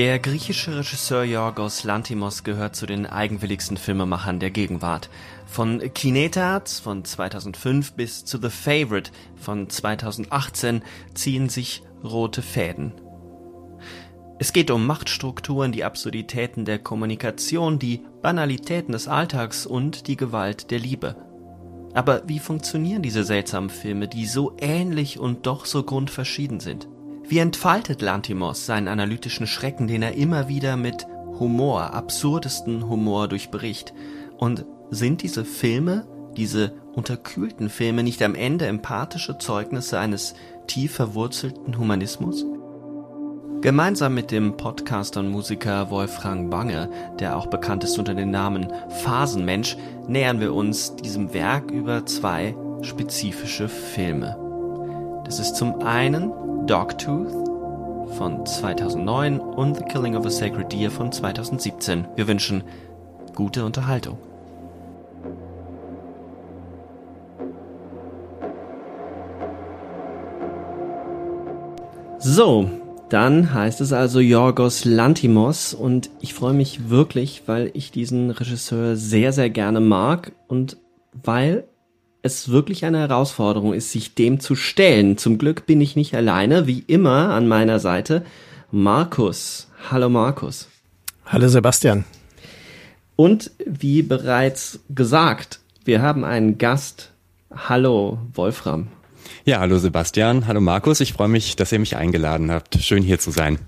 Der griechische Regisseur Yorgos Lanthimos gehört zu den eigenwilligsten Filmemachern der Gegenwart. Von Kinetats von 2005 bis zu The Favorite von 2018 ziehen sich rote Fäden. Es geht um Machtstrukturen, die Absurditäten der Kommunikation, die Banalitäten des Alltags und die Gewalt der Liebe. Aber wie funktionieren diese seltsamen Filme, die so ähnlich und doch so grundverschieden sind? Wie entfaltet Lantimos seinen analytischen Schrecken, den er immer wieder mit Humor, absurdesten Humor durchbricht? Und sind diese Filme, diese unterkühlten Filme nicht am Ende empathische Zeugnisse eines tief verwurzelten Humanismus? Gemeinsam mit dem Podcaster und Musiker Wolfgang Bange, der auch bekannt ist unter dem Namen Phasenmensch, nähern wir uns diesem Werk über zwei spezifische Filme. Das ist zum einen Dogtooth von 2009 und The Killing of a Sacred Deer von 2017. Wir wünschen gute Unterhaltung. So, dann heißt es also Yorgos Lantimos und ich freue mich wirklich, weil ich diesen Regisseur sehr, sehr gerne mag und weil es wirklich eine Herausforderung ist, sich dem zu stellen. Zum Glück bin ich nicht alleine, wie immer an meiner Seite Markus. Hallo Markus. Hallo Sebastian. Und wie bereits gesagt, wir haben einen Gast. Hallo Wolfram. Ja, hallo Sebastian, hallo Markus. Ich freue mich, dass ihr mich eingeladen habt. Schön hier zu sein.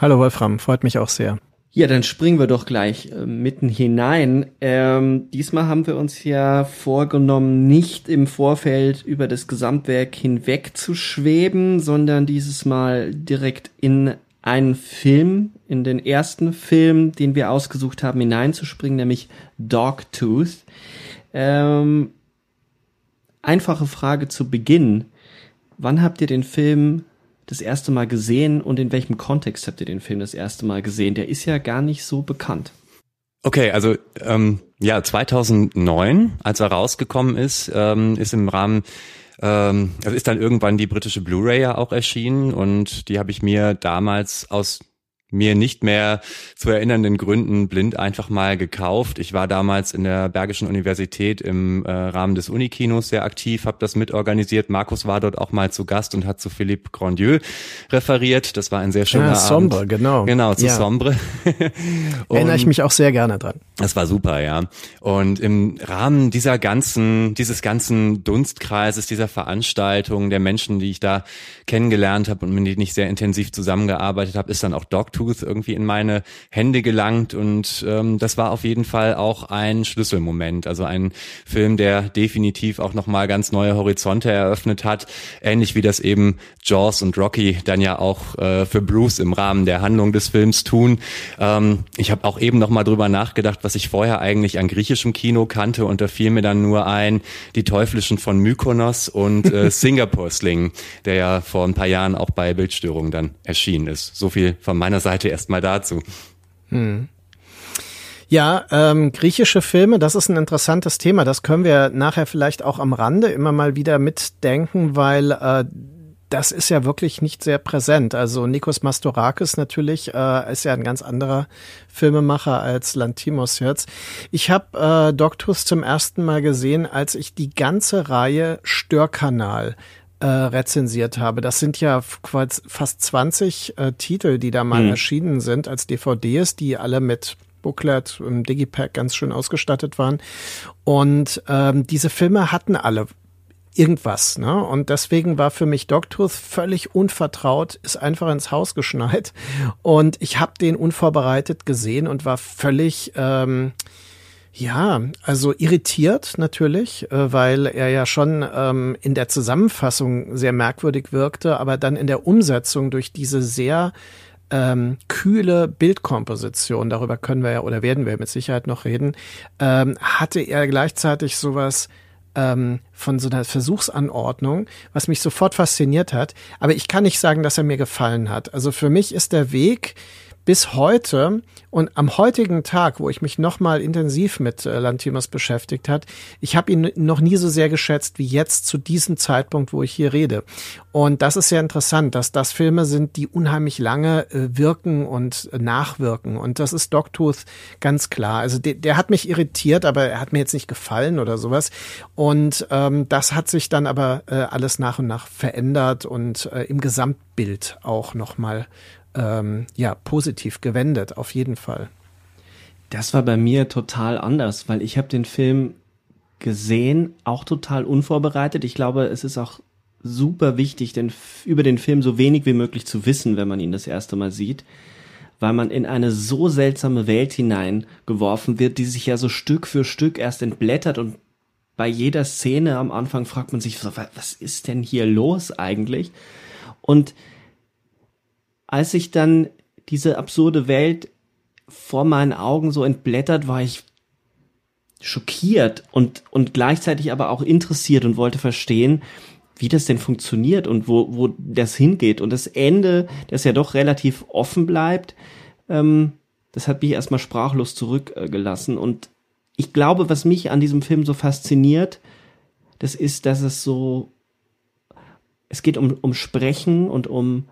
Hallo Wolfram, freut mich auch sehr. Ja, dann springen wir doch gleich äh, mitten hinein. Ähm, diesmal haben wir uns ja vorgenommen, nicht im Vorfeld über das Gesamtwerk hinweg zu schweben, sondern dieses Mal direkt in einen Film, in den ersten Film, den wir ausgesucht haben, hineinzuspringen, nämlich Dogtooth. Ähm, einfache Frage zu Beginn. Wann habt ihr den Film das erste Mal gesehen und in welchem Kontext habt ihr den Film das erste Mal gesehen? Der ist ja gar nicht so bekannt. Okay, also ähm, ja, 2009, als er rausgekommen ist, ähm, ist im Rahmen ähm, also ist dann irgendwann die britische Blu-ray ja auch erschienen und die habe ich mir damals aus mir nicht mehr zu erinnernden Gründen blind einfach mal gekauft. Ich war damals in der Bergischen Universität im äh, Rahmen des Unikinos sehr aktiv, habe das mitorganisiert. Markus war dort auch mal zu Gast und hat zu Philippe Grandieu referiert. Das war ein sehr schöner ja, Sombre, Abend. genau. Genau, zu ja. Sombre. Erinnere ich mich auch sehr gerne dran. Das war super, ja. Und im Rahmen dieser ganzen, dieses ganzen Dunstkreises, dieser Veranstaltung, der Menschen, die ich da kennengelernt habe und mit denen ich sehr intensiv zusammengearbeitet habe, ist dann auch Dr. Tooth irgendwie in meine Hände gelangt und ähm, das war auf jeden Fall auch ein Schlüsselmoment, also ein Film, der definitiv auch nochmal ganz neue Horizonte eröffnet hat, ähnlich wie das eben Jaws und Rocky dann ja auch äh, für Bruce im Rahmen der Handlung des Films tun. Ähm, ich habe auch eben nochmal drüber nachgedacht, was ich vorher eigentlich an griechischem Kino kannte und da fiel mir dann nur ein, die Teuflischen von Mykonos und äh, Singapore Sling, der ja vor ein paar Jahren auch bei Bildstörungen dann erschienen ist. So viel von meiner Seite Seite erstmal dazu. Hm. Ja, ähm, griechische Filme, das ist ein interessantes Thema. Das können wir nachher vielleicht auch am Rande immer mal wieder mitdenken, weil äh, das ist ja wirklich nicht sehr präsent. Also Nikos Mastorakis natürlich äh, ist ja ein ganz anderer Filmemacher als Lantimos jetzt. Ich habe äh, Doctus zum ersten Mal gesehen, als ich die ganze Reihe Störkanal äh, rezensiert habe. Das sind ja fast 20 äh, Titel, die da mal mhm. erschienen sind als DVDs, die alle mit Booklet im Digipack ganz schön ausgestattet waren. Und ähm, diese Filme hatten alle irgendwas. Ne? Und deswegen war für mich Dogtooth völlig unvertraut, ist einfach ins Haus geschneit. Und ich habe den unvorbereitet gesehen und war völlig... Ähm, ja, also irritiert natürlich, äh, weil er ja schon ähm, in der Zusammenfassung sehr merkwürdig wirkte, aber dann in der Umsetzung durch diese sehr ähm, kühle Bildkomposition, darüber können wir ja oder werden wir mit Sicherheit noch reden, ähm, hatte er gleichzeitig sowas ähm, von so einer Versuchsanordnung, was mich sofort fasziniert hat. Aber ich kann nicht sagen, dass er mir gefallen hat. Also für mich ist der Weg bis heute und am heutigen Tag, wo ich mich nochmal intensiv mit äh, Lantimos beschäftigt hat, ich habe ihn noch nie so sehr geschätzt wie jetzt zu diesem Zeitpunkt, wo ich hier rede. Und das ist sehr interessant, dass das Filme sind, die unheimlich lange äh, wirken und äh, nachwirken. Und das ist Dogtooth ganz klar. Also der, der hat mich irritiert, aber er hat mir jetzt nicht gefallen oder sowas. Und ähm, das hat sich dann aber äh, alles nach und nach verändert und äh, im Gesamtbild auch nochmal ähm, ja, positiv gewendet, auf jeden Fall. Das war bei mir total anders, weil ich habe den Film gesehen, auch total unvorbereitet. Ich glaube, es ist auch super wichtig, denn über den Film so wenig wie möglich zu wissen, wenn man ihn das erste Mal sieht, weil man in eine so seltsame Welt hineingeworfen wird, die sich ja so Stück für Stück erst entblättert und bei jeder Szene am Anfang fragt man sich, was ist denn hier los eigentlich? Und als sich dann diese absurde Welt vor meinen Augen so entblättert, war ich schockiert und, und gleichzeitig aber auch interessiert und wollte verstehen, wie das denn funktioniert und wo, wo das hingeht. Und das Ende, das ja doch relativ offen bleibt, ähm, das hat mich erstmal sprachlos zurückgelassen. Und ich glaube, was mich an diesem Film so fasziniert, das ist, dass es so, es geht um, um Sprechen und um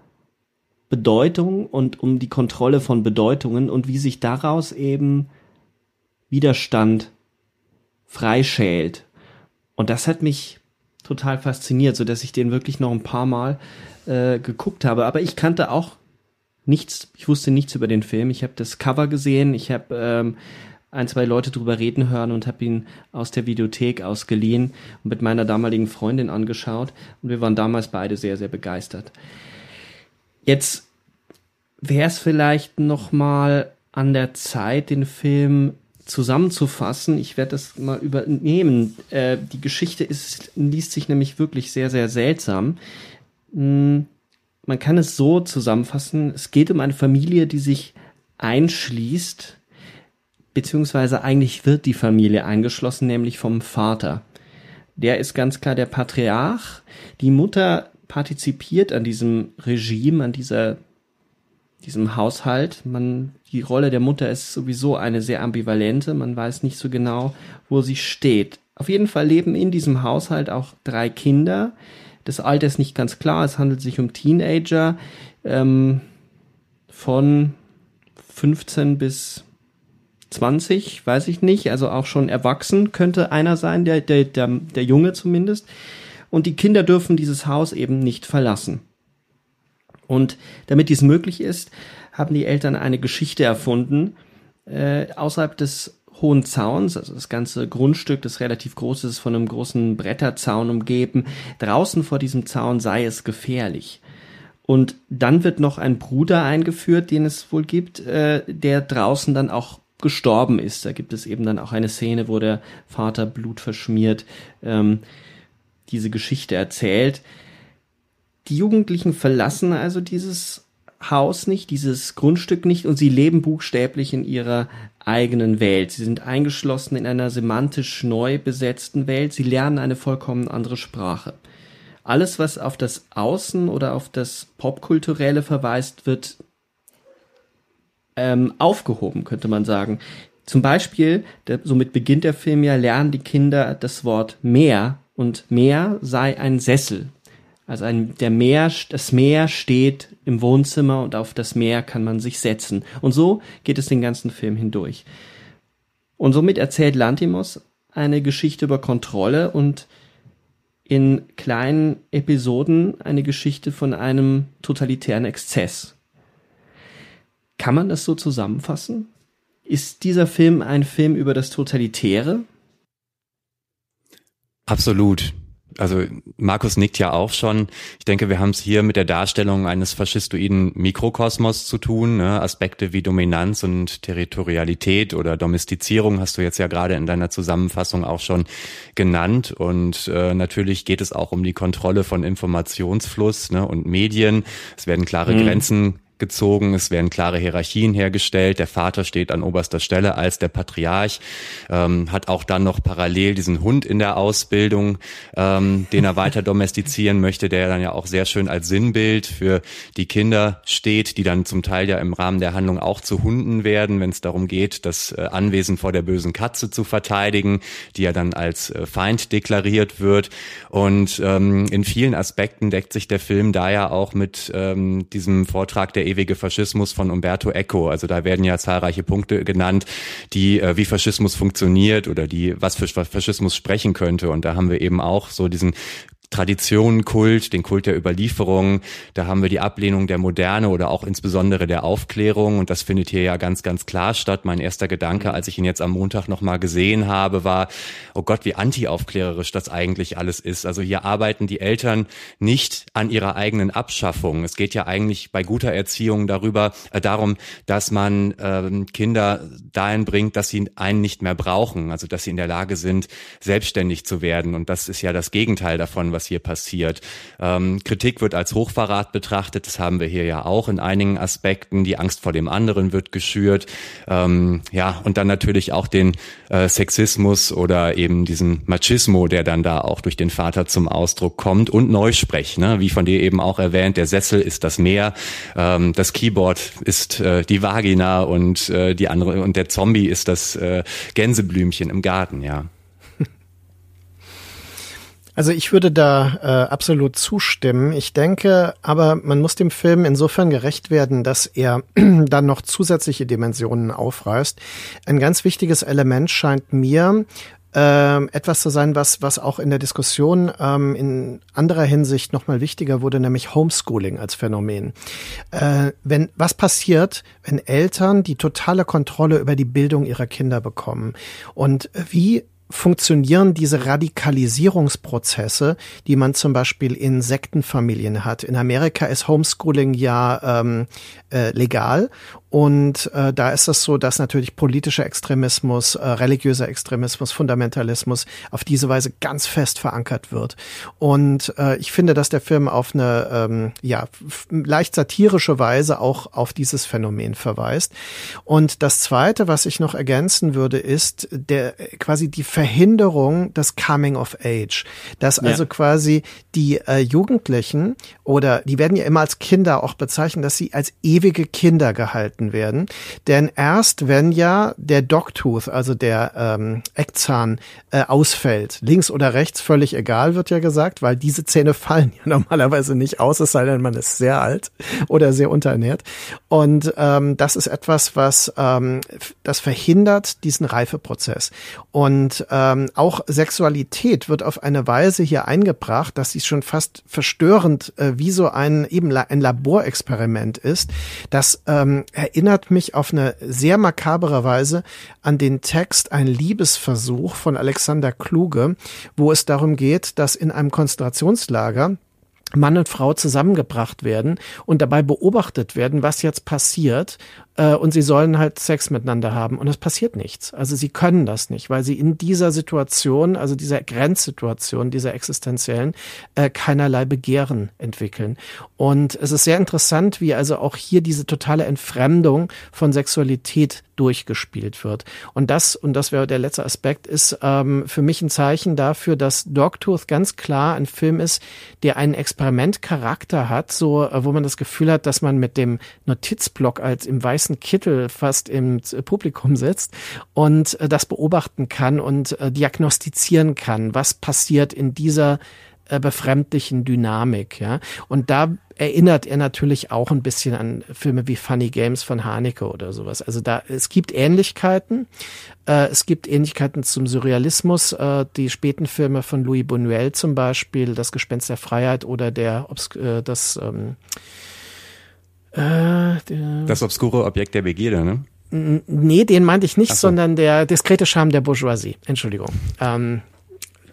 Bedeutung und um die Kontrolle von Bedeutungen und wie sich daraus eben Widerstand freischält. Und das hat mich total fasziniert, so dass ich den wirklich noch ein paar Mal äh, geguckt habe. Aber ich kannte auch nichts, ich wusste nichts über den Film. Ich habe das Cover gesehen, ich habe ähm, ein, zwei Leute drüber reden hören und habe ihn aus der Videothek ausgeliehen und mit meiner damaligen Freundin angeschaut. Und wir waren damals beide sehr, sehr begeistert. Jetzt wäre es vielleicht noch mal an der Zeit, den Film zusammenzufassen. Ich werde das mal übernehmen. Äh, die Geschichte ist, liest sich nämlich wirklich sehr, sehr seltsam. Hm, man kann es so zusammenfassen. Es geht um eine Familie, die sich einschließt, beziehungsweise eigentlich wird die Familie eingeschlossen, nämlich vom Vater. Der ist ganz klar der Patriarch. Die Mutter partizipiert an diesem Regime, an dieser diesem Haushalt. Man, die Rolle der Mutter ist sowieso eine sehr ambivalente. Man weiß nicht so genau, wo sie steht. Auf jeden Fall leben in diesem Haushalt auch drei Kinder. Das Alter ist nicht ganz klar. Es handelt sich um Teenager ähm, von 15 bis 20, weiß ich nicht. Also auch schon erwachsen könnte einer sein, der, der, der, der Junge zumindest und die Kinder dürfen dieses Haus eben nicht verlassen. Und damit dies möglich ist, haben die Eltern eine Geschichte erfunden, äh, außerhalb des hohen Zauns, also das ganze Grundstück, das relativ groß ist, von einem großen Bretterzaun umgeben. Draußen vor diesem Zaun sei es gefährlich. Und dann wird noch ein Bruder eingeführt, den es wohl gibt, äh, der draußen dann auch gestorben ist. Da gibt es eben dann auch eine Szene, wo der Vater Blut verschmiert. Ähm, diese Geschichte erzählt. Die Jugendlichen verlassen also dieses Haus nicht, dieses Grundstück nicht und sie leben buchstäblich in ihrer eigenen Welt. Sie sind eingeschlossen in einer semantisch neu besetzten Welt. Sie lernen eine vollkommen andere Sprache. Alles, was auf das Außen oder auf das Popkulturelle verweist, wird ähm, aufgehoben, könnte man sagen. Zum Beispiel, der, somit beginnt der Film ja, lernen die Kinder das Wort mehr und mehr sei ein Sessel. Also ein, der Meer, das Meer steht im Wohnzimmer und auf das Meer kann man sich setzen. Und so geht es den ganzen Film hindurch. Und somit erzählt Lantimos eine Geschichte über Kontrolle und in kleinen Episoden eine Geschichte von einem totalitären Exzess. Kann man das so zusammenfassen? Ist dieser Film ein Film über das Totalitäre? Absolut. Also Markus nickt ja auch schon. Ich denke, wir haben es hier mit der Darstellung eines faschistoiden Mikrokosmos zu tun. Ne? Aspekte wie Dominanz und Territorialität oder Domestizierung hast du jetzt ja gerade in deiner Zusammenfassung auch schon genannt. Und äh, natürlich geht es auch um die Kontrolle von Informationsfluss ne? und Medien. Es werden klare mhm. Grenzen gezogen, es werden klare Hierarchien hergestellt, der Vater steht an oberster Stelle als der Patriarch, ähm, hat auch dann noch parallel diesen Hund in der Ausbildung, ähm, den er weiter domestizieren möchte, der dann ja auch sehr schön als Sinnbild für die Kinder steht, die dann zum Teil ja im Rahmen der Handlung auch zu Hunden werden, wenn es darum geht, das äh, Anwesen vor der bösen Katze zu verteidigen, die ja dann als äh, Feind deklariert wird. Und ähm, in vielen Aspekten deckt sich der Film da ja auch mit ähm, diesem Vortrag der ewige Faschismus von Umberto Eco. Also da werden ja zahlreiche Punkte genannt, die äh, wie Faschismus funktioniert oder die was für Faschismus sprechen könnte. Und da haben wir eben auch so diesen Tradition, Kult, den Kult der Überlieferung. Da haben wir die Ablehnung der Moderne oder auch insbesondere der Aufklärung. Und das findet hier ja ganz, ganz klar statt. Mein erster Gedanke, als ich ihn jetzt am Montag nochmal gesehen habe, war, oh Gott, wie antiaufklärerisch das eigentlich alles ist. Also hier arbeiten die Eltern nicht an ihrer eigenen Abschaffung. Es geht ja eigentlich bei guter Erziehung darüber, äh, darum, dass man äh, Kinder dahin bringt, dass sie einen nicht mehr brauchen. Also dass sie in der Lage sind, selbstständig zu werden. Und das ist ja das Gegenteil davon, was hier passiert. Ähm, Kritik wird als Hochverrat betrachtet, das haben wir hier ja auch in einigen Aspekten. Die Angst vor dem anderen wird geschürt. Ähm, ja, und dann natürlich auch den äh, Sexismus oder eben diesen Machismo, der dann da auch durch den Vater zum Ausdruck kommt und Neusprech, ne? wie von dir eben auch erwähnt, der Sessel ist das Meer, ähm, das Keyboard ist äh, die Vagina und äh, die andere und der Zombie ist das äh, Gänseblümchen im Garten, ja. Also ich würde da äh, absolut zustimmen. Ich denke, aber man muss dem Film insofern gerecht werden, dass er dann noch zusätzliche Dimensionen aufreißt. Ein ganz wichtiges Element scheint mir äh, etwas zu sein, was, was auch in der Diskussion ähm, in anderer Hinsicht nochmal wichtiger wurde, nämlich Homeschooling als Phänomen. Äh, wenn, was passiert, wenn Eltern die totale Kontrolle über die Bildung ihrer Kinder bekommen? Und wie funktionieren diese Radikalisierungsprozesse, die man zum Beispiel in Sektenfamilien hat. In Amerika ist Homeschooling ja ähm, äh, legal und äh, da ist es so, dass natürlich politischer Extremismus, äh, religiöser Extremismus, Fundamentalismus auf diese Weise ganz fest verankert wird. Und äh, ich finde, dass der Film auf eine ähm, ja leicht satirische Weise auch auf dieses Phänomen verweist. Und das Zweite, was ich noch ergänzen würde, ist der quasi die Verhinderung des Coming of Age, dass ja. also quasi die äh, Jugendlichen oder die werden ja immer als Kinder auch bezeichnet, dass sie als ewige Kinder gehalten werden. Denn erst wenn ja der Dogtooth, also der ähm, Eckzahn, äh, ausfällt, links oder rechts, völlig egal, wird ja gesagt, weil diese Zähne fallen ja normalerweise nicht aus, es sei denn, man ist sehr alt oder sehr unterernährt. Und ähm, das ist etwas, was ähm, das verhindert diesen Reifeprozess. Und ähm, auch Sexualität wird auf eine Weise hier eingebracht, dass sie schon fast verstörend äh, wie so ein eben ein Laborexperiment ist. Das ähm, erinnert mich auf eine sehr makabere Weise an den Text Ein Liebesversuch von Alexander Kluge, wo es darum geht, dass in einem Konzentrationslager Mann und Frau zusammengebracht werden und dabei beobachtet werden, was jetzt passiert äh, und sie sollen halt Sex miteinander haben und es passiert nichts. Also sie können das nicht, weil sie in dieser Situation, also dieser Grenzsituation, dieser existenziellen, äh, keinerlei Begehren entwickeln. Und es ist sehr interessant, wie also auch hier diese totale Entfremdung von Sexualität durchgespielt wird. Und das, und das wäre der letzte Aspekt, ist ähm, für mich ein Zeichen dafür, dass Dogtooth ganz klar ein Film ist, der einen Experimentcharakter hat, so, äh, wo man das Gefühl hat, dass man mit dem Notizblock als im weißen Kittel fast im Publikum sitzt und äh, das beobachten kann und äh, diagnostizieren kann, was passiert in dieser äh, befremdlichen Dynamik, ja. Und da erinnert er natürlich auch ein bisschen an Filme wie Funny Games von Haneke oder sowas. Also da, es gibt Ähnlichkeiten. Äh, es gibt Ähnlichkeiten zum Surrealismus. Äh, die späten Filme von Louis Buñuel zum Beispiel, Das Gespenst der Freiheit oder der, äh, das, ähm, äh, der, das obskure Objekt der Begierde, ne? Nee, den meinte ich nicht, so. sondern der diskrete Charme der Bourgeoisie. Entschuldigung. Ähm,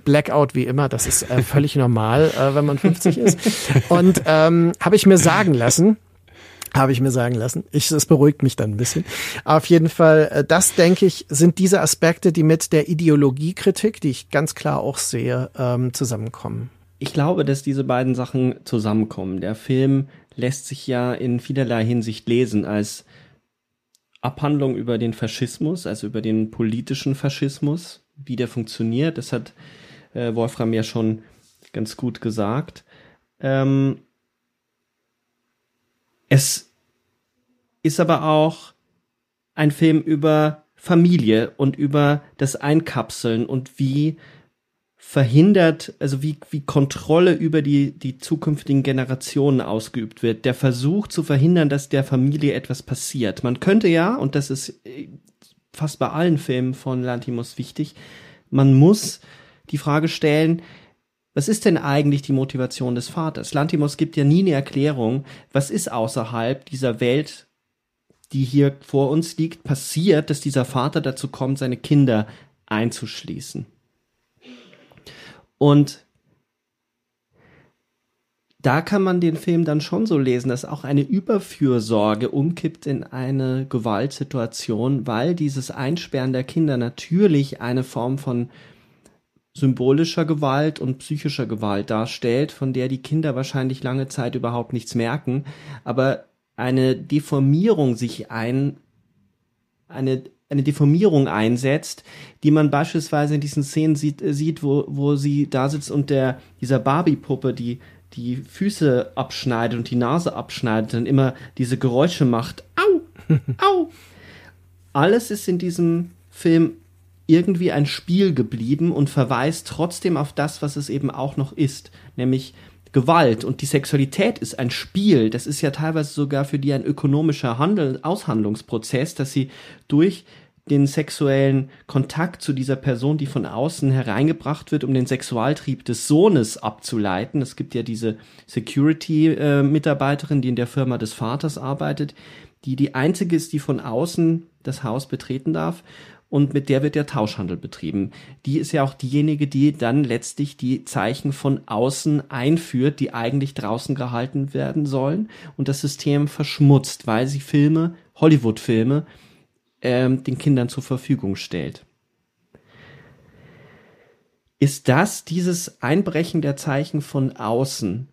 Blackout wie immer, das ist äh, völlig normal, äh, wenn man 50 ist. Und ähm, habe ich mir sagen lassen, habe ich mir sagen lassen. Ich, es beruhigt mich dann ein bisschen. Auf jeden Fall, äh, das denke ich, sind diese Aspekte, die mit der Ideologiekritik, die ich ganz klar auch sehe, ähm, zusammenkommen. Ich glaube, dass diese beiden Sachen zusammenkommen. Der Film lässt sich ja in vielerlei Hinsicht lesen als Abhandlung über den Faschismus, also über den politischen Faschismus, wie der funktioniert. Das hat äh, Wolfram ja schon ganz gut gesagt. Ähm, es ist aber auch ein Film über Familie und über das Einkapseln und wie verhindert, also wie, wie Kontrolle über die, die zukünftigen Generationen ausgeübt wird. Der Versuch zu verhindern, dass der Familie etwas passiert. Man könnte ja, und das ist äh, fast bei allen Filmen von Lantimos wichtig, man muss die Frage stellen, was ist denn eigentlich die Motivation des Vaters? Lantimos gibt ja nie eine Erklärung, was ist außerhalb dieser Welt, die hier vor uns liegt, passiert, dass dieser Vater dazu kommt, seine Kinder einzuschließen. Und da kann man den Film dann schon so lesen, dass auch eine Überfürsorge umkippt in eine Gewaltsituation, weil dieses Einsperren der Kinder natürlich eine Form von symbolischer Gewalt und psychischer Gewalt darstellt, von der die Kinder wahrscheinlich lange Zeit überhaupt nichts merken, aber eine Deformierung sich ein, eine, eine Deformierung einsetzt, die man beispielsweise in diesen Szenen sieht, äh, sieht wo, wo sie da sitzt und der, dieser Barbie-Puppe, die die Füße abschneidet und die Nase abschneidet und immer diese Geräusche macht. Au! Au! Alles ist in diesem Film irgendwie ein Spiel geblieben und verweist trotzdem auf das, was es eben auch noch ist, nämlich Gewalt und die Sexualität ist ein Spiel. Das ist ja teilweise sogar für die ein ökonomischer Handel Aushandlungsprozess, dass sie durch den sexuellen Kontakt zu dieser Person, die von außen hereingebracht wird, um den Sexualtrieb des Sohnes abzuleiten. Es gibt ja diese Security-Mitarbeiterin, die in der Firma des Vaters arbeitet, die die einzige ist, die von außen das Haus betreten darf und mit der wird der Tauschhandel betrieben. Die ist ja auch diejenige, die dann letztlich die Zeichen von außen einführt, die eigentlich draußen gehalten werden sollen und das System verschmutzt, weil sie Filme, Hollywood-Filme, ähm, den Kindern zur Verfügung stellt. Ist das dieses Einbrechen der Zeichen von außen?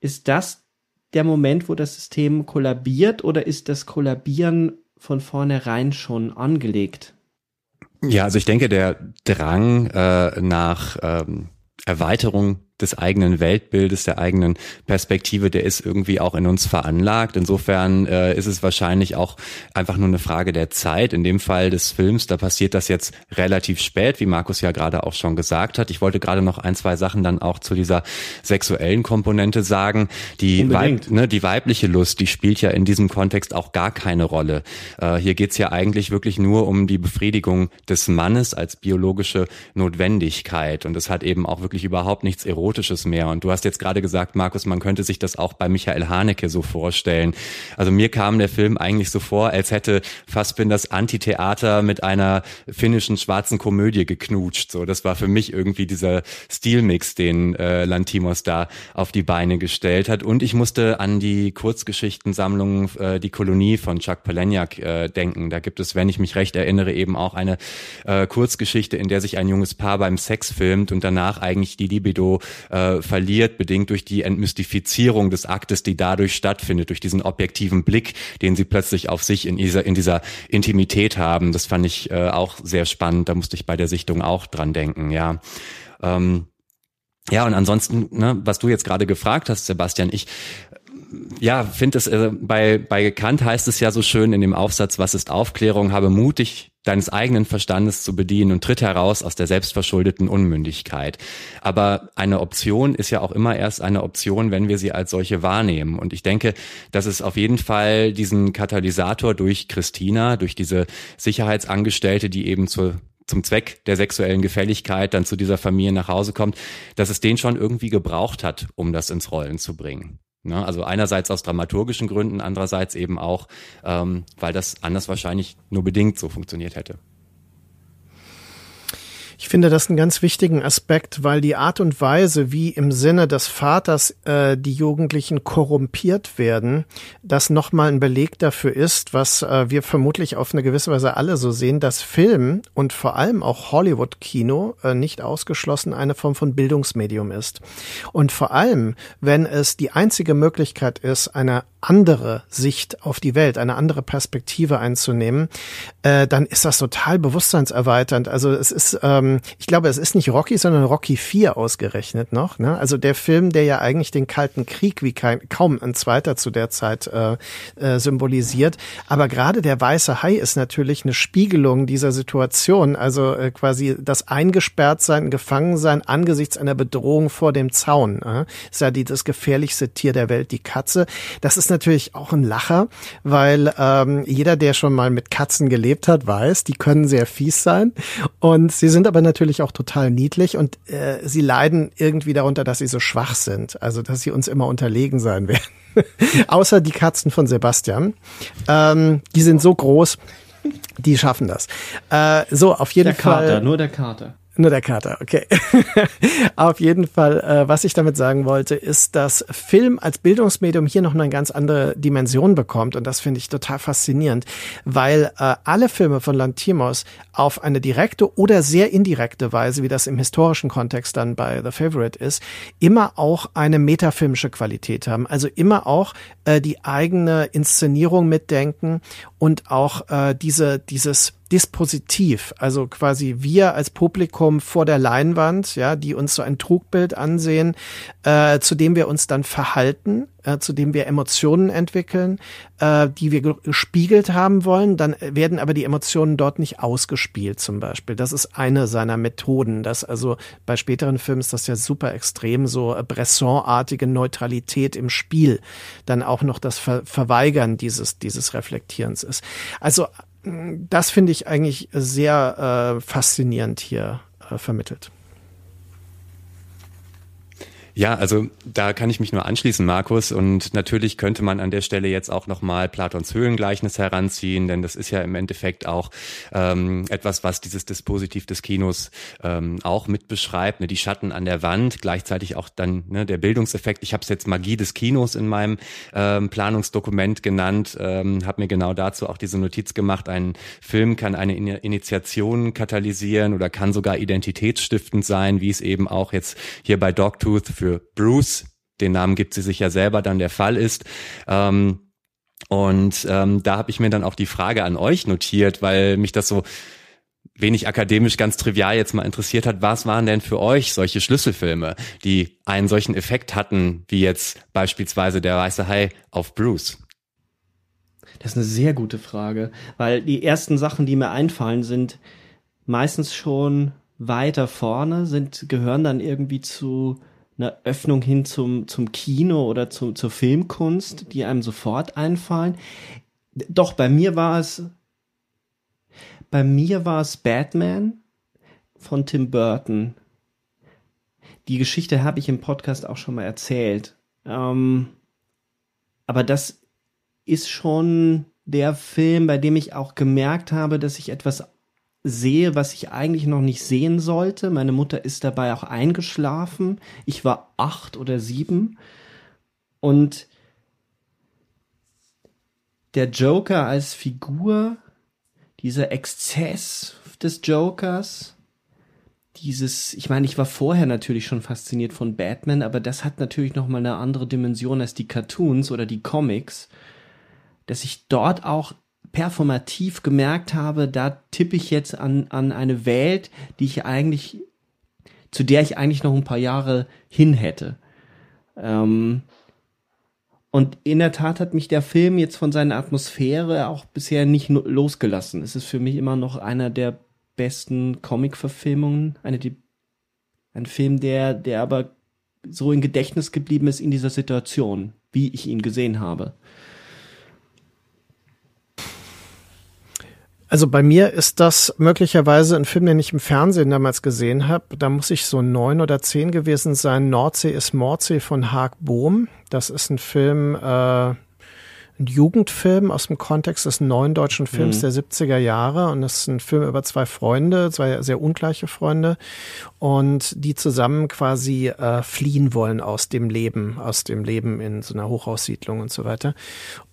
Ist das der Moment, wo das System kollabiert oder ist das Kollabieren von vornherein schon angelegt? Ja, also ich denke, der Drang äh, nach ähm, Erweiterung des eigenen Weltbildes, der eigenen Perspektive, der ist irgendwie auch in uns veranlagt. Insofern äh, ist es wahrscheinlich auch einfach nur eine Frage der Zeit. In dem Fall des Films, da passiert das jetzt relativ spät, wie Markus ja gerade auch schon gesagt hat. Ich wollte gerade noch ein, zwei Sachen dann auch zu dieser sexuellen Komponente sagen. Die, Weib, ne, die weibliche Lust, die spielt ja in diesem Kontext auch gar keine Rolle. Äh, hier geht's ja eigentlich wirklich nur um die Befriedigung des Mannes als biologische Notwendigkeit. Und das hat eben auch wirklich überhaupt nichts Erotisches Erotisches mehr. Und du hast jetzt gerade gesagt, Markus, man könnte sich das auch bei Michael Haneke so vorstellen. Also mir kam der Film eigentlich so vor, als hätte Fassbinders Antitheater mit einer finnischen schwarzen Komödie geknutscht. So, das war für mich irgendwie dieser Stilmix, den äh, Lantimos da auf die Beine gestellt hat. Und ich musste an die Kurzgeschichtensammlung äh, Die Kolonie von Chuck Palahniuk äh, denken. Da gibt es, wenn ich mich recht erinnere, eben auch eine äh, Kurzgeschichte, in der sich ein junges Paar beim Sex filmt und danach eigentlich die Libido äh, verliert, bedingt durch die Entmystifizierung des Aktes, die dadurch stattfindet, durch diesen objektiven Blick, den sie plötzlich auf sich in dieser, in dieser Intimität haben. Das fand ich äh, auch sehr spannend. Da musste ich bei der Sichtung auch dran denken, ja. Ähm, ja, und ansonsten, ne, was du jetzt gerade gefragt hast, Sebastian, ich ja, finde es, äh, bei, bei Kant heißt es ja so schön in dem Aufsatz, was ist Aufklärung, habe mutig deines eigenen Verstandes zu bedienen und tritt heraus aus der selbstverschuldeten Unmündigkeit. Aber eine Option ist ja auch immer erst eine Option, wenn wir sie als solche wahrnehmen. Und ich denke, dass es auf jeden Fall diesen Katalysator durch Christina, durch diese Sicherheitsangestellte, die eben zur zum Zweck der sexuellen Gefälligkeit dann zu dieser Familie nach Hause kommt, dass es den schon irgendwie gebraucht hat, um das ins Rollen zu bringen. Ne? Also einerseits aus dramaturgischen Gründen, andererseits eben auch, ähm, weil das anders wahrscheinlich nur bedingt so funktioniert hätte. Ich finde das einen ganz wichtigen Aspekt, weil die Art und Weise, wie im Sinne des Vaters äh, die Jugendlichen korrumpiert werden, das nochmal ein Beleg dafür ist, was äh, wir vermutlich auf eine gewisse Weise alle so sehen, dass Film und vor allem auch Hollywood-Kino äh, nicht ausgeschlossen eine Form von Bildungsmedium ist. Und vor allem, wenn es die einzige Möglichkeit ist, eine andere Sicht auf die Welt, eine andere Perspektive einzunehmen, äh, dann ist das total bewusstseinserweiternd. Also es ist, ähm, ich glaube, es ist nicht Rocky, sondern Rocky 4 ausgerechnet noch. Ne? Also der Film, der ja eigentlich den Kalten Krieg wie kein, kaum ein zweiter zu der Zeit äh, äh, symbolisiert. Aber gerade der weiße Hai ist natürlich eine Spiegelung dieser Situation. Also äh, quasi das Eingesperrtsein, Gefangensein angesichts einer Bedrohung vor dem Zaun. Äh? Ist ja die, das gefährlichste Tier der Welt, die Katze. Das ist natürlich auch ein Lacher, weil ähm, jeder, der schon mal mit Katzen gelebt hat, weiß, die können sehr fies sein und sie sind aber natürlich auch total niedlich und äh, sie leiden irgendwie darunter, dass sie so schwach sind, also dass sie uns immer unterlegen sein werden. Außer die Katzen von Sebastian. Ähm, die sind so groß, die schaffen das. Äh, so, auf jeden der Fall. Kater, nur der Kater. Nur der Kater, okay. Auf jeden Fall, äh, was ich damit sagen wollte, ist, dass Film als Bildungsmedium hier noch eine ganz andere Dimension bekommt und das finde ich total faszinierend, weil äh, alle Filme von Lantimos auf eine direkte oder sehr indirekte Weise, wie das im historischen Kontext dann bei The Favorite ist, immer auch eine metafilmische Qualität haben. Also immer auch äh, die eigene Inszenierung mitdenken und auch äh, diese dieses Dispositiv, also quasi wir als Publikum vor der Leinwand, ja, die uns so ein Trugbild ansehen, äh, zu dem wir uns dann verhalten, äh, zu dem wir Emotionen entwickeln, äh, die wir gespiegelt haben wollen, dann werden aber die Emotionen dort nicht ausgespielt zum Beispiel. Das ist eine seiner Methoden. Das also bei späteren Filmen ist das ja super extrem, so Bresson-artige Neutralität im Spiel, dann auch noch das Ver Verweigern dieses, dieses Reflektierens ist. Also das finde ich eigentlich sehr äh, faszinierend hier äh, vermittelt. Ja, also da kann ich mich nur anschließen, Markus. Und natürlich könnte man an der Stelle jetzt auch nochmal Platons Höhlengleichnis heranziehen, denn das ist ja im Endeffekt auch ähm, etwas, was dieses Dispositiv des Kinos ähm, auch mit beschreibt. Ne? Die Schatten an der Wand, gleichzeitig auch dann ne, der Bildungseffekt. Ich habe es jetzt Magie des Kinos in meinem ähm, Planungsdokument genannt, ähm, habe mir genau dazu auch diese Notiz gemacht. Ein Film kann eine In Initiation katalysieren oder kann sogar identitätsstiftend sein, wie es eben auch jetzt hier bei Dogtooth für für Bruce, den Namen gibt sie sich ja selber, dann der Fall ist. Ähm, und ähm, da habe ich mir dann auch die Frage an euch notiert, weil mich das so wenig akademisch ganz trivial jetzt mal interessiert hat, was waren denn für euch solche Schlüsselfilme, die einen solchen Effekt hatten, wie jetzt beispielsweise der weiße Hai auf Bruce? Das ist eine sehr gute Frage, weil die ersten Sachen, die mir einfallen, sind meistens schon weiter vorne, sind gehören dann irgendwie zu eine Öffnung hin zum, zum Kino oder zum, zur Filmkunst, die einem sofort einfallen. Doch, bei mir war es, bei mir war es Batman von Tim Burton. Die Geschichte habe ich im Podcast auch schon mal erzählt. Ähm, aber das ist schon der Film, bei dem ich auch gemerkt habe, dass ich etwas sehe, was ich eigentlich noch nicht sehen sollte. Meine Mutter ist dabei auch eingeschlafen. Ich war acht oder sieben. Und der Joker als Figur, dieser Exzess des Jokers, dieses, ich meine, ich war vorher natürlich schon fasziniert von Batman, aber das hat natürlich noch mal eine andere Dimension als die Cartoons oder die Comics, dass ich dort auch performativ gemerkt habe, da tippe ich jetzt an, an eine Welt, die ich eigentlich, zu der ich eigentlich noch ein paar Jahre hin hätte. Ähm, Und in der Tat hat mich der Film jetzt von seiner Atmosphäre auch bisher nicht losgelassen. Es ist für mich immer noch einer der besten Comic-Verfilmungen, eine die, ein Film, der, der aber so in Gedächtnis geblieben ist in dieser Situation, wie ich ihn gesehen habe. Also bei mir ist das möglicherweise ein Film, den ich im Fernsehen damals gesehen habe. Da muss ich so neun oder zehn gewesen sein. Nordsee ist Mordsee von Haag Bohm. Das ist ein Film, äh, ein Jugendfilm aus dem Kontext des neuen deutschen Films mhm. der 70er Jahre. Und das ist ein Film über zwei Freunde, zwei sehr ungleiche Freunde. Und die zusammen quasi äh, fliehen wollen aus dem Leben, aus dem Leben in so einer Hochhaussiedlung und so weiter.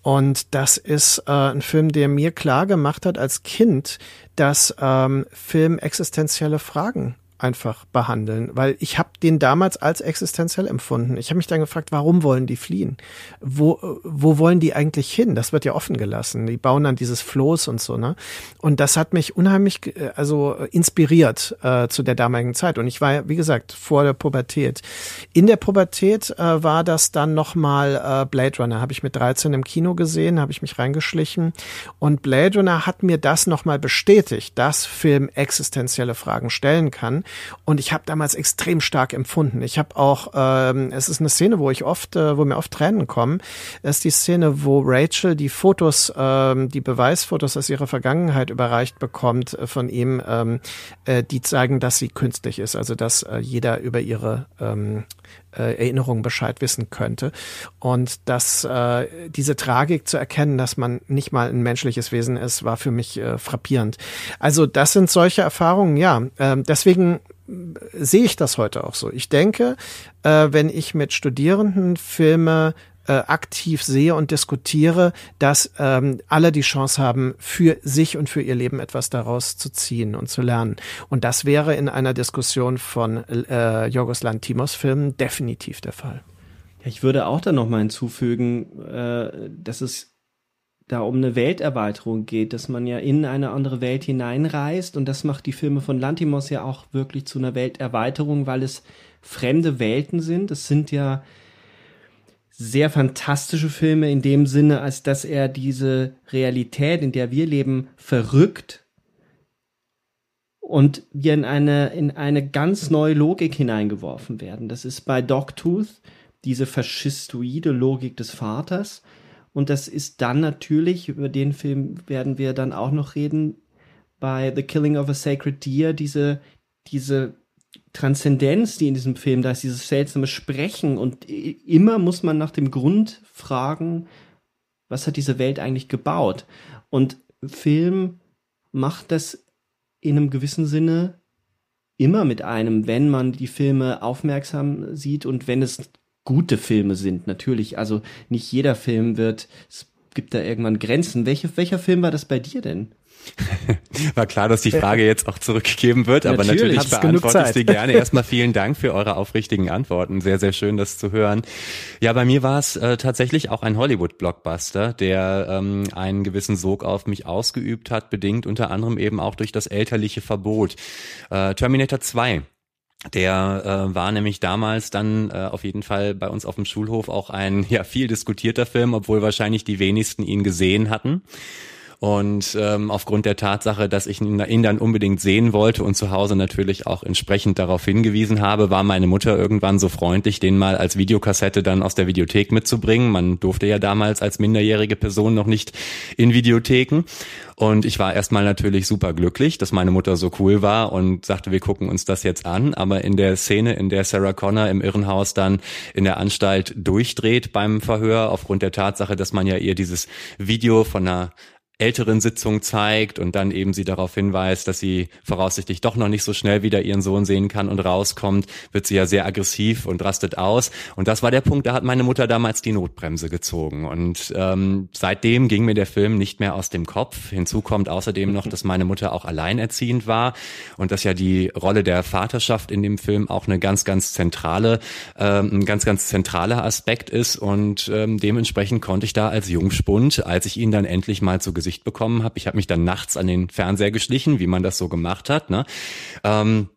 Und das ist äh, ein Film, der mir klar gemacht hat als Kind, dass ähm, Film existenzielle Fragen einfach behandeln, weil ich habe den damals als existenziell empfunden. Ich habe mich dann gefragt, warum wollen die fliehen? Wo, wo wollen die eigentlich hin? Das wird ja offen gelassen. Die bauen dann dieses Floß und so, ne? Und das hat mich unheimlich, also inspiriert äh, zu der damaligen Zeit. Und ich war, wie gesagt, vor der Pubertät. In der Pubertät äh, war das dann nochmal äh, Blade Runner. Habe ich mit 13 im Kino gesehen, habe ich mich reingeschlichen. Und Blade Runner hat mir das nochmal bestätigt, dass Film existenzielle Fragen stellen kann und ich habe damals extrem stark empfunden. Ich habe auch, ähm, es ist eine Szene, wo ich oft, äh, wo mir oft Tränen kommen. Das ist die Szene, wo Rachel die Fotos, ähm, die Beweisfotos aus ihrer Vergangenheit überreicht bekommt äh, von ihm, ähm, äh, die zeigen, dass sie künstlich ist, also dass äh, jeder über ihre ähm, äh, Erinnerungen Bescheid wissen könnte. Und dass äh, diese Tragik zu erkennen, dass man nicht mal ein menschliches Wesen ist, war für mich äh, frappierend. Also das sind solche Erfahrungen, ja. Äh, deswegen sehe ich das heute auch so. Ich denke, äh, wenn ich mit Studierenden Filme äh, aktiv sehe und diskutiere, dass ähm, alle die Chance haben, für sich und für ihr Leben etwas daraus zu ziehen und zu lernen. Und das wäre in einer Diskussion von äh, Jorgos Lantimos Filmen definitiv der Fall. Ja, ich würde auch da nochmal hinzufügen, äh, dass es da um eine Welterweiterung geht, dass man ja in eine andere Welt hineinreist und das macht die Filme von Lantimos ja auch wirklich zu einer Welterweiterung, weil es fremde Welten sind. Es sind ja sehr fantastische Filme in dem Sinne, als dass er diese Realität, in der wir leben, verrückt und wir in eine, in eine ganz neue Logik hineingeworfen werden. Das ist bei Dogtooth diese faschistoide Logik des Vaters. Und das ist dann natürlich, über den Film werden wir dann auch noch reden, bei The Killing of a Sacred Deer, diese, diese Transzendenz, die in diesem Film da ist, dieses seltsame Sprechen und immer muss man nach dem Grund fragen, was hat diese Welt eigentlich gebaut? Und Film macht das in einem gewissen Sinne immer mit einem, wenn man die Filme aufmerksam sieht und wenn es gute Filme sind, natürlich. Also nicht jeder Film wird, es gibt da irgendwann Grenzen. Welche, welcher Film war das bei dir denn? War klar, dass die Frage jetzt auch zurückgegeben wird, aber natürlich, natürlich beantworte ich sie gerne. Erstmal vielen Dank für eure aufrichtigen Antworten. Sehr, sehr schön, das zu hören. Ja, bei mir war es äh, tatsächlich auch ein Hollywood-Blockbuster, der ähm, einen gewissen Sog auf mich ausgeübt hat, bedingt unter anderem eben auch durch das elterliche Verbot. Äh, Terminator 2 der äh, war nämlich damals dann äh, auf jeden Fall bei uns auf dem Schulhof auch ein ja viel diskutierter Film, obwohl wahrscheinlich die wenigsten ihn gesehen hatten. Und ähm, aufgrund der Tatsache, dass ich ihn dann unbedingt sehen wollte und zu Hause natürlich auch entsprechend darauf hingewiesen habe, war meine Mutter irgendwann so freundlich, den mal als Videokassette dann aus der Videothek mitzubringen. Man durfte ja damals als minderjährige Person noch nicht in Videotheken. Und ich war erstmal natürlich super glücklich, dass meine Mutter so cool war und sagte, wir gucken uns das jetzt an. Aber in der Szene, in der Sarah Connor im Irrenhaus dann in der Anstalt durchdreht beim Verhör, aufgrund der Tatsache, dass man ja ihr dieses Video von einer älteren Sitzung zeigt und dann eben sie darauf hinweist, dass sie voraussichtlich doch noch nicht so schnell wieder ihren Sohn sehen kann und rauskommt, wird sie ja sehr aggressiv und rastet aus. Und das war der Punkt, da hat meine Mutter damals die Notbremse gezogen. Und ähm, seitdem ging mir der Film nicht mehr aus dem Kopf. Hinzu kommt außerdem noch, dass meine Mutter auch alleinerziehend war und dass ja die Rolle der Vaterschaft in dem Film auch eine ganz, ganz zentrale, ähm, ein ganz, ganz zentraler Aspekt ist. Und ähm, dementsprechend konnte ich da als Jungspund, als ich ihn dann endlich mal zu Gesicht bekommen habe. Ich habe mich dann nachts an den Fernseher geschlichen, wie man das so gemacht hat. Ne? Ähm,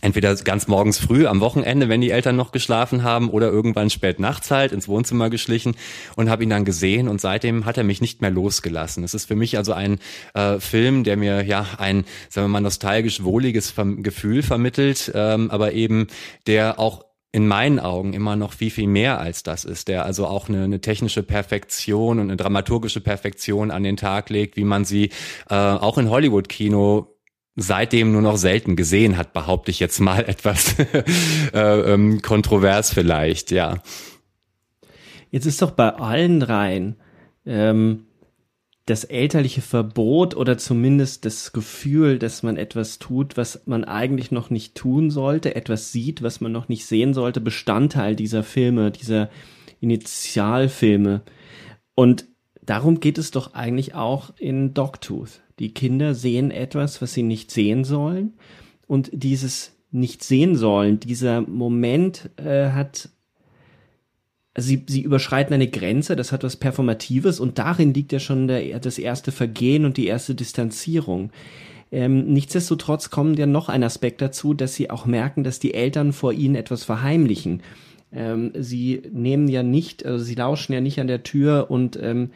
entweder ganz morgens früh am Wochenende, wenn die Eltern noch geschlafen haben, oder irgendwann spät nachts halt ins Wohnzimmer geschlichen und habe ihn dann gesehen und seitdem hat er mich nicht mehr losgelassen. Es ist für mich also ein äh, Film, der mir ja ein, sagen wir mal, nostalgisch wohliges Gefühl vermittelt, ähm, aber eben der auch in meinen Augen immer noch viel, viel mehr als das ist, der also auch eine, eine technische Perfektion und eine dramaturgische Perfektion an den Tag legt, wie man sie äh, auch in Hollywood-Kino seitdem nur noch selten gesehen hat, behaupte ich jetzt mal etwas äh, ähm, kontrovers vielleicht, ja. Jetzt ist doch bei allen dreien ähm, das elterliche Verbot oder zumindest das Gefühl, dass man etwas tut, was man eigentlich noch nicht tun sollte, etwas sieht, was man noch nicht sehen sollte, Bestandteil dieser Filme, dieser Initialfilme. Und darum geht es doch eigentlich auch in Dogtooth. Die Kinder sehen etwas, was sie nicht sehen sollen. Und dieses nicht sehen sollen, dieser Moment äh, hat, also sie, sie überschreiten eine Grenze, das hat was Performatives und darin liegt ja schon der, das erste Vergehen und die erste Distanzierung. Ähm, nichtsdestotrotz kommt ja noch ein Aspekt dazu, dass sie auch merken, dass die Eltern vor ihnen etwas verheimlichen. Ähm, sie nehmen ja nicht, also sie lauschen ja nicht an der Tür und ähm,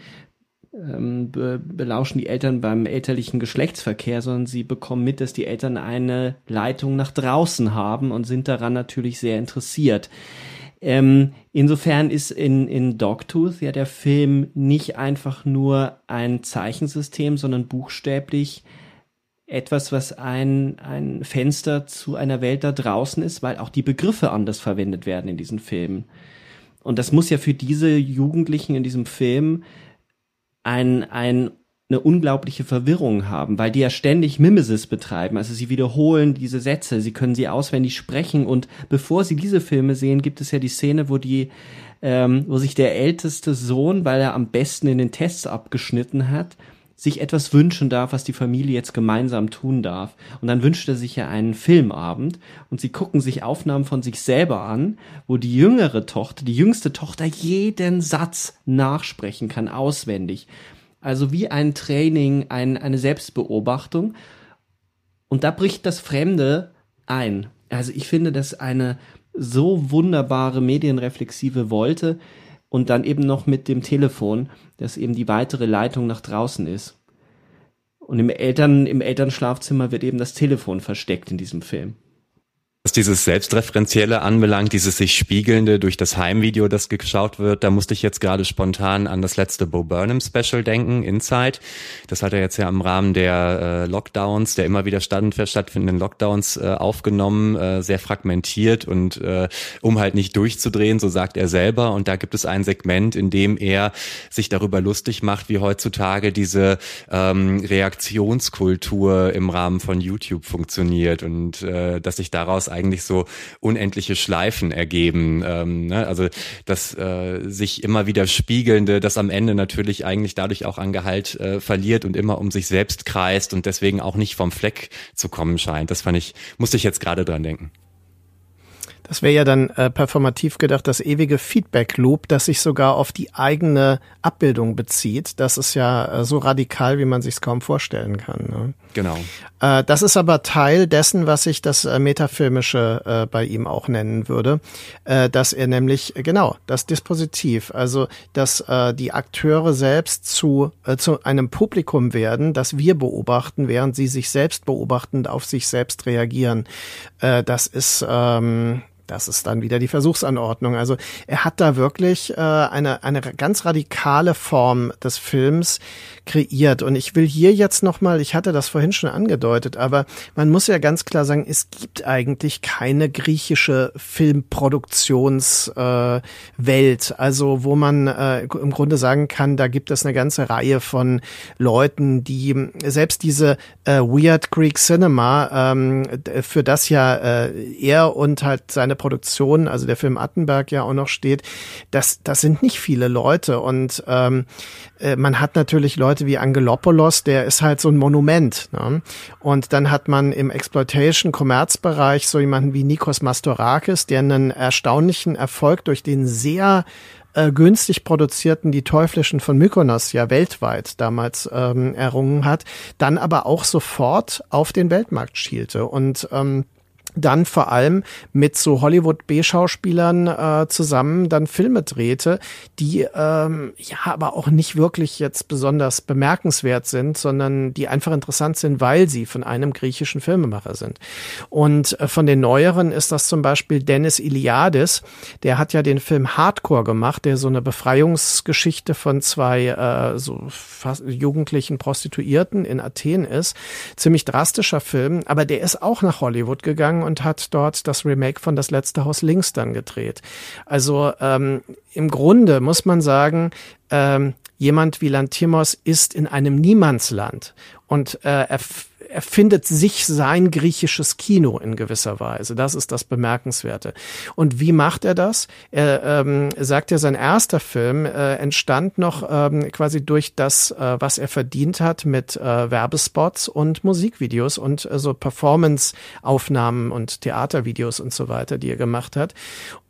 ähm, be belauschen die Eltern beim elterlichen Geschlechtsverkehr, sondern sie bekommen mit, dass die Eltern eine Leitung nach draußen haben und sind daran natürlich sehr interessiert. Ähm, insofern ist in, in Dogtooth ja der Film nicht einfach nur ein Zeichensystem, sondern buchstäblich etwas, was ein, ein Fenster zu einer Welt da draußen ist, weil auch die Begriffe anders verwendet werden in diesen Filmen. Und das muss ja für diese Jugendlichen in diesem Film ein, ein, eine unglaubliche Verwirrung haben, weil die ja ständig Mimesis betreiben. Also sie wiederholen diese Sätze, sie können sie auswendig sprechen und bevor sie diese Filme sehen, gibt es ja die Szene, wo die, ähm, wo sich der älteste Sohn, weil er am besten in den Tests abgeschnitten hat, sich etwas wünschen darf, was die Familie jetzt gemeinsam tun darf. Und dann wünscht er sich ja einen Filmabend und sie gucken sich Aufnahmen von sich selber an, wo die jüngere Tochter, die jüngste Tochter jeden Satz nachsprechen kann, auswendig. Also wie ein Training, ein, eine Selbstbeobachtung. Und da bricht das Fremde ein. Also ich finde das eine so wunderbare medienreflexive Wolte, und dann eben noch mit dem Telefon, das eben die weitere Leitung nach draußen ist. Und im Eltern, im Elternschlafzimmer wird eben das Telefon versteckt in diesem Film. Was dieses Selbstreferenzielle anbelangt, dieses sich Spiegelnde durch das Heimvideo, das geschaut wird, da musste ich jetzt gerade spontan an das letzte Bo Burnham Special denken, Inside. Das hat er jetzt ja im Rahmen der äh, Lockdowns, der immer wieder stattfindenden Lockdowns äh, aufgenommen, äh, sehr fragmentiert und äh, um halt nicht durchzudrehen, so sagt er selber. Und da gibt es ein Segment, in dem er sich darüber lustig macht, wie heutzutage diese ähm, Reaktionskultur im Rahmen von YouTube funktioniert und äh, dass sich daraus eigentlich so unendliche Schleifen ergeben. Ähm, ne? Also das äh, sich immer wieder spiegelnde, das am Ende natürlich eigentlich dadurch auch an Gehalt äh, verliert und immer um sich selbst kreist und deswegen auch nicht vom Fleck zu kommen scheint. Das fand ich, musste ich jetzt gerade dran denken. Das wäre ja dann äh, performativ gedacht das ewige Feedback-Loop, das sich sogar auf die eigene Abbildung bezieht. Das ist ja äh, so radikal, wie man sich es kaum vorstellen kann. Ne? Genau. Äh, das ist aber Teil dessen, was ich das äh, Metafilmische äh, bei ihm auch nennen würde, äh, dass er nämlich, genau, das Dispositiv, also dass die Akteure selbst zu, zu einem Publikum werden, das wir beobachten, während sie sich selbst beobachtend auf sich selbst reagieren. Das ist ähm, das ist dann wieder die Versuchsanordnung. Also er hat da wirklich äh, eine, eine ganz radikale Form des Films kreiert. Und ich will hier jetzt nochmal, ich hatte das vorhin schon angedeutet, aber man muss ja ganz klar sagen, es gibt eigentlich keine griechische Filmproduktionswelt. Äh, also wo man äh, im Grunde sagen kann, da gibt es eine ganze Reihe von Leuten, die selbst diese äh, Weird Greek Cinema, ähm, für das ja äh, er und halt seine Produktion, also der Film Attenberg ja auch noch steht, das, das sind nicht viele Leute und ähm, äh, man hat natürlich Leute wie Angelopoulos, der ist halt so ein Monument. Ne? Und dann hat man im Exploitation-Kommerzbereich so jemanden wie Nikos Mastorakis, der einen erstaunlichen Erfolg durch den sehr äh, günstig produzierten Die Teuflischen von Mykonos ja weltweit damals ähm, errungen hat, dann aber auch sofort auf den Weltmarkt schielte. Und ähm, dann vor allem mit so Hollywood B-Schauspielern äh, zusammen dann Filme drehte, die ähm, ja aber auch nicht wirklich jetzt besonders bemerkenswert sind, sondern die einfach interessant sind, weil sie von einem griechischen Filmemacher sind. Und äh, von den neueren ist das zum Beispiel Dennis Iliadis, der hat ja den Film Hardcore gemacht, der so eine Befreiungsgeschichte von zwei äh, so fast jugendlichen Prostituierten in Athen ist. Ziemlich drastischer Film, aber der ist auch nach Hollywood gegangen und hat dort das Remake von Das letzte Haus links dann gedreht. Also ähm, im Grunde muss man sagen, ähm, jemand wie Lantimos ist in einem Niemandsland und äh, er er findet sich sein griechisches Kino in gewisser Weise. Das ist das Bemerkenswerte. Und wie macht er das? Er ähm, sagt ja, sein erster Film äh, entstand noch ähm, quasi durch das, äh, was er verdient hat mit äh, Werbespots und Musikvideos und äh, so Performance-Aufnahmen und Theatervideos und so weiter, die er gemacht hat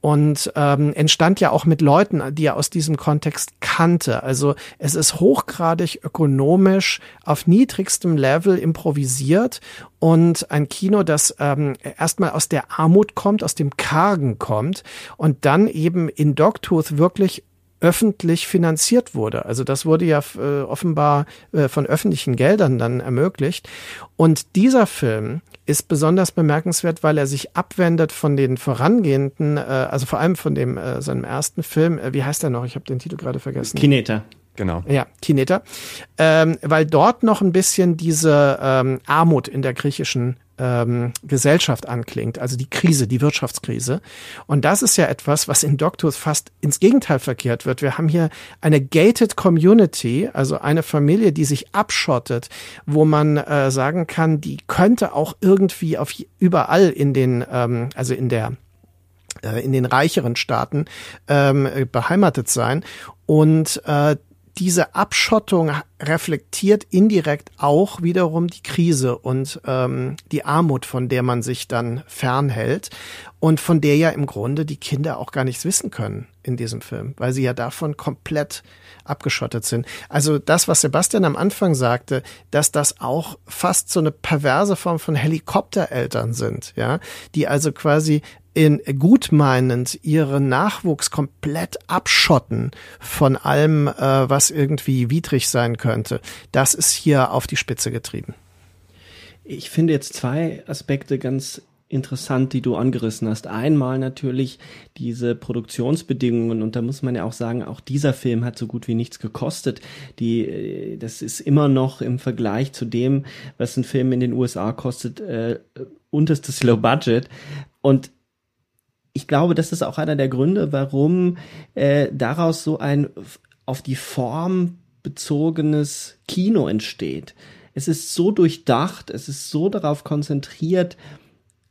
und ähm, entstand ja auch mit Leuten, die er aus diesem Kontext kannte. Also es ist hochgradig ökonomisch auf niedrigstem Level improvisiert und ein Kino, das ähm, erstmal aus der Armut kommt, aus dem Kargen kommt und dann eben in Dogtooth wirklich öffentlich finanziert wurde. Also das wurde ja äh, offenbar äh, von öffentlichen Geldern dann ermöglicht. Und dieser Film ist besonders bemerkenswert, weil er sich abwendet von den vorangehenden, äh, also vor allem von dem äh, seinem ersten Film. Äh, wie heißt er noch? Ich habe den Titel gerade vergessen. Kineta. Genau. Ja, Kineta. Ähm, weil dort noch ein bisschen diese ähm, Armut in der griechischen ähm, Gesellschaft anklingt, also die Krise, die Wirtschaftskrise. Und das ist ja etwas, was in Doctors fast ins Gegenteil verkehrt wird. Wir haben hier eine gated Community, also eine Familie, die sich abschottet, wo man äh, sagen kann, die könnte auch irgendwie auf überall in den, ähm, also in der äh, in den reicheren Staaten ähm, beheimatet sein. Und äh, diese Abschottung reflektiert indirekt auch wiederum die Krise und ähm, die Armut, von der man sich dann fernhält und von der ja im Grunde die Kinder auch gar nichts wissen können in diesem Film, weil sie ja davon komplett abgeschottet sind. Also das, was Sebastian am Anfang sagte, dass das auch fast so eine perverse Form von Helikoptereltern sind, ja, die also quasi in gutmeinend ihren Nachwuchs komplett abschotten von allem, äh, was irgendwie widrig sein könnte, das ist hier auf die Spitze getrieben. Ich finde jetzt zwei Aspekte ganz interessant, die du angerissen hast. Einmal natürlich diese Produktionsbedingungen und da muss man ja auch sagen, auch dieser Film hat so gut wie nichts gekostet. Die, äh, das ist immer noch im Vergleich zu dem, was ein Film in den USA kostet, äh, unterstes Low Budget. Und ich glaube, das ist auch einer der Gründe, warum äh, daraus so ein auf die Form bezogenes Kino entsteht. Es ist so durchdacht, es ist so darauf konzentriert,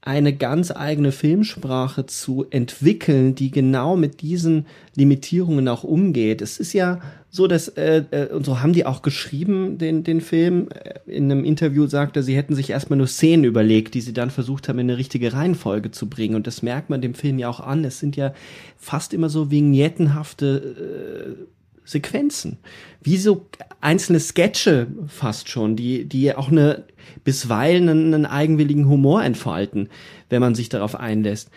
eine ganz eigene Filmsprache zu entwickeln, die genau mit diesen Limitierungen auch umgeht. Es ist ja so, dass, äh, äh, und so haben die auch geschrieben, den, den Film. Äh, in einem Interview sagte, sie hätten sich erstmal nur Szenen überlegt, die sie dann versucht haben, in eine richtige Reihenfolge zu bringen. Und das merkt man dem Film ja auch an. Es sind ja fast immer so vignettenhafte äh, Sequenzen. Wie so einzelne Sketche fast schon, die, die auch eine, bisweilen einen, einen eigenwilligen Humor entfalten, wenn man sich darauf einlässt.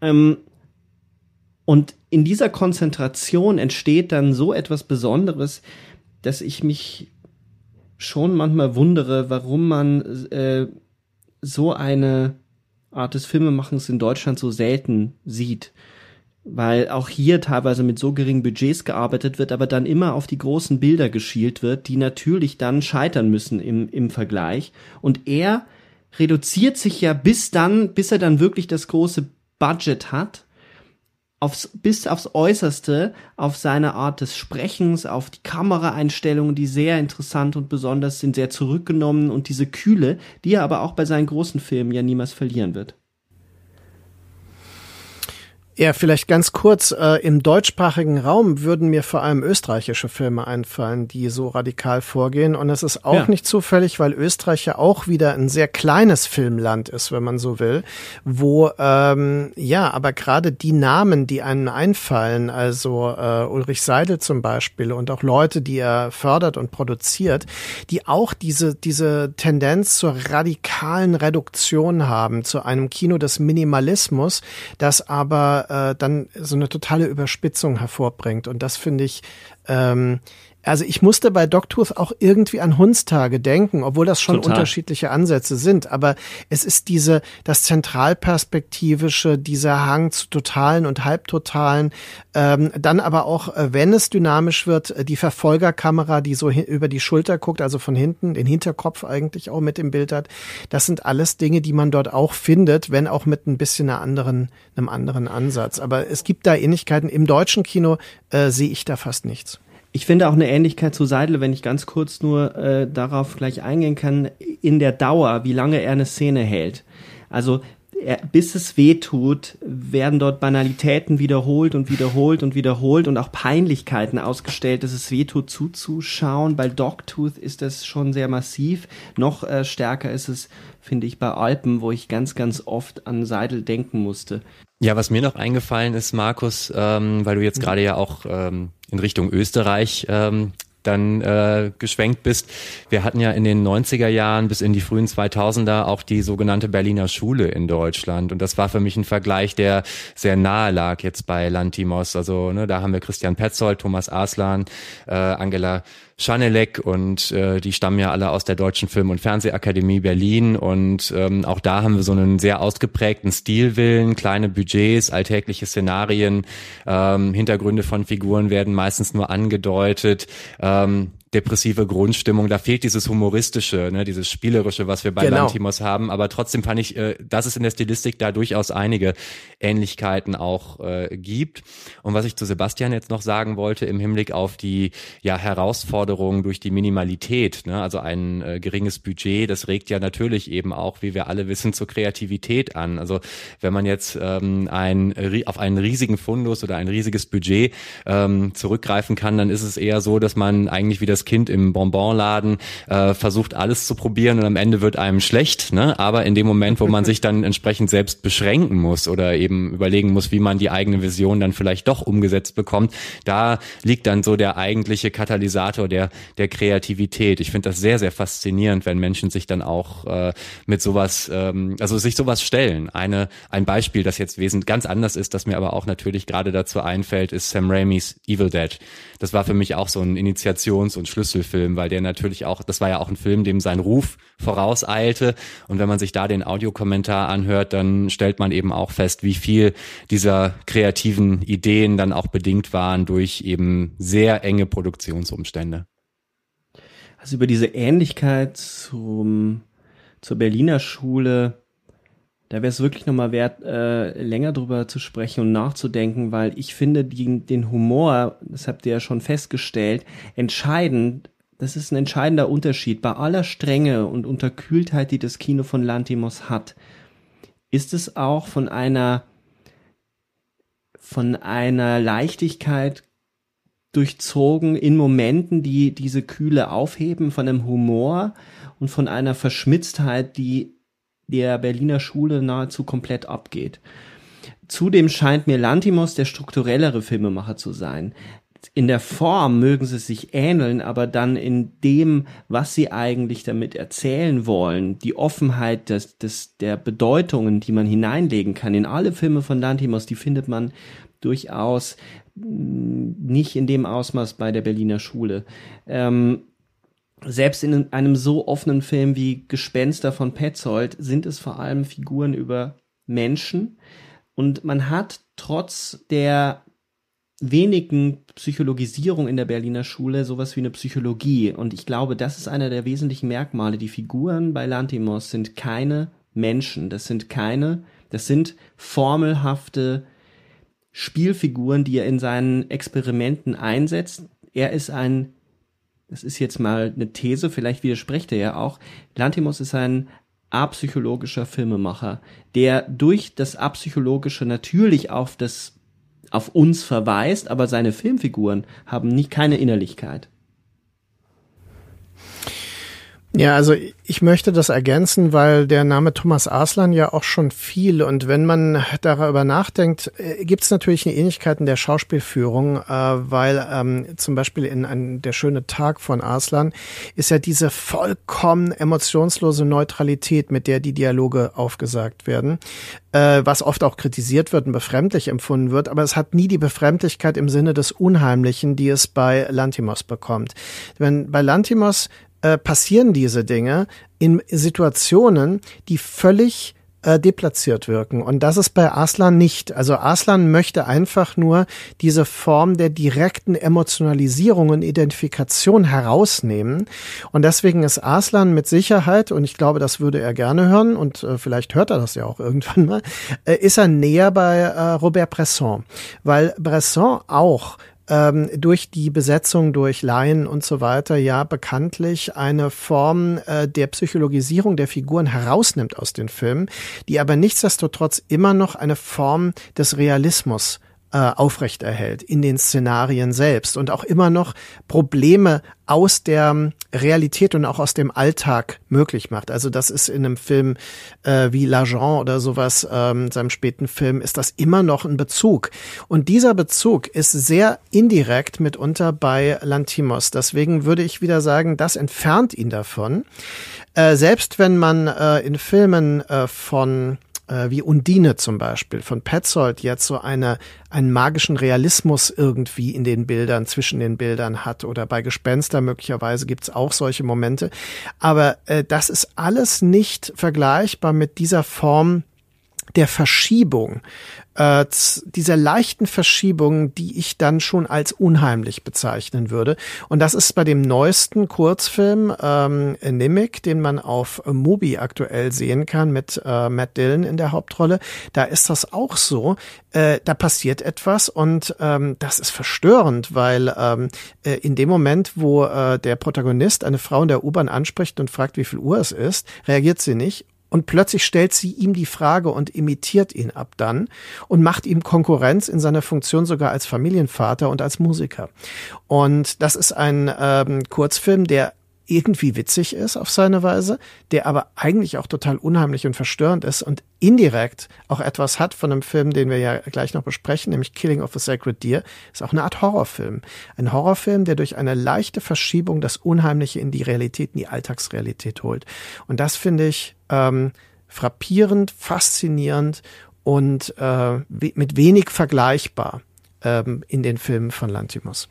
Ähm, und in dieser Konzentration entsteht dann so etwas Besonderes, dass ich mich schon manchmal wundere, warum man äh, so eine Art des Filmemachens in Deutschland so selten sieht weil auch hier teilweise mit so geringen Budgets gearbeitet wird, aber dann immer auf die großen Bilder geschielt wird, die natürlich dann scheitern müssen im, im Vergleich. Und er reduziert sich ja bis dann, bis er dann wirklich das große Budget hat, aufs, bis aufs Äußerste, auf seine Art des Sprechens, auf die Kameraeinstellungen, die sehr interessant und besonders sind, sehr zurückgenommen und diese Kühle, die er aber auch bei seinen großen Filmen ja niemals verlieren wird. Ja, vielleicht ganz kurz. Äh, Im deutschsprachigen Raum würden mir vor allem österreichische Filme einfallen, die so radikal vorgehen. Und es ist auch ja. nicht zufällig, weil Österreich ja auch wieder ein sehr kleines Filmland ist, wenn man so will, wo ähm, ja, aber gerade die Namen, die einem einfallen, also äh, Ulrich Seidel zum Beispiel und auch Leute, die er fördert und produziert, die auch diese diese Tendenz zur radikalen Reduktion haben, zu einem Kino des Minimalismus, das aber äh, dann so eine totale Überspitzung hervorbringt. Und das finde ich ähm, also ich musste bei Dogtooth auch irgendwie an Hundstage denken, obwohl das schon Total. unterschiedliche Ansätze sind. Aber es ist diese, das Zentralperspektivische, dieser Hang zu totalen und halbtotalen, ähm, dann aber auch, äh, wenn es dynamisch wird, äh, die Verfolgerkamera, die so über die Schulter guckt, also von hinten, den Hinterkopf eigentlich auch mit im Bild hat. Das sind alles Dinge, die man dort auch findet, wenn auch mit ein bisschen einer anderen, einem anderen Ansatz. Aber es gibt da Ähnlichkeiten. Im deutschen Kino äh, sehe ich da fast nichts. Ich finde auch eine Ähnlichkeit zu Seidel, wenn ich ganz kurz nur äh, darauf gleich eingehen kann, in der Dauer, wie lange er eine Szene hält. Also bis es weh tut, werden dort Banalitäten wiederholt und wiederholt und wiederholt und auch Peinlichkeiten ausgestellt, dass es weh tut zuzuschauen. Bei Dogtooth ist das schon sehr massiv. Noch äh, stärker ist es, finde ich, bei Alpen, wo ich ganz, ganz oft an Seidel denken musste. Ja, was mir noch eingefallen ist, Markus, ähm, weil du jetzt mhm. gerade ja auch ähm, in Richtung Österreich ähm, dann äh, geschwenkt bist. Wir hatten ja in den 90er Jahren bis in die frühen 2000er auch die sogenannte Berliner Schule in Deutschland. Und das war für mich ein Vergleich, der sehr nahe lag jetzt bei Lantimos. Also ne, da haben wir Christian Petzold, Thomas Aslan, äh, Angela Schanelek und äh, die stammen ja alle aus der Deutschen Film- und Fernsehakademie Berlin und ähm, auch da haben wir so einen sehr ausgeprägten Stilwillen, kleine Budgets, alltägliche Szenarien, ähm, Hintergründe von Figuren werden meistens nur angedeutet. Ähm, depressive Grundstimmung. Da fehlt dieses humoristische, ne, dieses spielerische, was wir bei genau. Lantimos haben. Aber trotzdem fand ich, äh, dass es in der Stilistik da durchaus einige Ähnlichkeiten auch äh, gibt. Und was ich zu Sebastian jetzt noch sagen wollte im Hinblick auf die ja Herausforderungen durch die Minimalität, ne, also ein äh, geringes Budget, das regt ja natürlich eben auch, wie wir alle wissen, zur Kreativität an. Also wenn man jetzt ähm, ein, auf einen riesigen Fundus oder ein riesiges Budget ähm, zurückgreifen kann, dann ist es eher so, dass man eigentlich wieder das Kind im Bonbonladen äh, versucht alles zu probieren und am Ende wird einem schlecht, ne? Aber in dem Moment, wo man sich dann entsprechend selbst beschränken muss oder eben überlegen muss, wie man die eigene Vision dann vielleicht doch umgesetzt bekommt, da liegt dann so der eigentliche Katalysator der der Kreativität. Ich finde das sehr sehr faszinierend, wenn Menschen sich dann auch äh, mit sowas, ähm, also sich sowas stellen. Eine ein Beispiel, das jetzt wesentlich ganz anders ist, das mir aber auch natürlich gerade dazu einfällt, ist Sam Raimis Evil Dead. Das war für mich auch so ein Initiations- und Schlüsselfilm, weil der natürlich auch, das war ja auch ein Film, dem sein Ruf vorauseilte. Und wenn man sich da den Audiokommentar anhört, dann stellt man eben auch fest, wie viel dieser kreativen Ideen dann auch bedingt waren durch eben sehr enge Produktionsumstände. Also über diese Ähnlichkeit zum, zur Berliner Schule da wäre es wirklich nochmal wert, äh, länger drüber zu sprechen und nachzudenken, weil ich finde die, den Humor, das habt ihr ja schon festgestellt, entscheidend, das ist ein entscheidender Unterschied. Bei aller Strenge und Unterkühltheit, die das Kino von Lantimos hat, ist es auch von einer, von einer Leichtigkeit durchzogen in Momenten, die diese Kühle aufheben, von einem Humor und von einer Verschmitztheit, die der Berliner Schule nahezu komplett abgeht. Zudem scheint mir Lantimos der strukturellere Filmemacher zu sein. In der Form mögen sie sich ähneln, aber dann in dem, was sie eigentlich damit erzählen wollen, die Offenheit des, des, der Bedeutungen, die man hineinlegen kann in alle Filme von Lantimos, die findet man durchaus nicht in dem Ausmaß bei der Berliner Schule. Ähm, selbst in einem so offenen Film wie Gespenster von Petzold sind es vor allem Figuren über Menschen. Und man hat trotz der wenigen Psychologisierung in der Berliner Schule sowas wie eine Psychologie. Und ich glaube, das ist einer der wesentlichen Merkmale. Die Figuren bei Lantimos sind keine Menschen. Das sind keine, das sind formelhafte Spielfiguren, die er in seinen Experimenten einsetzt. Er ist ein das ist jetzt mal eine These, vielleicht widerspricht er ja auch. Lantimos ist ein apsychologischer Filmemacher, der durch das Apsychologische natürlich auf das auf uns verweist, aber seine Filmfiguren haben nie keine Innerlichkeit. Ja, also ich möchte das ergänzen, weil der Name Thomas Arslan ja auch schon viel und wenn man darüber nachdenkt, äh, gibt es natürlich eine Ähnlichkeit in der Schauspielführung, äh, weil ähm, zum Beispiel in ein, Der schöne Tag von Arslan ist ja diese vollkommen emotionslose Neutralität, mit der die Dialoge aufgesagt werden, äh, was oft auch kritisiert wird und befremdlich empfunden wird, aber es hat nie die Befremdlichkeit im Sinne des Unheimlichen, die es bei Lantimos bekommt. Wenn bei Lantimos äh, passieren diese Dinge in Situationen, die völlig äh, deplatziert wirken. Und das ist bei Aslan nicht. Also Aslan möchte einfach nur diese Form der direkten Emotionalisierung und Identifikation herausnehmen. Und deswegen ist Aslan mit Sicherheit, und ich glaube, das würde er gerne hören, und äh, vielleicht hört er das ja auch irgendwann mal, äh, ist er näher bei äh, Robert Bresson. Weil Bresson auch ähm, durch die Besetzung durch Laien und so weiter ja bekanntlich eine Form äh, der Psychologisierung der Figuren herausnimmt aus den Filmen, die aber nichtsdestotrotz immer noch eine Form des Realismus äh, aufrechterhält in den Szenarien selbst und auch immer noch Probleme aus der Realität und auch aus dem Alltag möglich macht. Also das ist in einem Film äh, wie L'Agent oder sowas, ähm, seinem späten Film, ist das immer noch ein Bezug. Und dieser Bezug ist sehr indirekt mitunter bei Lantimos. Deswegen würde ich wieder sagen, das entfernt ihn davon. Äh, selbst wenn man äh, in Filmen äh, von wie Undine zum Beispiel von Petzold jetzt so eine, einen magischen Realismus irgendwie in den Bildern, zwischen den Bildern hat oder bei Gespenster möglicherweise gibt's auch solche Momente. Aber äh, das ist alles nicht vergleichbar mit dieser Form der Verschiebung, äh, dieser leichten Verschiebung, die ich dann schon als unheimlich bezeichnen würde. Und das ist bei dem neuesten Kurzfilm ähm, Nimic, den man auf Mubi aktuell sehen kann mit äh, Matt Dillon in der Hauptrolle. Da ist das auch so. Äh, da passiert etwas und ähm, das ist verstörend, weil ähm, äh, in dem Moment, wo äh, der Protagonist eine Frau in der U-Bahn anspricht und fragt, wie viel Uhr es ist, reagiert sie nicht und plötzlich stellt sie ihm die Frage und imitiert ihn ab dann und macht ihm Konkurrenz in seiner Funktion sogar als Familienvater und als Musiker. Und das ist ein ähm, Kurzfilm, der irgendwie witzig ist auf seine Weise, der aber eigentlich auch total unheimlich und verstörend ist und indirekt auch etwas hat von einem Film, den wir ja gleich noch besprechen, nämlich Killing of a Sacred Deer, ist auch eine Art Horrorfilm. Ein Horrorfilm, der durch eine leichte Verschiebung das Unheimliche in die Realität, in die Alltagsrealität holt. Und das finde ich ähm, frappierend, faszinierend und äh, mit wenig vergleichbar ähm, in den Filmen von Lantimos.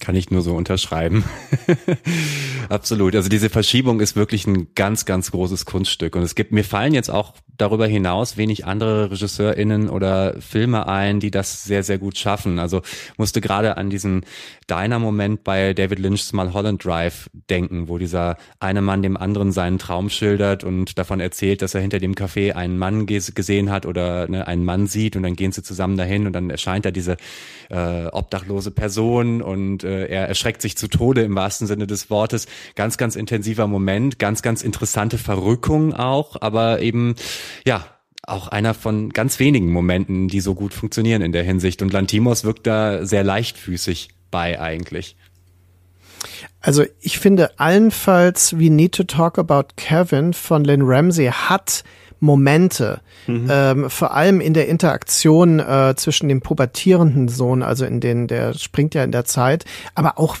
Kann ich nur so unterschreiben. Absolut. Also diese Verschiebung ist wirklich ein ganz, ganz großes Kunststück. Und es gibt, mir fallen jetzt auch darüber hinaus wenig andere RegisseurInnen oder Filme ein, die das sehr, sehr gut schaffen. Also musste gerade an diesen Diner-Moment bei David Lynch's Mulholland Drive denken, wo dieser eine Mann dem anderen seinen Traum schildert und davon erzählt, dass er hinter dem Café einen Mann gesehen hat oder ne, einen Mann sieht und dann gehen sie zusammen dahin und dann erscheint da diese äh, obdachlose Person und äh, er erschreckt sich zu Tode im wahrsten Sinne des Wortes. Ganz, ganz intensiver Moment, ganz, ganz interessante Verrückung auch, aber eben, ja, auch einer von ganz wenigen Momenten, die so gut funktionieren in der Hinsicht. Und Lantimos wirkt da sehr leichtfüßig bei eigentlich. Also ich finde allenfalls We Need to Talk About Kevin von Lynn Ramsey hat Momente, mhm. ähm, vor allem in der Interaktion äh, zwischen dem pubertierenden Sohn, also in den, der springt ja in der Zeit, aber auch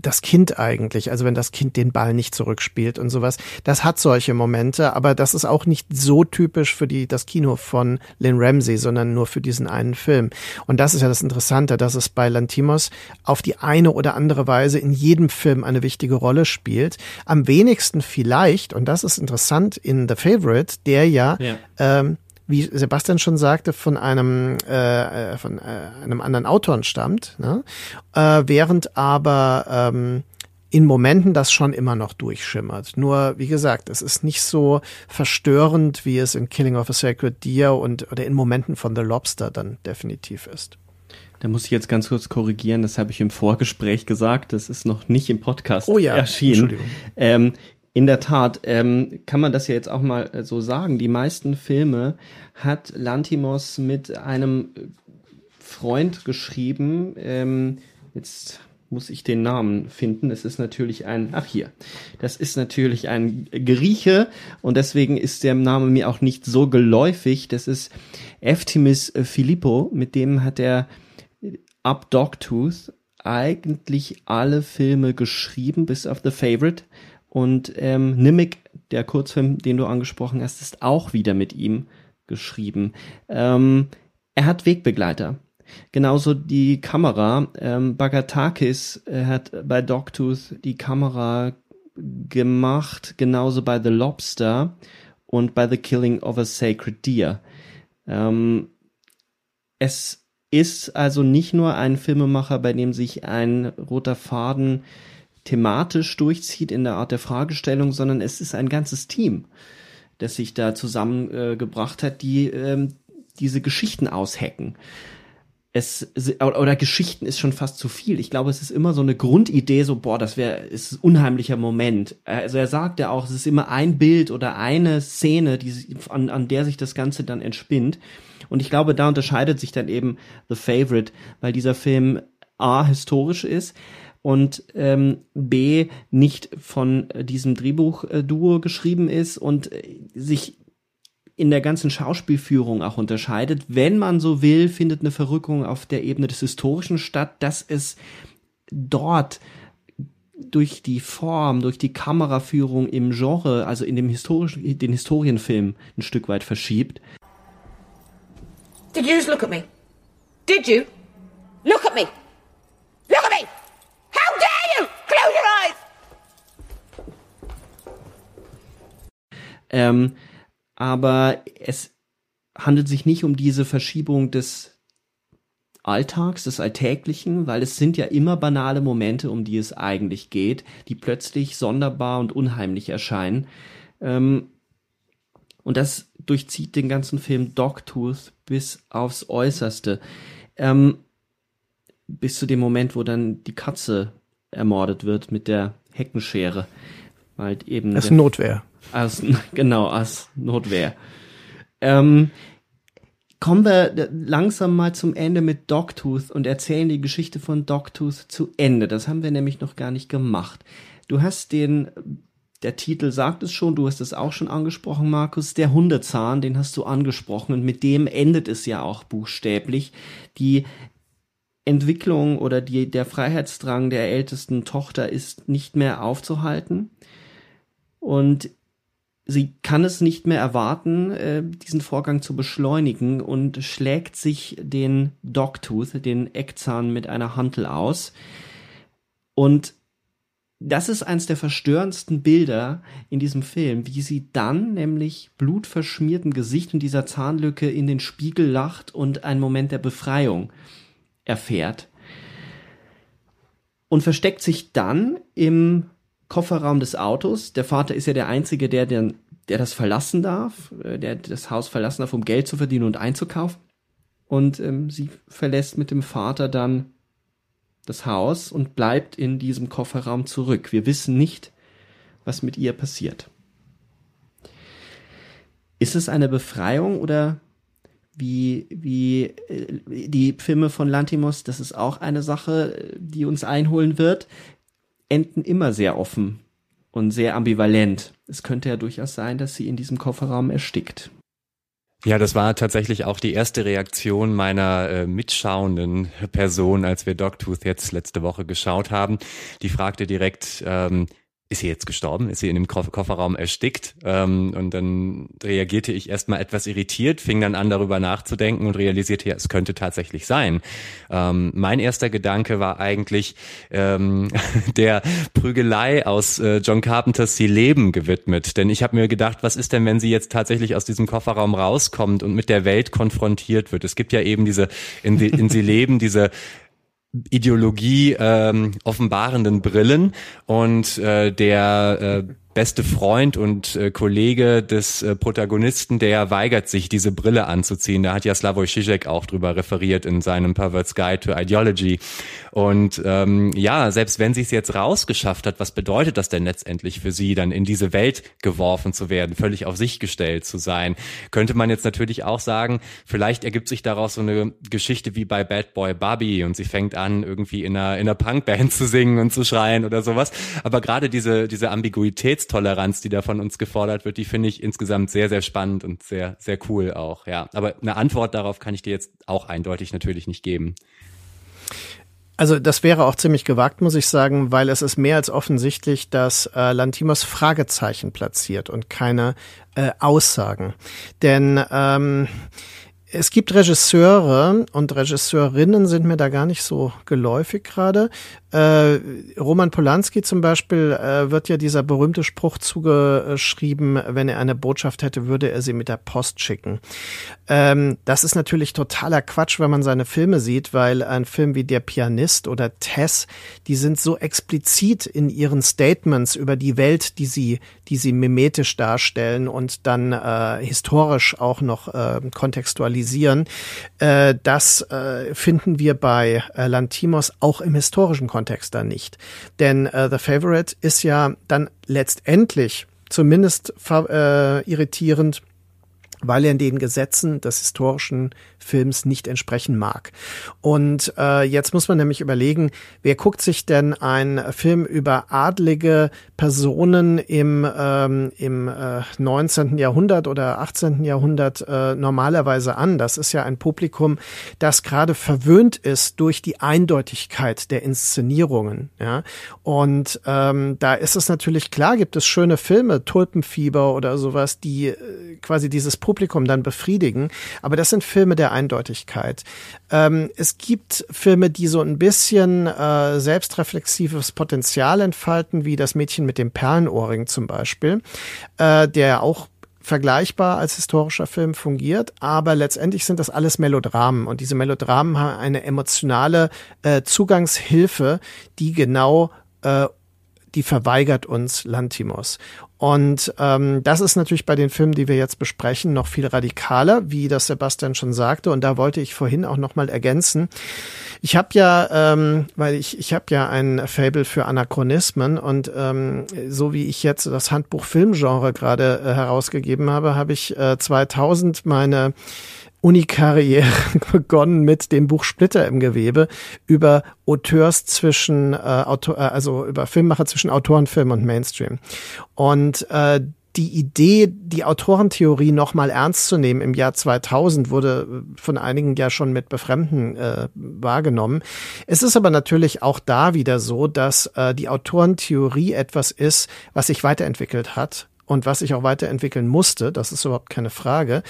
das Kind eigentlich, also wenn das Kind den Ball nicht zurückspielt und sowas, das hat solche Momente, aber das ist auch nicht so typisch für die, das Kino von Lynn Ramsey, sondern nur für diesen einen Film. Und das ist ja das Interessante, dass es bei Lantimos auf die eine oder andere Weise in jedem Film eine wichtige Rolle spielt. Am wenigsten vielleicht, und das ist interessant in The Favorite, der ja, ja. Ähm, wie Sebastian schon sagte, von einem äh, äh, von äh, einem anderen Autoren stammt, ne? äh, während aber ähm, in Momenten das schon immer noch durchschimmert. Nur, wie gesagt, es ist nicht so verstörend, wie es in Killing of a Sacred Deer und oder in Momenten von The Lobster dann definitiv ist. Da muss ich jetzt ganz kurz korrigieren, das habe ich im Vorgespräch gesagt, das ist noch nicht im Podcast oh ja, erschienen. Ähm, In der Tat, ähm, kann man das ja jetzt auch mal äh, so sagen. Die meisten Filme hat Lantimos mit einem Freund geschrieben. Ähm, jetzt muss ich den Namen finden. Es ist natürlich ein, ach hier, das ist natürlich ein Grieche und deswegen ist der Name mir auch nicht so geläufig. Das ist Eftimis Filippo, mit dem hat er ab Dogtooth eigentlich alle Filme geschrieben, bis auf The Favorite. Und ähm, Nimic, der Kurzfilm, den du angesprochen hast, ist auch wieder mit ihm geschrieben. Ähm, er hat Wegbegleiter. Genauso die Kamera. Ähm, Bagatakis äh, hat bei Dogtooth die Kamera gemacht, genauso bei The Lobster und bei The Killing of a Sacred Deer. Ähm, es ist also nicht nur ein Filmemacher, bei dem sich ein roter Faden thematisch durchzieht in der Art der Fragestellung, sondern es ist ein ganzes Team, das sich da zusammengebracht äh, hat, die ähm, diese Geschichten aushacken es oder Geschichten ist schon fast zu viel. Ich glaube, es ist immer so eine Grundidee, so boah, das wäre ist ein unheimlicher Moment. Also er sagt ja auch, es ist immer ein Bild oder eine Szene, die an, an der sich das Ganze dann entspinnt. Und ich glaube, da unterscheidet sich dann eben The Favorite, weil dieser Film a historisch ist und ähm, b nicht von diesem Drehbuchduo geschrieben ist und sich in der ganzen Schauspielführung auch unterscheidet. Wenn man so will, findet eine Verrückung auf der Ebene des Historischen statt, dass es dort durch die Form, durch die Kameraführung im Genre, also in dem historischen, den Historienfilm ein Stück weit verschiebt. Did you just look at me? Did you? Look at me! Look at me! How dare you! Close your eyes! Ähm, aber es handelt sich nicht um diese Verschiebung des Alltags, des Alltäglichen, weil es sind ja immer banale Momente, um die es eigentlich geht, die plötzlich sonderbar und unheimlich erscheinen. Ähm, und das durchzieht den ganzen Film Dogtooth bis aufs Äußerste. Ähm, bis zu dem Moment, wo dann die Katze ermordet wird mit der Heckenschere. Weil eben das ist Notwehr. Als, genau, als Notwehr. Ähm, kommen wir langsam mal zum Ende mit Dogtooth und erzählen die Geschichte von Dogtooth zu Ende. Das haben wir nämlich noch gar nicht gemacht. Du hast den, der Titel sagt es schon, du hast es auch schon angesprochen, Markus, der Hundezahn, den hast du angesprochen und mit dem endet es ja auch buchstäblich. Die Entwicklung oder die, der Freiheitsdrang der ältesten Tochter ist nicht mehr aufzuhalten. Und sie kann es nicht mehr erwarten, äh, diesen Vorgang zu beschleunigen und schlägt sich den Dogtooth, den Eckzahn mit einer Hantel aus. Und das ist eins der verstörendsten Bilder in diesem Film, wie sie dann nämlich blutverschmierten Gesicht in dieser Zahnlücke in den Spiegel lacht und einen Moment der Befreiung erfährt. Und versteckt sich dann im Kofferraum des Autos. Der Vater ist ja der Einzige, der, der, der das verlassen darf, äh, der das Haus verlassen darf, um Geld zu verdienen und einzukaufen. Und ähm, sie verlässt mit dem Vater dann das Haus und bleibt in diesem Kofferraum zurück. Wir wissen nicht, was mit ihr passiert. Ist es eine Befreiung oder wie, wie äh, die Filme von Lantimos, das ist auch eine Sache, die uns einholen wird enden immer sehr offen und sehr ambivalent. Es könnte ja durchaus sein, dass sie in diesem Kofferraum erstickt. Ja, das war tatsächlich auch die erste Reaktion meiner äh, mitschauenden Person, als wir Dogtooth jetzt letzte Woche geschaut haben. Die fragte direkt, ähm, ist sie jetzt gestorben? Ist sie in dem Kofferraum erstickt? Ähm, und dann reagierte ich erstmal etwas irritiert, fing dann an, darüber nachzudenken und realisierte, ja, es könnte tatsächlich sein. Ähm, mein erster Gedanke war eigentlich ähm, der Prügelei aus äh, John Carpenters Sie leben gewidmet. Denn ich habe mir gedacht, was ist denn, wenn sie jetzt tatsächlich aus diesem Kofferraum rauskommt und mit der Welt konfrontiert wird? Es gibt ja eben diese in, in Sie leben diese Ideologie ähm, offenbarenden Brillen und äh, der äh, beste Freund und äh, Kollege des äh, Protagonisten, der weigert sich, diese Brille anzuziehen. Da hat ja Slavoj Žižek auch drüber referiert in seinem Pervert's Guide to Ideology. Und ähm, ja, selbst wenn sie es jetzt rausgeschafft hat, was bedeutet das denn letztendlich für sie, dann in diese Welt geworfen zu werden, völlig auf sich gestellt zu sein? Könnte man jetzt natürlich auch sagen, vielleicht ergibt sich daraus so eine Geschichte wie bei Bad Boy Barbie und sie fängt an, irgendwie in einer, in einer Punkband zu singen und zu schreien oder sowas. Aber gerade diese, diese Ambiguitätstoleranz, die da von uns gefordert wird, die finde ich insgesamt sehr, sehr spannend und sehr, sehr cool auch, ja. Aber eine Antwort darauf kann ich dir jetzt auch eindeutig natürlich nicht geben. Also das wäre auch ziemlich gewagt, muss ich sagen, weil es ist mehr als offensichtlich, dass äh, Lantimos Fragezeichen platziert und keine äh, Aussagen. Denn ähm, es gibt Regisseure und Regisseurinnen sind mir da gar nicht so geläufig gerade, äh, Roman Polanski zum Beispiel äh, wird ja dieser berühmte Spruch zugeschrieben, wenn er eine Botschaft hätte, würde er sie mit der Post schicken. Ähm, das ist natürlich totaler Quatsch, wenn man seine Filme sieht, weil ein Film wie Der Pianist oder Tess, die sind so explizit in ihren Statements über die Welt, die sie, die sie mimetisch darstellen und dann äh, historisch auch noch äh, kontextualisieren. Äh, das finden wir bei Lantimos auch im historischen Kontext Kontext dann nicht. Denn äh, The Favorite ist ja dann letztendlich zumindest äh, irritierend, weil er in den Gesetzen des historischen Films nicht entsprechen mag. Und äh, jetzt muss man nämlich überlegen, wer guckt sich denn einen Film über adlige Personen im, ähm, im äh, 19. Jahrhundert oder 18. Jahrhundert äh, normalerweise an? Das ist ja ein Publikum, das gerade verwöhnt ist durch die Eindeutigkeit der Inszenierungen. Ja? Und ähm, da ist es natürlich klar, gibt es schöne Filme, Tulpenfieber oder sowas, die äh, quasi dieses Publikum dann befriedigen. Aber das sind Filme der Eindeutigkeit. Ähm, es gibt Filme, die so ein bisschen äh, selbstreflexives Potenzial entfalten, wie das Mädchen mit dem Perlenohrring zum Beispiel, äh, der auch vergleichbar als historischer Film fungiert, aber letztendlich sind das alles Melodramen und diese Melodramen haben eine emotionale äh, Zugangshilfe, die genau äh, die verweigert uns Lantimos. Und ähm, das ist natürlich bei den Filmen, die wir jetzt besprechen, noch viel radikaler, wie das Sebastian schon sagte. Und da wollte ich vorhin auch noch mal ergänzen. Ich habe ja, ähm, weil ich ich habe ja ein Fable für Anachronismen und ähm, so wie ich jetzt das Handbuch Filmgenre gerade äh, herausgegeben habe, habe ich äh, 2000 meine Uni-Karriere begonnen mit dem Buch Splitter im Gewebe über Auteurs zwischen, äh, Autor, äh, also über Filmmacher zwischen Autorenfilm und Mainstream. Und äh, die Idee, die Autorentheorie nochmal ernst zu nehmen im Jahr 2000 wurde von einigen ja schon mit Befremden äh, wahrgenommen. Es ist aber natürlich auch da wieder so, dass äh, die Autorentheorie etwas ist, was sich weiterentwickelt hat und was sich auch weiterentwickeln musste, das ist überhaupt keine Frage,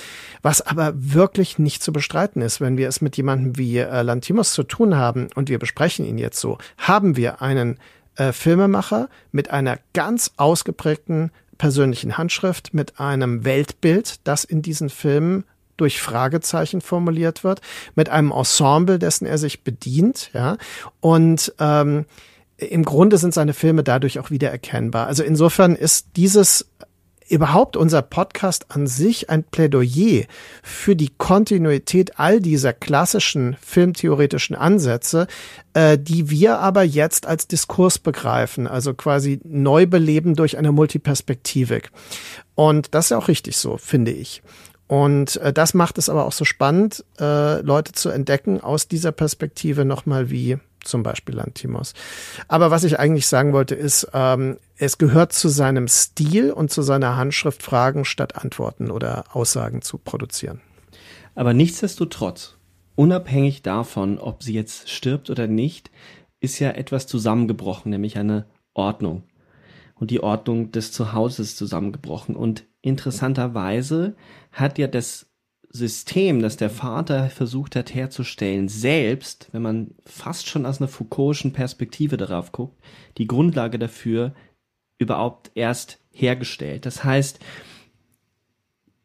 was aber wirklich nicht zu bestreiten ist, wenn wir es mit jemandem wie äh, Lantimos zu tun haben und wir besprechen ihn jetzt so, haben wir einen äh, Filmemacher mit einer ganz ausgeprägten persönlichen Handschrift, mit einem Weltbild, das in diesen Filmen durch Fragezeichen formuliert wird, mit einem Ensemble, dessen er sich bedient, ja, und ähm, im Grunde sind seine Filme dadurch auch wieder erkennbar. Also insofern ist dieses überhaupt unser Podcast an sich ein Plädoyer für die Kontinuität all dieser klassischen filmtheoretischen Ansätze, äh, die wir aber jetzt als Diskurs begreifen, also quasi neu beleben durch eine Multiperspektivik. Und das ist ja auch richtig so, finde ich. Und äh, das macht es aber auch so spannend, äh, Leute zu entdecken aus dieser Perspektive nochmal wie zum Beispiel Lantimos. Aber was ich eigentlich sagen wollte, ist, ähm, es gehört zu seinem Stil und zu seiner Handschrift, Fragen statt Antworten oder Aussagen zu produzieren. Aber nichtsdestotrotz, unabhängig davon, ob sie jetzt stirbt oder nicht, ist ja etwas zusammengebrochen, nämlich eine Ordnung. Und die Ordnung des Zuhauses zusammengebrochen. Und interessanterweise hat ja das System, das der Vater versucht hat herzustellen, selbst, wenn man fast schon aus einer Foucault'schen Perspektive darauf guckt, die Grundlage dafür überhaupt erst hergestellt. Das heißt,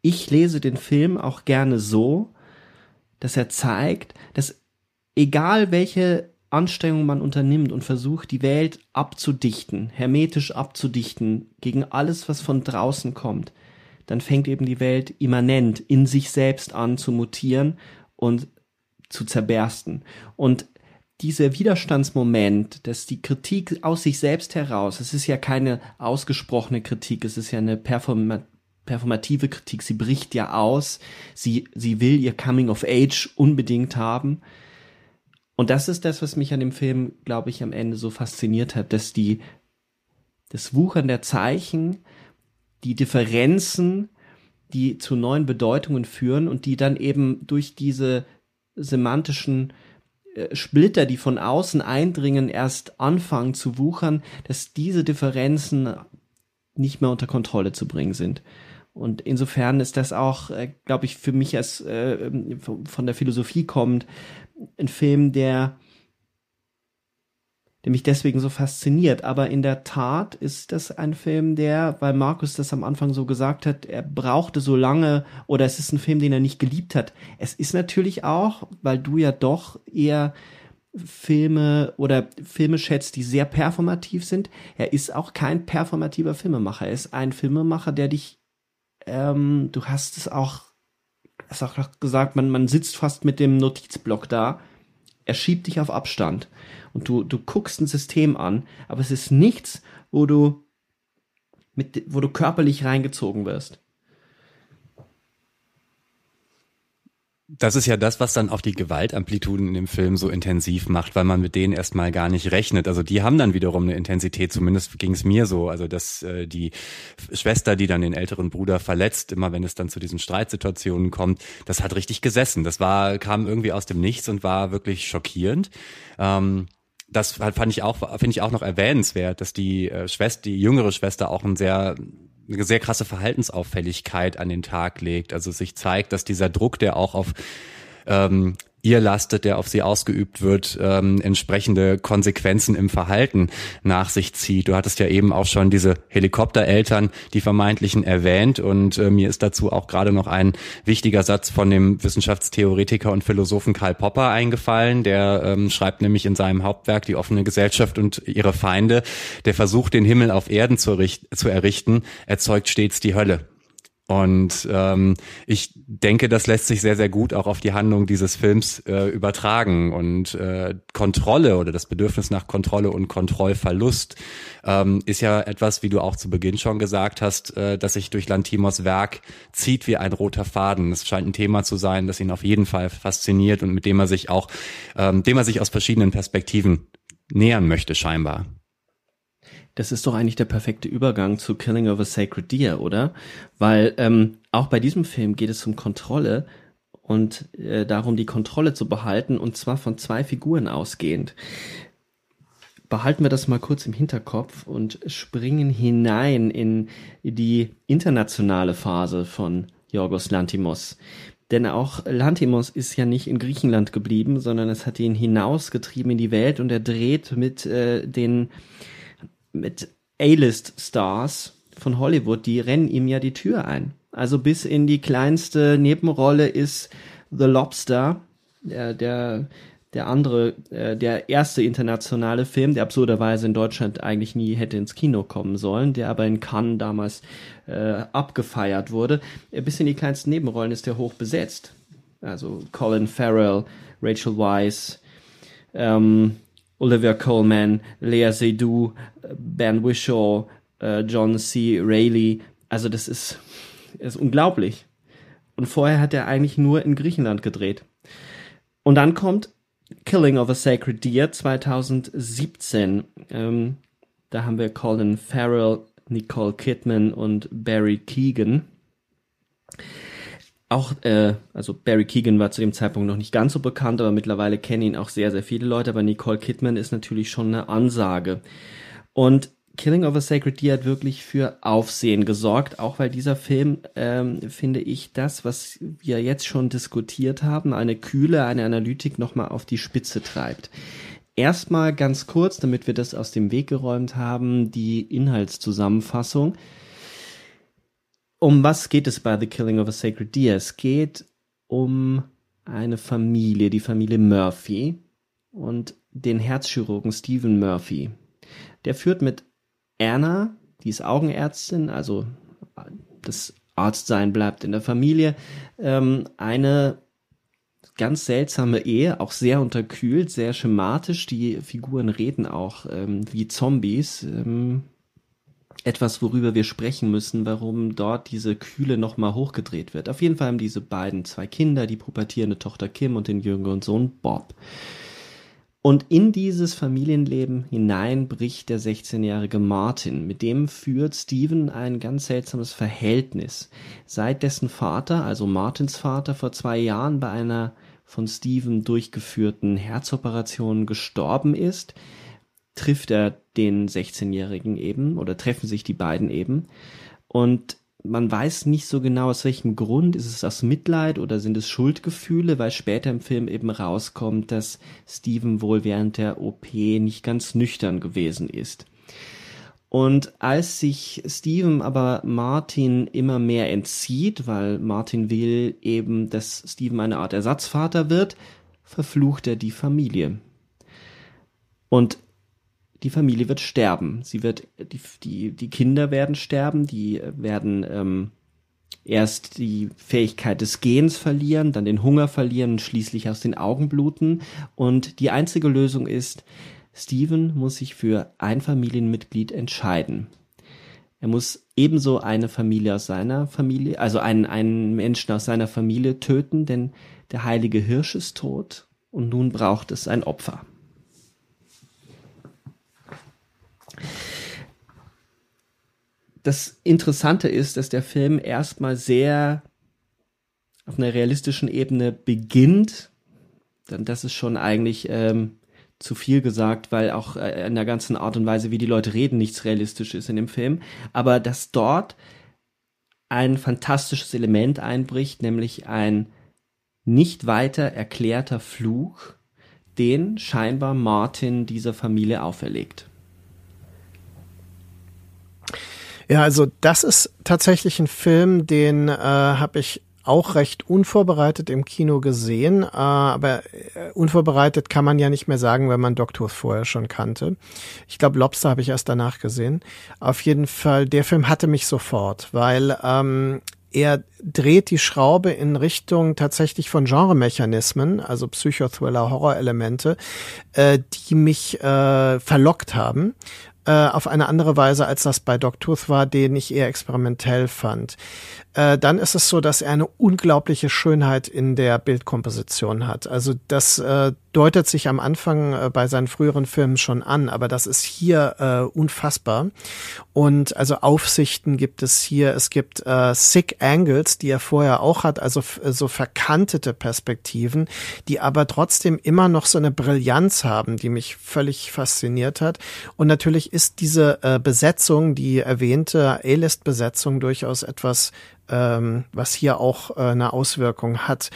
ich lese den Film auch gerne so, dass er zeigt, dass egal welche Anstrengung man unternimmt und versucht, die Welt abzudichten, hermetisch abzudichten gegen alles, was von draußen kommt, dann fängt eben die Welt immanent in sich selbst an zu mutieren und zu zerbersten. Und dieser Widerstandsmoment, dass die Kritik aus sich selbst heraus, es ist ja keine ausgesprochene Kritik, es ist ja eine performa performative Kritik, sie bricht ja aus, sie, sie will ihr Coming of Age unbedingt haben. Und das ist das, was mich an dem Film, glaube ich, am Ende so fasziniert hat, dass die, das Wuchern der Zeichen, die Differenzen, die zu neuen Bedeutungen führen und die dann eben durch diese semantischen äh, Splitter, die von außen eindringen, erst anfangen zu wuchern, dass diese Differenzen nicht mehr unter Kontrolle zu bringen sind. Und insofern ist das auch, äh, glaube ich, für mich als äh, von der Philosophie kommt, ein Film, der der mich deswegen so fasziniert. Aber in der Tat ist das ein Film, der, weil Markus das am Anfang so gesagt hat, er brauchte so lange oder es ist ein Film, den er nicht geliebt hat. Es ist natürlich auch, weil du ja doch eher Filme oder Filme schätzt, die sehr performativ sind. Er ist auch kein performativer Filmemacher. Er ist ein Filmemacher, der dich, ähm, du hast es auch, hast auch gesagt, man, man sitzt fast mit dem Notizblock da. Er schiebt dich auf Abstand und du, du guckst ein System an, aber es ist nichts, wo du mit, wo du körperlich reingezogen wirst. Das ist ja das, was dann auch die Gewaltamplituden in dem Film so intensiv macht, weil man mit denen erstmal gar nicht rechnet. Also die haben dann wiederum eine Intensität, zumindest ging es mir so. Also dass äh, die Schwester, die dann den älteren Bruder verletzt, immer wenn es dann zu diesen Streitsituationen kommt, das hat richtig gesessen. Das war, kam irgendwie aus dem Nichts und war wirklich schockierend. Ähm, das fand ich auch, finde ich auch noch erwähnenswert, dass die äh, Schwester, die jüngere Schwester auch ein sehr eine sehr krasse Verhaltensauffälligkeit an den Tag legt. Also sich zeigt, dass dieser Druck, der auch auf ähm, ihr lastet, der auf sie ausgeübt wird, ähm, entsprechende Konsequenzen im Verhalten nach sich zieht. Du hattest ja eben auch schon diese Helikoptereltern, die vermeintlichen erwähnt und äh, mir ist dazu auch gerade noch ein wichtiger Satz von dem Wissenschaftstheoretiker und Philosophen Karl Popper eingefallen, der ähm, schreibt nämlich in seinem Hauptwerk Die offene Gesellschaft und ihre Feinde, der Versuch, den Himmel auf Erden zu, zu errichten, erzeugt stets die Hölle. Und ähm, ich denke, das lässt sich sehr, sehr gut auch auf die Handlung dieses Films äh, übertragen. Und äh, Kontrolle oder das Bedürfnis nach Kontrolle und Kontrollverlust ähm, ist ja etwas, wie du auch zu Beginn schon gesagt hast, äh, dass sich durch Lantimos Werk zieht wie ein roter Faden. Es scheint ein Thema zu sein, das ihn auf jeden Fall fasziniert und mit dem er sich auch, ähm, dem er sich aus verschiedenen Perspektiven nähern möchte, scheinbar. Das ist doch eigentlich der perfekte Übergang zu Killing of a Sacred Deer, oder? Weil ähm, auch bei diesem Film geht es um Kontrolle und äh, darum, die Kontrolle zu behalten, und zwar von zwei Figuren ausgehend. Behalten wir das mal kurz im Hinterkopf und springen hinein in die internationale Phase von Yorgos Lantimos. Denn auch Lantimos ist ja nicht in Griechenland geblieben, sondern es hat ihn hinausgetrieben in die Welt und er dreht mit äh, den mit A-List-Stars von Hollywood, die rennen ihm ja die Tür ein. Also bis in die kleinste Nebenrolle ist The Lobster, der, der, der andere, äh, der erste internationale Film, der absurderweise in Deutschland eigentlich nie hätte ins Kino kommen sollen, der aber in Cannes damals äh, abgefeiert wurde. Äh, bis in die kleinsten Nebenrollen ist er hoch besetzt. Also Colin Farrell, Rachel Weisz, ähm, Olivia Coleman, Lea Seydoux, Ben Wishaw, äh, John C. Reilly. Also das ist, ist unglaublich. Und vorher hat er eigentlich nur in Griechenland gedreht. Und dann kommt Killing of a Sacred Deer 2017. Ähm, da haben wir Colin Farrell, Nicole Kidman und Barry Keegan auch, äh, also Barry Keegan war zu dem Zeitpunkt noch nicht ganz so bekannt, aber mittlerweile kennen ihn auch sehr, sehr viele Leute, aber Nicole Kidman ist natürlich schon eine Ansage. Und Killing of a Sacred Deer hat wirklich für Aufsehen gesorgt, auch weil dieser Film, ähm, finde ich, das, was wir jetzt schon diskutiert haben, eine Kühle, eine Analytik nochmal auf die Spitze treibt. Erstmal ganz kurz, damit wir das aus dem Weg geräumt haben, die Inhaltszusammenfassung um was geht es bei The Killing of a Sacred Deer? Es geht um eine Familie, die Familie Murphy. Und den Herzchirurgen Stephen Murphy. Der führt mit Anna, die ist Augenärztin, also das Arztsein bleibt in der Familie, ähm, eine ganz seltsame Ehe, auch sehr unterkühlt, sehr schematisch. Die Figuren reden auch ähm, wie Zombies. Ähm, etwas, worüber wir sprechen müssen, warum dort diese Kühle nochmal hochgedreht wird. Auf jeden Fall haben diese beiden zwei Kinder, die pubertierende Tochter Kim und den jüngeren Sohn Bob. Und in dieses Familienleben hinein bricht der 16-jährige Martin. Mit dem führt Steven ein ganz seltsames Verhältnis. Seit dessen Vater, also Martins Vater, vor zwei Jahren bei einer von Steven durchgeführten Herzoperation gestorben ist, trifft er den 16-Jährigen eben oder treffen sich die beiden eben. Und man weiß nicht so genau aus welchem Grund. Ist es aus Mitleid oder sind es Schuldgefühle, weil später im Film eben rauskommt, dass Steven wohl während der OP nicht ganz nüchtern gewesen ist. Und als sich Steven aber Martin immer mehr entzieht, weil Martin will eben, dass Steven eine Art Ersatzvater wird, verflucht er die Familie. Und die Familie wird sterben. Sie wird, die, die, die Kinder werden sterben, die werden ähm, erst die Fähigkeit des Gehens verlieren, dann den Hunger verlieren und schließlich aus den Augen bluten. Und die einzige Lösung ist, Steven muss sich für ein Familienmitglied entscheiden. Er muss ebenso eine Familie aus seiner Familie, also einen, einen Menschen aus seiner Familie töten, denn der heilige Hirsch ist tot und nun braucht es ein Opfer. Das Interessante ist, dass der Film erstmal sehr auf einer realistischen Ebene beginnt. Dann das ist schon eigentlich ähm, zu viel gesagt, weil auch äh, in der ganzen Art und Weise, wie die Leute reden, nichts realistisch ist in dem Film. Aber dass dort ein fantastisches Element einbricht, nämlich ein nicht weiter erklärter Fluch, den scheinbar Martin dieser Familie auferlegt. Ja, also das ist tatsächlich ein Film, den äh, habe ich auch recht unvorbereitet im Kino gesehen, äh, aber äh, unvorbereitet kann man ja nicht mehr sagen, wenn man Doctors vorher schon kannte. Ich glaube, Lobster habe ich erst danach gesehen. Auf jeden Fall, der Film hatte mich sofort, weil ähm, er dreht die Schraube in Richtung tatsächlich von Genremechanismen, also Psychothriller, Horrorelemente, äh, die mich äh, verlockt haben auf eine andere Weise, als das bei Dogtooth war, den ich eher experimentell fand. Äh, dann ist es so, dass er eine unglaubliche Schönheit in der Bildkomposition hat. Also das äh, deutet sich am Anfang äh, bei seinen früheren Filmen schon an, aber das ist hier äh, unfassbar. Und also Aufsichten gibt es hier. Es gibt äh, Sick Angles, die er vorher auch hat, also so verkantete Perspektiven, die aber trotzdem immer noch so eine Brillanz haben, die mich völlig fasziniert hat. Und natürlich ist diese äh, Besetzung, die erwähnte A-List-Besetzung durchaus etwas ähm, was hier auch äh, eine Auswirkung hat.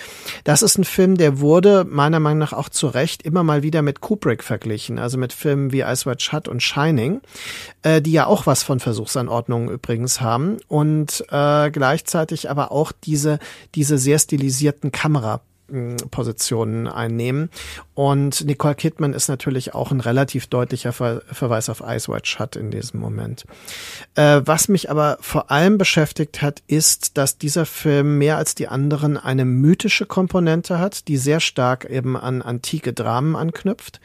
Das ist ein Film, der wurde meiner Meinung nach auch zu Recht immer mal wieder mit Kubrick verglichen, also mit Filmen wie Ice White Shut und Shining, äh, die ja auch was von Versuchsanordnungen übrigens haben und äh, gleichzeitig aber auch diese diese sehr stilisierten Kamera Positionen einnehmen. Und Nicole Kidman ist natürlich auch ein relativ deutlicher Ver Verweis auf Ice White Shut in diesem Moment. Äh, was mich aber vor allem beschäftigt hat, ist, dass dieser Film mehr als die anderen eine mythische Komponente hat, die sehr stark eben an antike Dramen anknüpft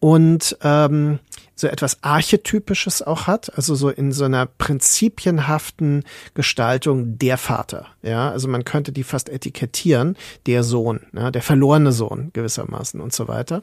und ähm, so etwas Archetypisches auch hat, also so in so einer prinzipienhaften Gestaltung der Vater. Ja, also man könnte die fast etikettieren, der Sohn, ja, der verlorene Sohn gewissermaßen und so weiter.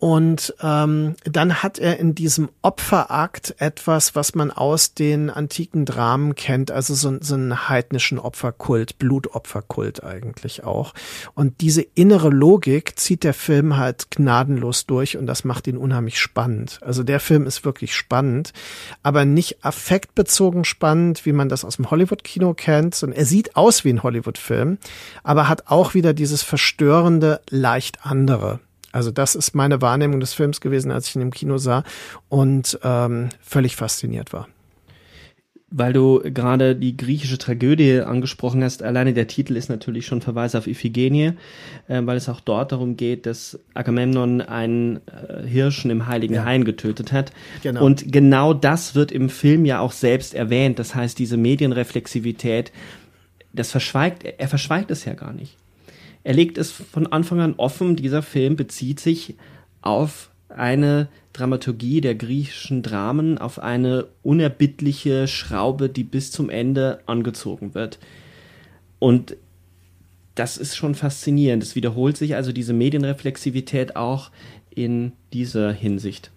Und ähm, dann hat er in diesem Opferakt etwas, was man aus den antiken Dramen kennt, also so, so einen heidnischen Opferkult, Blutopferkult eigentlich auch. Und diese innere Logik zieht der Film halt gnadenlos durch und das macht ihn unheimlich spannend. Also der Film ist wirklich spannend, aber nicht affektbezogen spannend, wie man das aus dem Hollywood-Kino kennt, sondern er sieht aus wie ein Hollywood-Film, aber hat auch wieder dieses verstörende, leicht andere. Also das ist meine Wahrnehmung des Films gewesen, als ich ihn im Kino sah und ähm, völlig fasziniert war. weil du gerade die griechische Tragödie angesprochen hast, alleine der Titel ist natürlich schon Verweis auf Iphigenie, äh, weil es auch dort darum geht, dass Agamemnon einen äh, Hirschen im Heiligen ja. Hain getötet hat. Genau. Und genau das wird im Film ja auch selbst erwähnt. Das heißt, diese Medienreflexivität, das verschweigt, er verschweigt es ja gar nicht. Er legt es von Anfang an offen, dieser Film bezieht sich auf eine Dramaturgie der griechischen Dramen auf eine unerbittliche Schraube, die bis zum Ende angezogen wird. Und das ist schon faszinierend. Es wiederholt sich also diese Medienreflexivität auch in dieser Hinsicht.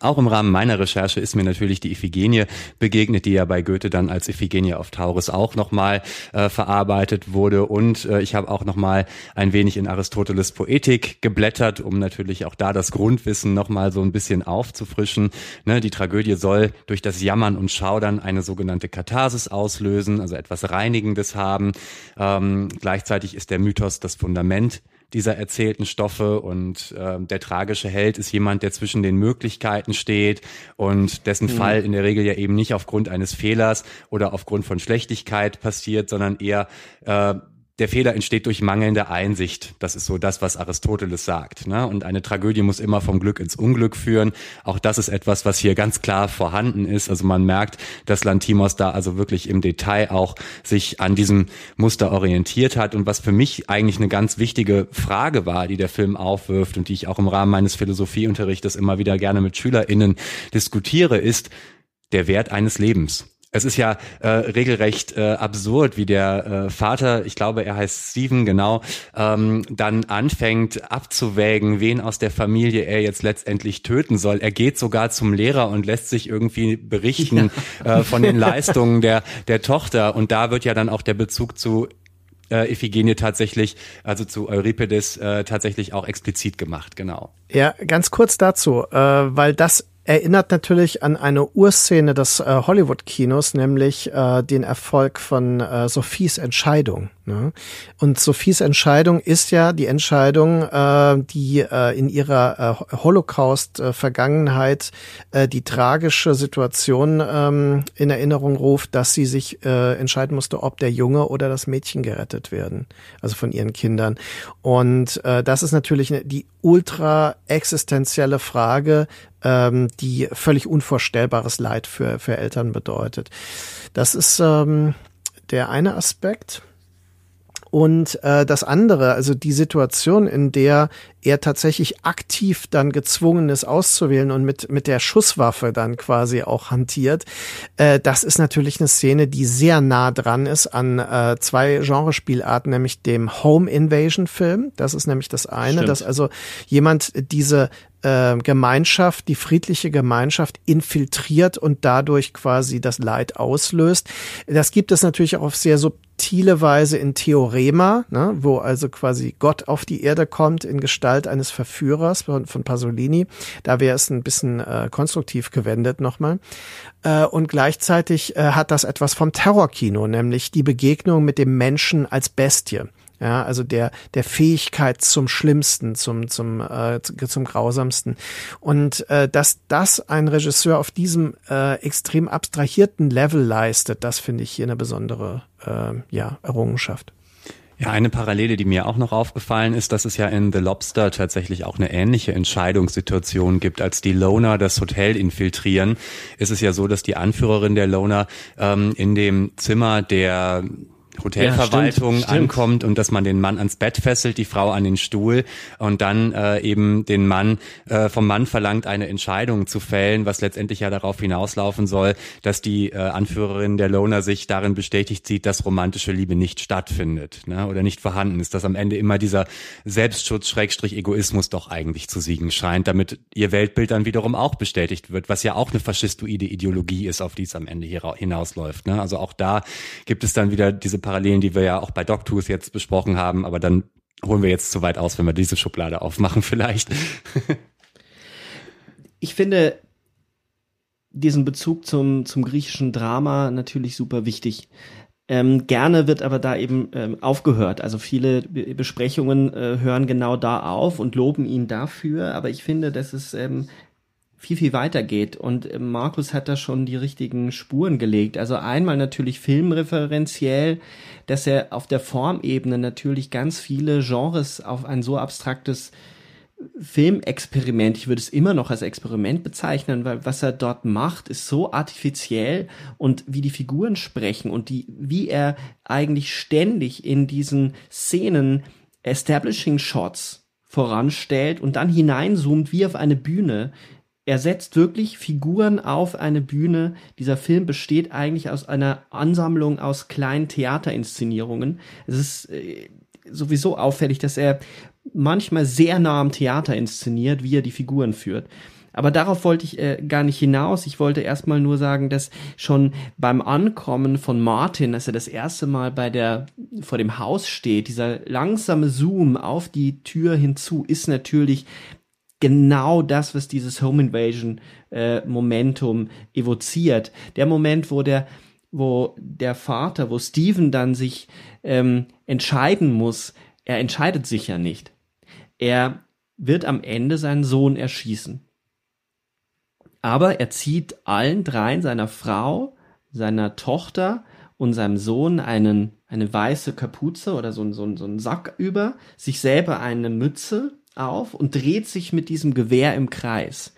Auch im Rahmen meiner Recherche ist mir natürlich die Iphigenie begegnet, die ja bei Goethe dann als Iphigenie auf Taurus auch nochmal äh, verarbeitet wurde. Und äh, ich habe auch nochmal ein wenig in Aristoteles Poetik geblättert, um natürlich auch da das Grundwissen nochmal so ein bisschen aufzufrischen. Ne, die Tragödie soll durch das Jammern und Schaudern eine sogenannte Katharsis auslösen, also etwas Reinigendes haben. Ähm, gleichzeitig ist der Mythos das Fundament dieser erzählten Stoffe und äh, der tragische Held ist jemand, der zwischen den Möglichkeiten steht und dessen mhm. Fall in der Regel ja eben nicht aufgrund eines Fehlers oder aufgrund von Schlechtigkeit passiert, sondern eher äh, der Fehler entsteht durch mangelnde Einsicht. Das ist so das, was Aristoteles sagt. Ne? Und eine Tragödie muss immer vom Glück ins Unglück führen. Auch das ist etwas, was hier ganz klar vorhanden ist. Also man merkt, dass Lantimos da also wirklich im Detail auch sich an diesem Muster orientiert hat. Und was für mich eigentlich eine ganz wichtige Frage war, die der Film aufwirft und die ich auch im Rahmen meines Philosophieunterrichtes immer wieder gerne mit SchülerInnen diskutiere, ist der Wert eines Lebens. Es ist ja äh, regelrecht äh, absurd, wie der äh, Vater, ich glaube, er heißt Steven, genau, ähm, dann anfängt abzuwägen, wen aus der Familie er jetzt letztendlich töten soll. Er geht sogar zum Lehrer und lässt sich irgendwie berichten ja. äh, von den Leistungen der, der Tochter. Und da wird ja dann auch der Bezug zu äh, Iphigenie tatsächlich, also zu Euripides äh, tatsächlich auch explizit gemacht, genau. Ja, ganz kurz dazu, äh, weil das erinnert natürlich an eine Urszene des äh, Hollywood-Kinos, nämlich äh, den Erfolg von äh, Sophies Entscheidung. Ne? Und Sophies Entscheidung ist ja die Entscheidung, äh, die äh, in ihrer äh, Holocaust-Vergangenheit äh, die tragische Situation ähm, in Erinnerung ruft, dass sie sich äh, entscheiden musste, ob der Junge oder das Mädchen gerettet werden, also von ihren Kindern. Und äh, das ist natürlich die ultra existenzielle Frage, ähm, die völlig unvorstellbares Leid für, für Eltern bedeutet. Das ist ähm, der eine Aspekt. Und äh, das andere, also die Situation, in der er tatsächlich aktiv dann gezwungen ist auszuwählen und mit, mit der Schusswaffe dann quasi auch hantiert, äh, das ist natürlich eine Szene, die sehr nah dran ist an äh, zwei Genrespielarten, nämlich dem Home Invasion Film. Das ist nämlich das eine, Stimmt. dass also jemand diese äh, Gemeinschaft, die friedliche Gemeinschaft infiltriert und dadurch quasi das Leid auslöst. Das gibt es natürlich auch auf sehr subtile Weise in Theorema, ne, wo also quasi Gott auf die Erde kommt in Gestalt eines Verführers von, von Pasolini. Da wäre es ein bisschen äh, konstruktiv gewendet nochmal. Äh, und gleichzeitig äh, hat das etwas vom Terrorkino, nämlich die Begegnung mit dem Menschen als Bestie. Ja, also der der Fähigkeit zum Schlimmsten, zum zum äh, zum grausamsten und äh, dass das ein Regisseur auf diesem äh, extrem abstrahierten Level leistet, das finde ich hier eine besondere äh, ja Errungenschaft. Ja, eine Parallele, die mir auch noch aufgefallen ist, dass es ja in The Lobster tatsächlich auch eine ähnliche Entscheidungssituation gibt, als die Loner das Hotel infiltrieren. Ist es ja so, dass die Anführerin der Loner ähm, in dem Zimmer der Hotelverwaltung ja, stimmt, ankommt und dass man den Mann ans Bett fesselt, die Frau an den Stuhl und dann äh, eben den Mann äh, vom Mann verlangt, eine Entscheidung zu fällen, was letztendlich ja darauf hinauslaufen soll, dass die äh, Anführerin der Loner sich darin bestätigt sieht, dass romantische Liebe nicht stattfindet ne, oder nicht vorhanden ist, dass am Ende immer dieser Selbstschutz, Schrägstrich Egoismus doch eigentlich zu siegen scheint, damit ihr Weltbild dann wiederum auch bestätigt wird, was ja auch eine faschistoide Ideologie ist, auf die es am Ende hinausläuft. Ne? Also auch da gibt es dann wieder diese Parallelen, die wir ja auch bei Dogtooth jetzt besprochen haben, aber dann holen wir jetzt zu weit aus, wenn wir diese Schublade aufmachen vielleicht. ich finde diesen Bezug zum, zum griechischen Drama natürlich super wichtig. Ähm, gerne wird aber da eben ähm, aufgehört. Also viele Be Besprechungen äh, hören genau da auf und loben ihn dafür. Aber ich finde, dass es ähm, viel, viel weiter geht. Und äh, Markus hat da schon die richtigen Spuren gelegt. Also einmal natürlich filmreferenziell, dass er auf der Formebene natürlich ganz viele Genres auf ein so abstraktes Filmexperiment, ich würde es immer noch als Experiment bezeichnen, weil was er dort macht, ist so artifiziell und wie die Figuren sprechen und die, wie er eigentlich ständig in diesen Szenen Establishing Shots voranstellt und dann hineinzoomt wie auf eine Bühne. Er setzt wirklich Figuren auf eine Bühne. Dieser Film besteht eigentlich aus einer Ansammlung aus kleinen Theaterinszenierungen. Es ist äh, sowieso auffällig, dass er manchmal sehr nah am Theater inszeniert, wie er die Figuren führt. Aber darauf wollte ich äh, gar nicht hinaus. Ich wollte erstmal nur sagen, dass schon beim Ankommen von Martin, als er das erste Mal bei der, vor dem Haus steht, dieser langsame Zoom auf die Tür hinzu ist natürlich genau das, was dieses Home Invasion äh, Momentum evoziert. Der Moment, wo der, wo der Vater, wo Steven dann sich ähm, entscheiden muss, er entscheidet sich ja nicht. Er wird am Ende seinen Sohn erschießen. Aber er zieht allen dreien, seiner Frau, seiner Tochter und seinem Sohn einen, eine weiße Kapuze oder so, so, so einen Sack über, sich selber eine Mütze auf und dreht sich mit diesem Gewehr im Kreis.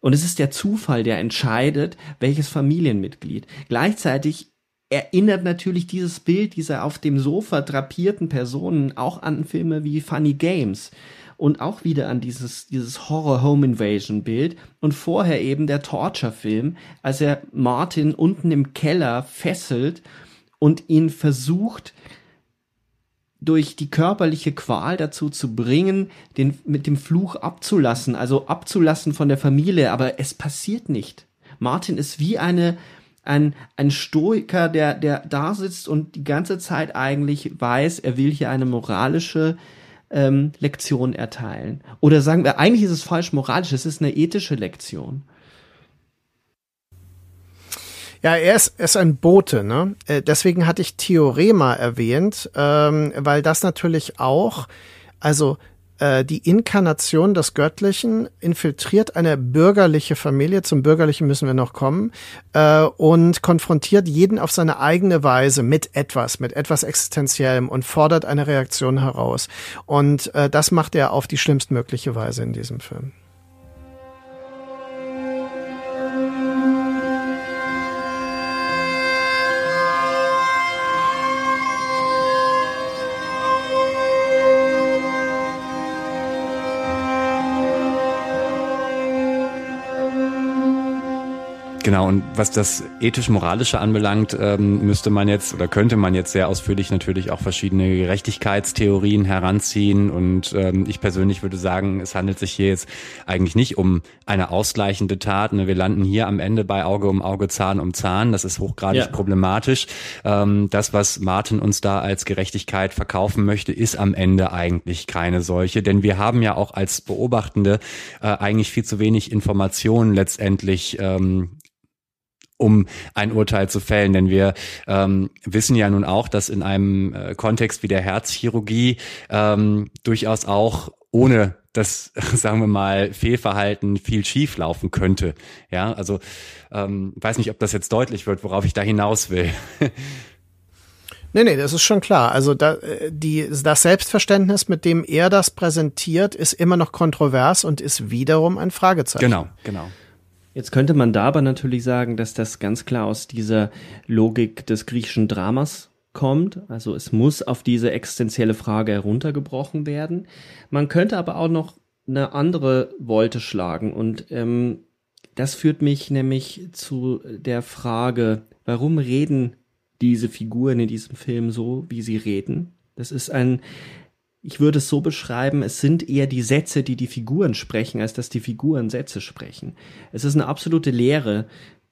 Und es ist der Zufall, der entscheidet, welches Familienmitglied. Gleichzeitig erinnert natürlich dieses Bild dieser auf dem Sofa drapierten Personen auch an Filme wie Funny Games und auch wieder an dieses, dieses Horror Home Invasion Bild und vorher eben der Torture Film, als er Martin unten im Keller fesselt und ihn versucht, durch die körperliche Qual dazu zu bringen, den mit dem Fluch abzulassen, also abzulassen von der Familie, aber es passiert nicht. Martin ist wie eine ein, ein Stoiker, der, der da sitzt und die ganze Zeit eigentlich weiß, er will hier eine moralische ähm, Lektion erteilen. Oder sagen wir, eigentlich ist es falsch moralisch, es ist eine ethische Lektion. Ja, er ist, er ist ein Bote, ne? Äh, deswegen hatte ich Theorema erwähnt, ähm, weil das natürlich auch, also äh, die Inkarnation des Göttlichen infiltriert eine bürgerliche Familie, zum Bürgerlichen müssen wir noch kommen, äh, und konfrontiert jeden auf seine eigene Weise mit etwas, mit etwas Existenziellem und fordert eine Reaktion heraus. Und äh, das macht er auf die schlimmstmögliche Weise in diesem Film. Genau, und was das ethisch-moralische anbelangt, ähm, müsste man jetzt oder könnte man jetzt sehr ausführlich natürlich auch verschiedene Gerechtigkeitstheorien heranziehen. Und ähm, ich persönlich würde sagen, es handelt sich hier jetzt eigentlich nicht um eine ausgleichende Tat. Ne? Wir landen hier am Ende bei Auge um Auge, Zahn um Zahn. Das ist hochgradig ja. problematisch. Ähm, das, was Martin uns da als Gerechtigkeit verkaufen möchte, ist am Ende eigentlich keine solche. Denn wir haben ja auch als Beobachtende äh, eigentlich viel zu wenig Informationen letztendlich ähm, um ein Urteil zu fällen. Denn wir ähm, wissen ja nun auch, dass in einem äh, Kontext wie der Herzchirurgie ähm, durchaus auch ohne das, sagen wir mal, Fehlverhalten viel schief laufen könnte. Ja, also ähm, weiß nicht, ob das jetzt deutlich wird, worauf ich da hinaus will. Nee, nee, das ist schon klar. Also da, äh, die, das Selbstverständnis, mit dem er das präsentiert, ist immer noch kontrovers und ist wiederum ein Fragezeichen. Genau, genau. Jetzt könnte man da aber natürlich sagen, dass das ganz klar aus dieser Logik des griechischen Dramas kommt. Also es muss auf diese existenzielle Frage heruntergebrochen werden. Man könnte aber auch noch eine andere Wolte schlagen und ähm, das führt mich nämlich zu der Frage, warum reden diese Figuren in diesem Film so, wie sie reden? Das ist ein ich würde es so beschreiben, es sind eher die Sätze, die die Figuren sprechen, als dass die Figuren Sätze sprechen. Es ist eine absolute Lehre,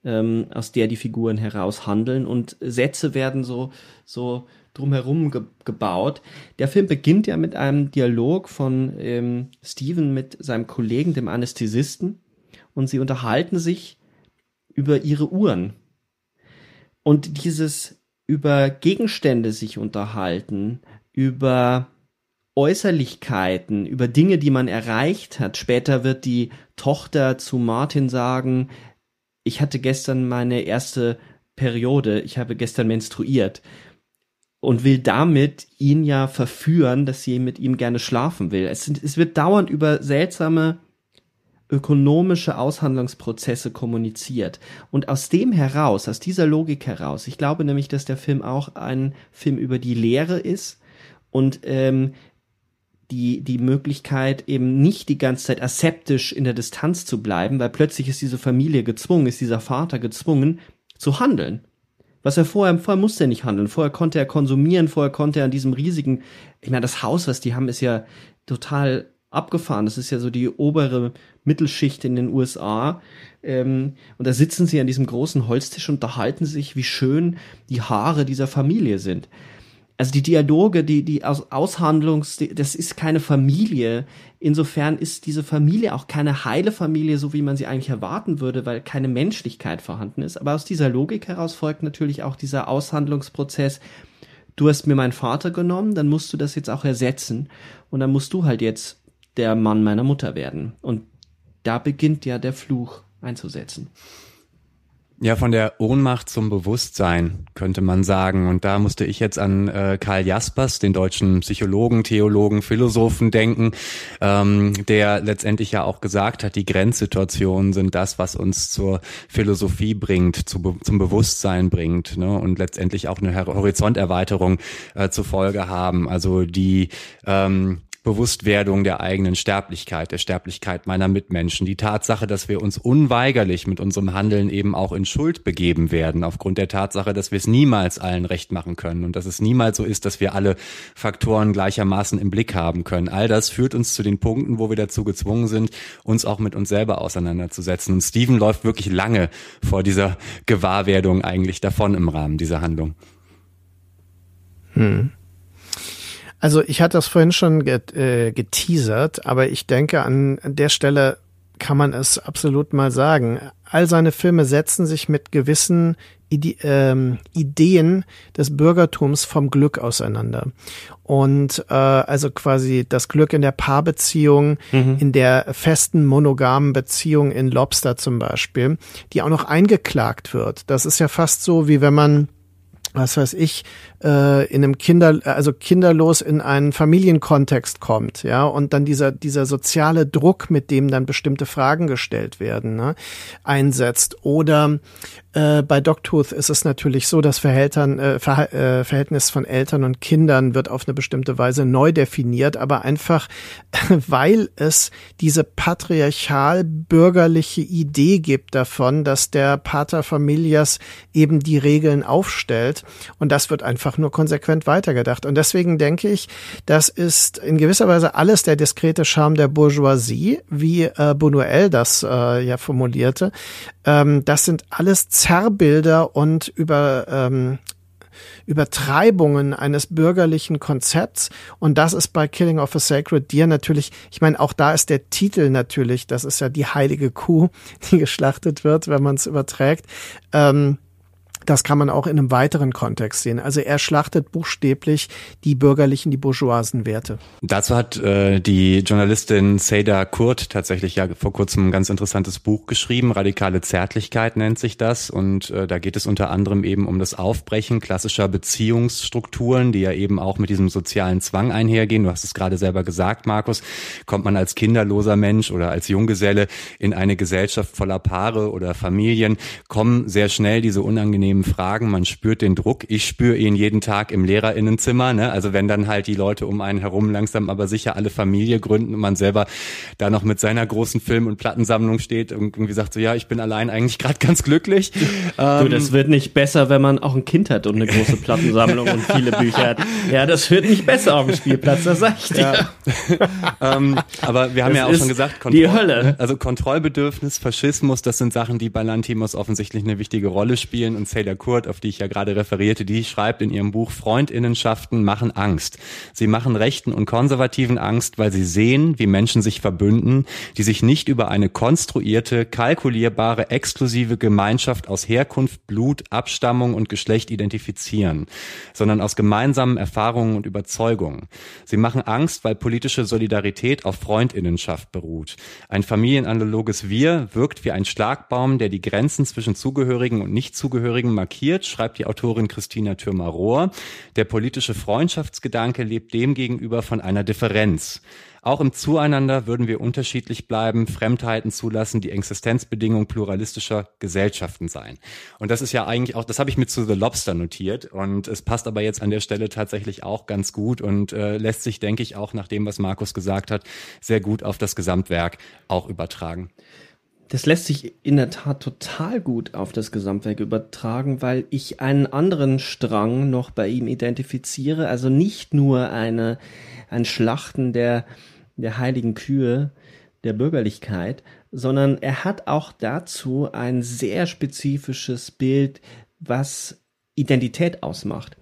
ähm, aus der die Figuren heraus handeln und Sätze werden so, so drumherum ge gebaut. Der Film beginnt ja mit einem Dialog von ähm, Steven mit seinem Kollegen, dem Anästhesisten, und sie unterhalten sich über ihre Uhren. Und dieses über Gegenstände sich unterhalten, über Äußerlichkeiten, über Dinge, die man erreicht hat. Später wird die Tochter zu Martin sagen, ich hatte gestern meine erste Periode, ich habe gestern menstruiert und will damit ihn ja verführen, dass sie mit ihm gerne schlafen will. Es, sind, es wird dauernd über seltsame ökonomische Aushandlungsprozesse kommuniziert. Und aus dem heraus, aus dieser Logik heraus, ich glaube nämlich, dass der Film auch ein Film über die Lehre ist und ähm, die, die Möglichkeit, eben nicht die ganze Zeit aseptisch in der Distanz zu bleiben, weil plötzlich ist diese Familie gezwungen, ist dieser Vater gezwungen zu handeln. Was er vorher, vorher musste er nicht handeln. Vorher konnte er konsumieren, vorher konnte er an diesem riesigen, ich meine, das Haus, was die haben, ist ja total abgefahren. Das ist ja so die obere Mittelschicht in den USA. Ähm, und da sitzen sie an diesem großen Holztisch und unterhalten sich, wie schön die Haare dieser Familie sind. Also die Dialoge, die, die Aus Aushandlungs, das ist keine Familie. Insofern ist diese Familie auch keine heile Familie, so wie man sie eigentlich erwarten würde, weil keine Menschlichkeit vorhanden ist. Aber aus dieser Logik heraus folgt natürlich auch dieser Aushandlungsprozess. Du hast mir meinen Vater genommen, dann musst du das jetzt auch ersetzen. Und dann musst du halt jetzt der Mann meiner Mutter werden. Und da beginnt ja der Fluch einzusetzen. Ja, von der Ohnmacht zum Bewusstsein könnte man sagen. Und da musste ich jetzt an äh, Karl Jaspers, den deutschen Psychologen, Theologen, Philosophen denken, ähm, der letztendlich ja auch gesagt hat, die Grenzsituationen sind das, was uns zur Philosophie bringt, zu, zum Bewusstsein bringt ne? und letztendlich auch eine Horizonterweiterung äh, zur Folge haben. Also die ähm, Bewusstwerdung der eigenen Sterblichkeit, der Sterblichkeit meiner Mitmenschen, die Tatsache, dass wir uns unweigerlich mit unserem Handeln eben auch in Schuld begeben werden, aufgrund der Tatsache, dass wir es niemals allen recht machen können und dass es niemals so ist, dass wir alle Faktoren gleichermaßen im Blick haben können. All das führt uns zu den Punkten, wo wir dazu gezwungen sind, uns auch mit uns selber auseinanderzusetzen. Und Steven läuft wirklich lange vor dieser Gewahrwerdung eigentlich davon im Rahmen dieser Handlung. Hm. Also ich hatte das vorhin schon get, äh, geteasert, aber ich denke, an der Stelle kann man es absolut mal sagen. All seine Filme setzen sich mit gewissen Ide ähm, Ideen des Bürgertums vom Glück auseinander. Und äh, also quasi das Glück in der Paarbeziehung, mhm. in der festen monogamen Beziehung in Lobster zum Beispiel, die auch noch eingeklagt wird. Das ist ja fast so, wie wenn man was weiß ich, äh, in einem Kinder, also kinderlos in einen Familienkontext kommt, ja, und dann dieser, dieser soziale Druck, mit dem dann bestimmte Fragen gestellt werden, ne, einsetzt. Oder äh, bei Dogtooth ist es natürlich so, das Verhältern, äh, Ver äh, Verhältnis von Eltern und Kindern wird auf eine bestimmte Weise neu definiert, aber einfach, weil es diese patriarchal-bürgerliche Idee gibt davon, dass der Pater Familias eben die Regeln aufstellt und das wird einfach nur konsequent weitergedacht. Und deswegen denke ich, das ist in gewisser Weise alles der diskrete Charme der Bourgeoisie, wie äh, Bonuel das äh, ja formulierte. Ähm, das sind alles Zerrbilder und über ähm, Übertreibungen eines bürgerlichen Konzepts. Und das ist bei Killing of a Sacred Deer natürlich, ich meine, auch da ist der Titel natürlich, das ist ja die heilige Kuh, die geschlachtet wird, wenn man es überträgt. Ähm, das kann man auch in einem weiteren Kontext sehen. Also er schlachtet buchstäblich die bürgerlichen, die bourgeoisen Werte. Dazu hat äh, die Journalistin Seda Kurt tatsächlich ja vor kurzem ein ganz interessantes Buch geschrieben. Radikale Zärtlichkeit nennt sich das. Und äh, da geht es unter anderem eben um das Aufbrechen klassischer Beziehungsstrukturen, die ja eben auch mit diesem sozialen Zwang einhergehen. Du hast es gerade selber gesagt, Markus. Kommt man als kinderloser Mensch oder als Junggeselle in eine Gesellschaft voller Paare oder Familien, kommen sehr schnell diese unangenehmen unangenehmen Fragen, man spürt den Druck. Ich spüre ihn jeden Tag im Lehrerinnenzimmer. Ne? Also wenn dann halt die Leute um einen herum langsam aber sicher alle Familie gründen und man selber da noch mit seiner großen Film- und Plattensammlung steht und irgendwie sagt so, ja, ich bin allein eigentlich gerade ganz glücklich. Du, ähm, das wird nicht besser, wenn man auch ein Kind hat und eine große Plattensammlung und viele Bücher hat. Ja, das wird nicht besser auf dem Spielplatz, das sag ich dir. Ja. ähm, aber wir haben das ja auch schon gesagt, Kontroll, die Hölle. Also Kontrollbedürfnis, Faschismus, das sind Sachen, die bei Lantimos offensichtlich eine wichtige Rolle spielen und Seda Kurt, auf die ich ja gerade referierte, die schreibt in ihrem Buch, Freundinnenschaften machen Angst. Sie machen Rechten und Konservativen Angst, weil sie sehen, wie Menschen sich verbünden, die sich nicht über eine konstruierte, kalkulierbare, exklusive Gemeinschaft aus Herkunft, Blut, Abstammung und Geschlecht identifizieren, sondern aus gemeinsamen Erfahrungen und Überzeugungen. Sie machen Angst, weil politische Solidarität auf Freundinnenschaft beruht. Ein familienanaloges Wir wirkt wie ein Schlagbaum, der die Grenzen zwischen Zugehörigen und Nichtzugehörigen markiert, schreibt die Autorin Christina Thürmer-Rohr. Der politische Freundschaftsgedanke lebt demgegenüber von einer Differenz. Auch im Zueinander würden wir unterschiedlich bleiben, Fremdheiten zulassen, die Existenzbedingung pluralistischer Gesellschaften sein. Und das ist ja eigentlich auch, das habe ich mit zu The Lobster notiert und es passt aber jetzt an der Stelle tatsächlich auch ganz gut und äh, lässt sich, denke ich, auch nach dem, was Markus gesagt hat, sehr gut auf das Gesamtwerk auch übertragen. Das lässt sich in der Tat total gut auf das Gesamtwerk übertragen, weil ich einen anderen Strang noch bei ihm identifiziere. Also nicht nur eine, ein Schlachten der der heiligen Kühe der Bürgerlichkeit, sondern er hat auch dazu ein sehr spezifisches Bild, was Identität ausmacht.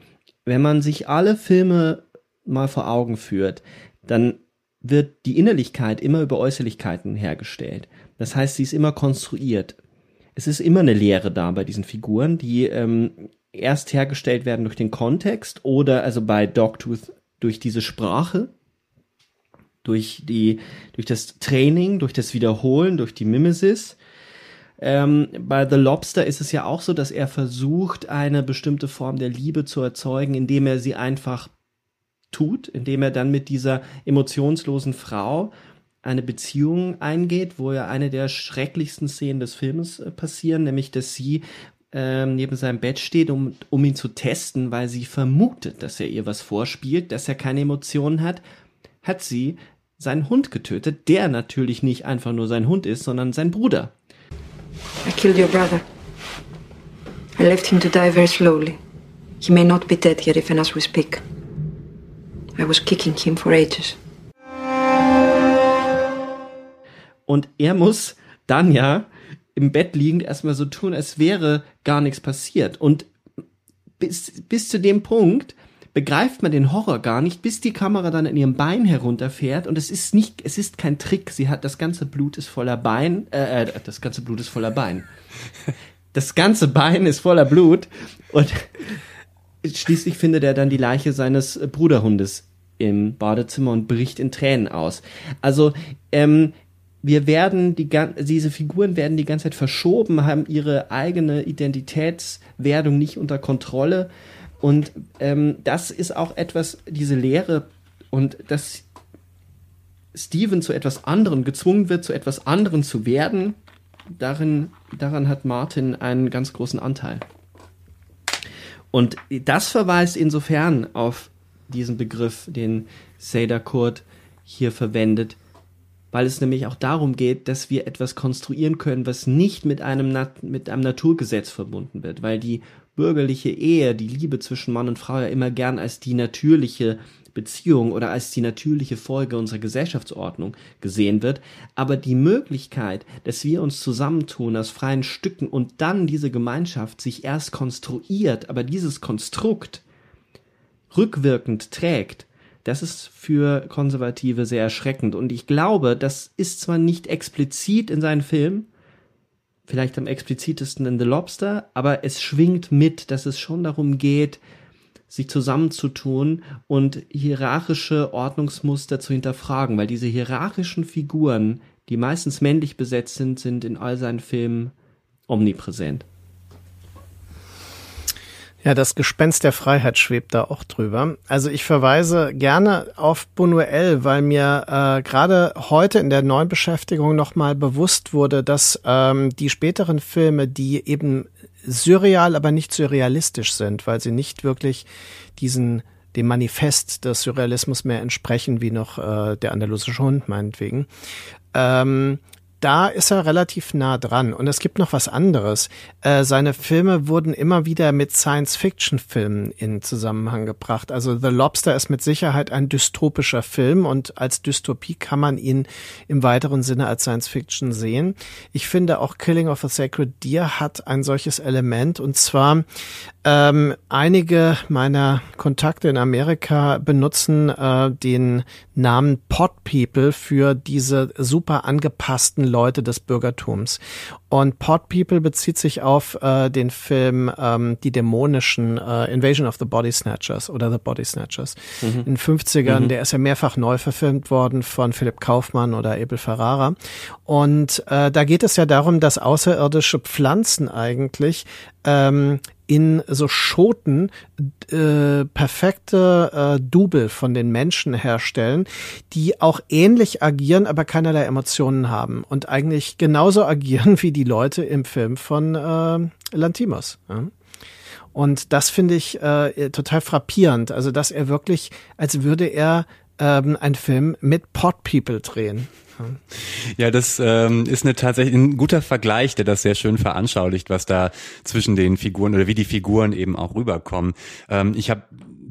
Wenn man sich alle Filme mal vor Augen führt, dann wird die Innerlichkeit immer über Äußerlichkeiten hergestellt. Das heißt, sie ist immer konstruiert. Es ist immer eine Lehre da bei diesen Figuren, die ähm, erst hergestellt werden durch den Kontext oder also bei Dogtooth durch diese Sprache, durch die, durch das Training, durch das Wiederholen, durch die Mimesis. Ähm, bei The Lobster ist es ja auch so, dass er versucht, eine bestimmte Form der Liebe zu erzeugen, indem er sie einfach tut, indem er dann mit dieser emotionslosen Frau eine Beziehung eingeht, wo ja eine der schrecklichsten Szenen des Films äh, passieren, nämlich dass sie ähm, neben seinem Bett steht, um, um ihn zu testen, weil sie vermutet, dass er ihr was vorspielt, dass er keine Emotionen hat, hat sie seinen Hund getötet, der natürlich nicht einfach nur sein Hund ist, sondern sein Bruder. I killed your brother. I left him to die very slowly. He may not be dead yet even as we speak. I was kicking him for ages. Und er muss dann ja im Bett liegend erstmal so tun, als wäre gar nichts passiert. Und bis, bis zu dem Punkt begreift man den Horror gar nicht, bis die Kamera dann in ihrem Bein herunterfährt und es ist nicht, es ist kein Trick. Sie hat das ganze Blut ist voller Bein, äh, äh das ganze Blut ist voller Bein. Das ganze Bein ist voller Blut und schließlich findet er dann die Leiche seines Bruderhundes im Badezimmer und bricht in Tränen aus. Also ähm, wir werden die diese Figuren werden die ganze Zeit verschoben, haben ihre eigene Identitätswerdung nicht unter Kontrolle und ähm, das ist auch etwas, diese Lehre und dass Steven zu etwas anderem gezwungen wird, zu etwas anderem zu werden, darin, daran hat Martin einen ganz großen Anteil. Und das verweist insofern auf diesen Begriff, den Seda Kurt hier verwendet, weil es nämlich auch darum geht, dass wir etwas konstruieren können, was nicht mit einem, Nat mit einem Naturgesetz verbunden wird, weil die bürgerliche Ehe, die Liebe zwischen Mann und Frau ja immer gern als die natürliche Beziehung oder als die natürliche Folge unserer Gesellschaftsordnung gesehen wird, aber die Möglichkeit, dass wir uns zusammentun aus freien Stücken und dann diese Gemeinschaft sich erst konstruiert, aber dieses Konstrukt rückwirkend trägt, das ist für Konservative sehr erschreckend. Und ich glaube, das ist zwar nicht explizit in seinen Filmen, vielleicht am explizitesten in The Lobster, aber es schwingt mit, dass es schon darum geht, sich zusammenzutun und hierarchische Ordnungsmuster zu hinterfragen, weil diese hierarchischen Figuren, die meistens männlich besetzt sind, sind in all seinen Filmen omnipräsent. Ja, das Gespenst der Freiheit schwebt da auch drüber. Also ich verweise gerne auf Buñuel, weil mir äh, gerade heute in der neuen Beschäftigung nochmal bewusst wurde, dass ähm, die späteren Filme, die eben surreal, aber nicht surrealistisch sind, weil sie nicht wirklich diesen dem Manifest des Surrealismus mehr entsprechen, wie noch äh, der andalusische Hund meinetwegen, ähm, da ist er relativ nah dran. Und es gibt noch was anderes. Äh, seine Filme wurden immer wieder mit Science-Fiction-Filmen in Zusammenhang gebracht. Also The Lobster ist mit Sicherheit ein dystopischer Film und als Dystopie kann man ihn im weiteren Sinne als Science-Fiction sehen. Ich finde auch Killing of a Sacred Deer hat ein solches Element und zwar ähm, einige meiner Kontakte in Amerika benutzen äh, den Namen Pot People für diese super angepassten Leute des Bürgertums. Und Pot People bezieht sich auf äh, den Film ähm, Die dämonischen äh, Invasion of the Body Snatchers oder The Body Snatchers mhm. in den 50ern. Mhm. Der ist ja mehrfach neu verfilmt worden von Philipp Kaufmann oder Abel Ferrara. Und äh, da geht es ja darum, dass außerirdische Pflanzen eigentlich ähm, in so Schoten äh, perfekte äh, Double von den Menschen herstellen, die auch ähnlich agieren, aber keinerlei Emotionen haben und eigentlich genauso agieren wie die Leute im Film von äh, Lantimos. Ja? Und das finde ich äh, total frappierend. Also, dass er wirklich, als würde er ähm, einen Film mit Pot People drehen. Ja, das ähm, ist eine tatsächlich ein guter Vergleich, der das sehr schön veranschaulicht, was da zwischen den Figuren oder wie die Figuren eben auch rüberkommen. Ähm, ich habe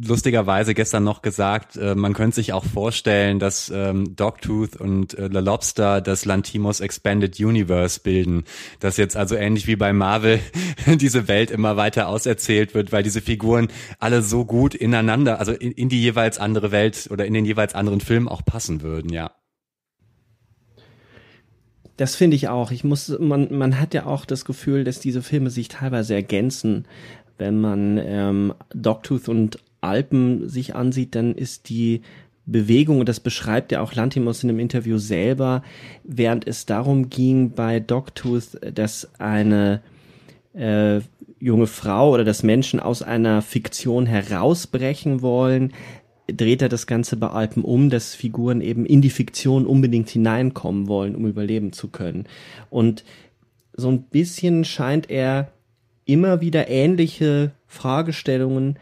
lustigerweise gestern noch gesagt, äh, man könnte sich auch vorstellen, dass ähm, Dogtooth und äh, The Lobster das Lantimos Expanded Universe bilden, dass jetzt also ähnlich wie bei Marvel diese Welt immer weiter auserzählt wird, weil diese Figuren alle so gut ineinander, also in, in die jeweils andere Welt oder in den jeweils anderen Film auch passen würden, ja. Das finde ich auch. Ich muss, man, man hat ja auch das Gefühl, dass diese Filme sich teilweise ergänzen. Wenn man ähm, Dogtooth und Alpen sich ansieht, dann ist die Bewegung, und das beschreibt ja auch Lantimos in einem Interview selber, während es darum ging bei Dogtooth, dass eine äh, junge Frau oder dass Menschen aus einer Fiktion herausbrechen wollen, dreht er das Ganze bei Alpen um, dass Figuren eben in die Fiktion unbedingt hineinkommen wollen, um überleben zu können. Und so ein bisschen scheint er immer wieder ähnliche Fragestellungen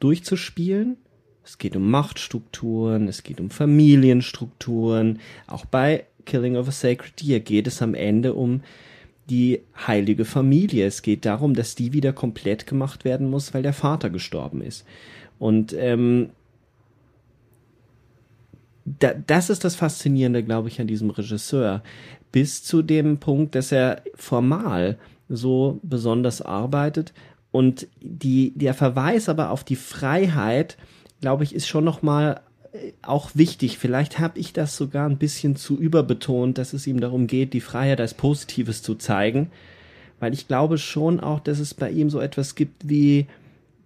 durchzuspielen. Es geht um Machtstrukturen, es geht um Familienstrukturen. Auch bei Killing of a Sacred Deer geht es am Ende um die heilige Familie. Es geht darum, dass die wieder komplett gemacht werden muss, weil der Vater gestorben ist. Und ähm, da, das ist das Faszinierende, glaube ich, an diesem Regisseur. Bis zu dem Punkt, dass er formal so besonders arbeitet und die, der Verweis aber auf die Freiheit, glaube ich, ist schon nochmal äh, auch wichtig. Vielleicht habe ich das sogar ein bisschen zu überbetont, dass es ihm darum geht, die Freiheit als Positives zu zeigen. Weil ich glaube schon auch, dass es bei ihm so etwas gibt wie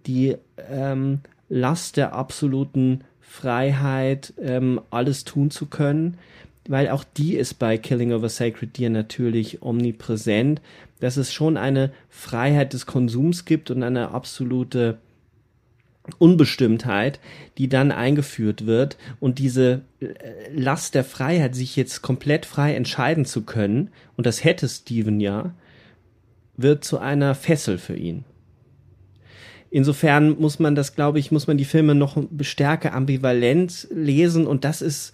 die ähm, Last der absoluten Freiheit, ähm, alles tun zu können, weil auch die ist bei Killing of a Sacred Deer natürlich omnipräsent, dass es schon eine Freiheit des Konsums gibt und eine absolute Unbestimmtheit, die dann eingeführt wird und diese äh, Last der Freiheit, sich jetzt komplett frei entscheiden zu können, und das hätte Steven ja, wird zu einer Fessel für ihn. Insofern muss man das, glaube ich, muss man die Filme noch stärker ambivalent lesen und das ist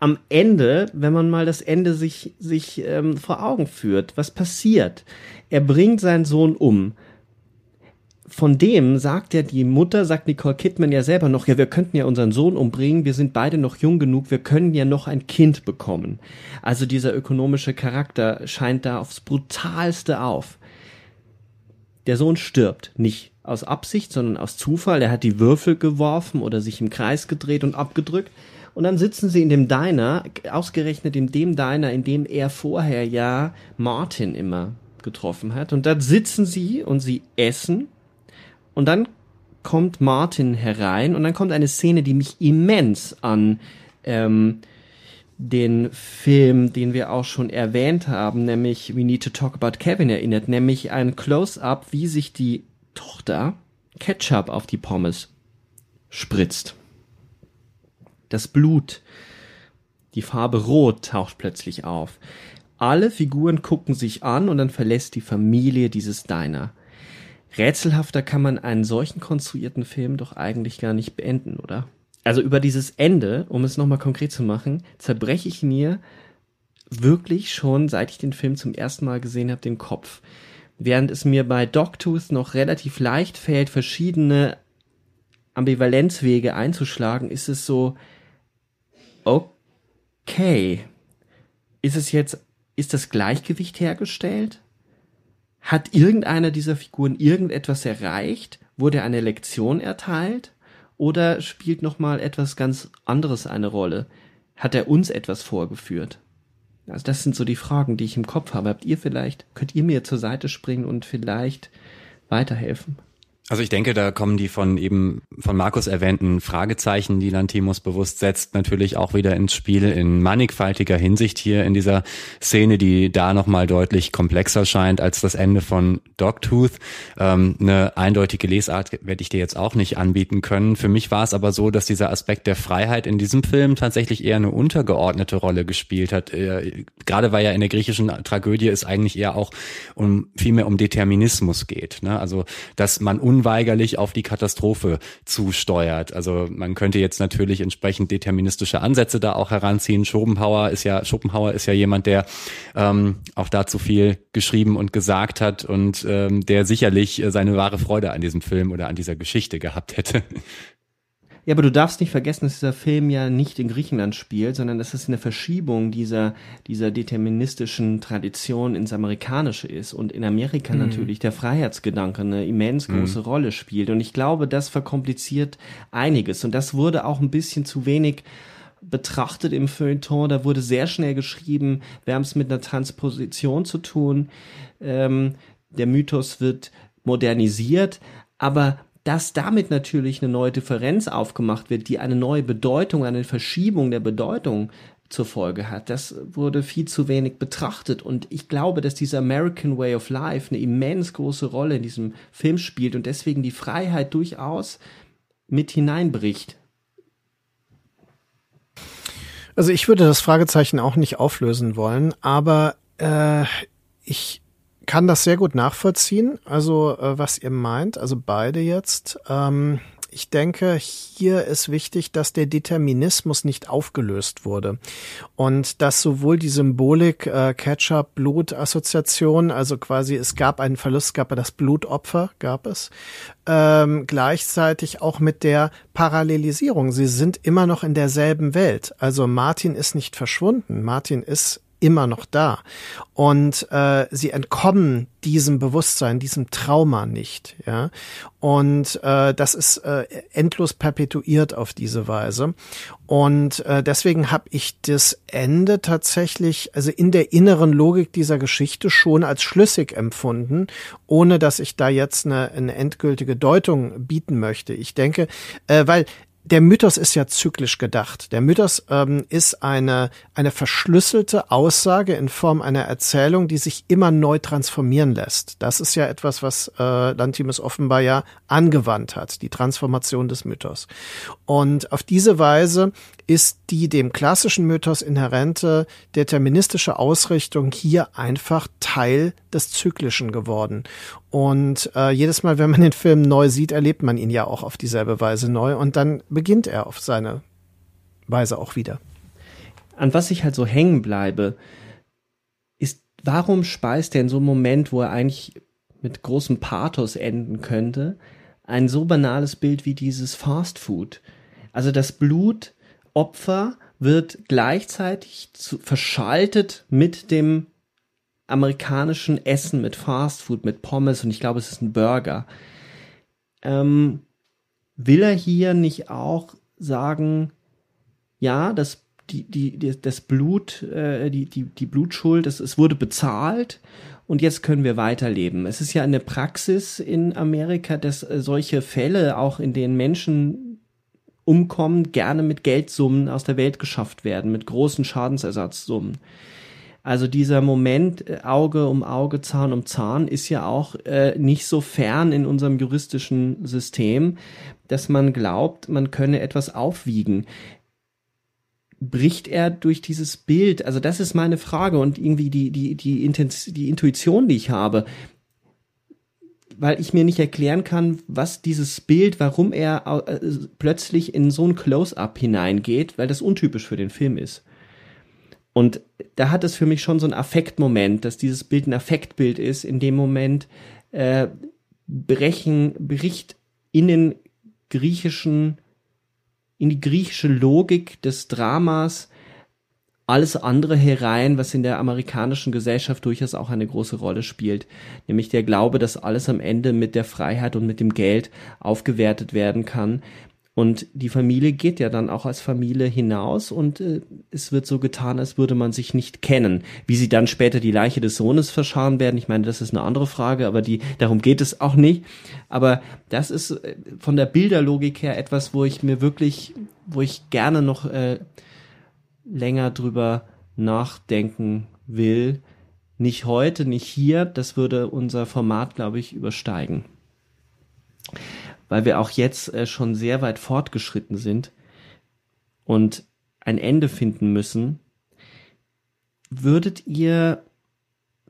am Ende, wenn man mal das Ende sich, sich ähm, vor Augen führt, was passiert? Er bringt seinen Sohn um. Von dem sagt ja die Mutter, sagt Nicole Kidman ja selber noch, ja, wir könnten ja unseren Sohn umbringen, wir sind beide noch jung genug, wir können ja noch ein Kind bekommen. Also dieser ökonomische Charakter scheint da aufs brutalste auf. Der Sohn stirbt nicht aus Absicht, sondern aus Zufall. Er hat die Würfel geworfen oder sich im Kreis gedreht und abgedrückt. Und dann sitzen sie in dem Diner, ausgerechnet in dem Diner, in dem er vorher ja Martin immer getroffen hat. Und da sitzen sie und sie essen. Und dann kommt Martin herein und dann kommt eine Szene, die mich immens an ähm, den Film, den wir auch schon erwähnt haben, nämlich We Need to Talk About Kevin erinnert, nämlich ein Close-up, wie sich die Tochter Ketchup auf die Pommes spritzt. Das Blut, die Farbe Rot taucht plötzlich auf. Alle Figuren gucken sich an und dann verlässt die Familie dieses Diner. Rätselhafter kann man einen solchen konstruierten Film doch eigentlich gar nicht beenden, oder? Also über dieses Ende, um es nochmal konkret zu machen, zerbreche ich mir wirklich schon, seit ich den Film zum ersten Mal gesehen habe, den Kopf. Während es mir bei Dogtooth noch relativ leicht fällt, verschiedene Ambivalenzwege einzuschlagen, ist es so, okay, ist es jetzt, ist das Gleichgewicht hergestellt? Hat irgendeiner dieser Figuren irgendetwas erreicht? Wurde eine Lektion erteilt? Oder spielt nochmal etwas ganz anderes eine Rolle? Hat er uns etwas vorgeführt? Also das sind so die Fragen, die ich im Kopf habe. Habt ihr vielleicht, könnt ihr mir zur Seite springen und vielleicht weiterhelfen? Also ich denke, da kommen die von eben von Markus erwähnten Fragezeichen, die Lantimos bewusst setzt, natürlich auch wieder ins Spiel in mannigfaltiger Hinsicht hier in dieser Szene, die da nochmal deutlich komplexer scheint als das Ende von Dogtooth. Ähm, eine eindeutige Lesart werde ich dir jetzt auch nicht anbieten können. Für mich war es aber so, dass dieser Aspekt der Freiheit in diesem Film tatsächlich eher eine untergeordnete Rolle gespielt hat. Äh, gerade weil ja in der griechischen Tragödie es eigentlich eher auch um vielmehr um Determinismus geht. Ne? Also dass man unweigerlich auf die Katastrophe zusteuert. Also man könnte jetzt natürlich entsprechend deterministische Ansätze da auch heranziehen. Schopenhauer ist ja Schopenhauer ist ja jemand, der ähm, auch dazu viel geschrieben und gesagt hat und ähm, der sicherlich seine wahre Freude an diesem Film oder an dieser Geschichte gehabt hätte. Ja, aber du darfst nicht vergessen, dass dieser Film ja nicht in Griechenland spielt, sondern dass es eine Verschiebung dieser, dieser deterministischen Tradition ins Amerikanische ist und in Amerika mhm. natürlich der Freiheitsgedanke eine immens mhm. große mhm. Rolle spielt. Und ich glaube, das verkompliziert einiges. Und das wurde auch ein bisschen zu wenig betrachtet im Feuilleton. Da wurde sehr schnell geschrieben, wir haben es mit einer Transposition zu tun. Ähm, der Mythos wird modernisiert, aber dass damit natürlich eine neue Differenz aufgemacht wird, die eine neue Bedeutung, eine Verschiebung der Bedeutung zur Folge hat. Das wurde viel zu wenig betrachtet und ich glaube, dass dieser American Way of Life eine immens große Rolle in diesem Film spielt und deswegen die Freiheit durchaus mit hineinbricht. Also ich würde das Fragezeichen auch nicht auflösen wollen, aber äh, ich kann das sehr gut nachvollziehen, also äh, was ihr meint, also beide jetzt. Ähm, ich denke, hier ist wichtig, dass der Determinismus nicht aufgelöst wurde und dass sowohl die Symbolik äh, Ketchup-Blut-Assoziation, also quasi es gab einen Verlust, gab das Blutopfer, gab es, ähm, gleichzeitig auch mit der Parallelisierung. Sie sind immer noch in derselben Welt. Also Martin ist nicht verschwunden. Martin ist immer noch da. Und äh, sie entkommen diesem Bewusstsein, diesem Trauma nicht. Ja? Und äh, das ist äh, endlos perpetuiert auf diese Weise. Und äh, deswegen habe ich das Ende tatsächlich, also in der inneren Logik dieser Geschichte schon als schlüssig empfunden, ohne dass ich da jetzt eine, eine endgültige Deutung bieten möchte. Ich denke, äh, weil der Mythos ist ja zyklisch gedacht. Der Mythos ähm, ist eine, eine verschlüsselte Aussage in Form einer Erzählung, die sich immer neu transformieren lässt. Das ist ja etwas, was äh, Lantimus offenbar ja angewandt hat, die Transformation des Mythos. Und auf diese Weise ist die dem klassischen Mythos inhärente deterministische Ausrichtung hier einfach Teil des Zyklischen geworden. Und äh, jedes Mal, wenn man den Film neu sieht, erlebt man ihn ja auch auf dieselbe Weise neu und dann beginnt er auf seine Weise auch wieder. An was ich halt so hängen bleibe, ist, warum speist er in so einem Moment, wo er eigentlich mit großem Pathos enden könnte, ein so banales Bild wie dieses Fast Food? Also das Blut Opfer wird gleichzeitig zu, verschaltet mit dem amerikanischen Essen, mit Fast Food, mit Pommes und ich glaube, es ist ein Burger. Ähm, will er hier nicht auch sagen, ja, das, die, die, das Blut, äh, die, die, die Blutschuld, es, es wurde bezahlt und jetzt können wir weiterleben. Es ist ja eine Praxis in Amerika, dass äh, solche Fälle, auch in denen Menschen umkommen, gerne mit Geldsummen aus der Welt geschafft werden, mit großen Schadensersatzsummen. Also dieser Moment äh, Auge um Auge, Zahn um Zahn ist ja auch äh, nicht so fern in unserem juristischen System, dass man glaubt, man könne etwas aufwiegen. Bricht er durch dieses Bild? Also das ist meine Frage und irgendwie die, die, die, Intens die Intuition, die ich habe weil ich mir nicht erklären kann, was dieses Bild, warum er äh, plötzlich in so ein Close-up hineingeht, weil das untypisch für den Film ist. Und da hat es für mich schon so ein Affektmoment, dass dieses Bild ein Affektbild ist. In dem Moment äh, brechen, bricht in den griechischen, in die griechische Logik des Dramas alles andere herein, was in der amerikanischen Gesellschaft durchaus auch eine große Rolle spielt, nämlich der Glaube, dass alles am Ende mit der Freiheit und mit dem Geld aufgewertet werden kann. Und die Familie geht ja dann auch als Familie hinaus und äh, es wird so getan, als würde man sich nicht kennen. Wie sie dann später die Leiche des Sohnes verscharen werden, ich meine, das ist eine andere Frage, aber die, darum geht es auch nicht. Aber das ist äh, von der Bilderlogik her etwas, wo ich mir wirklich, wo ich gerne noch äh, länger drüber nachdenken will. Nicht heute, nicht hier, das würde unser Format, glaube ich, übersteigen. Weil wir auch jetzt äh, schon sehr weit fortgeschritten sind und ein Ende finden müssen. Würdet ihr,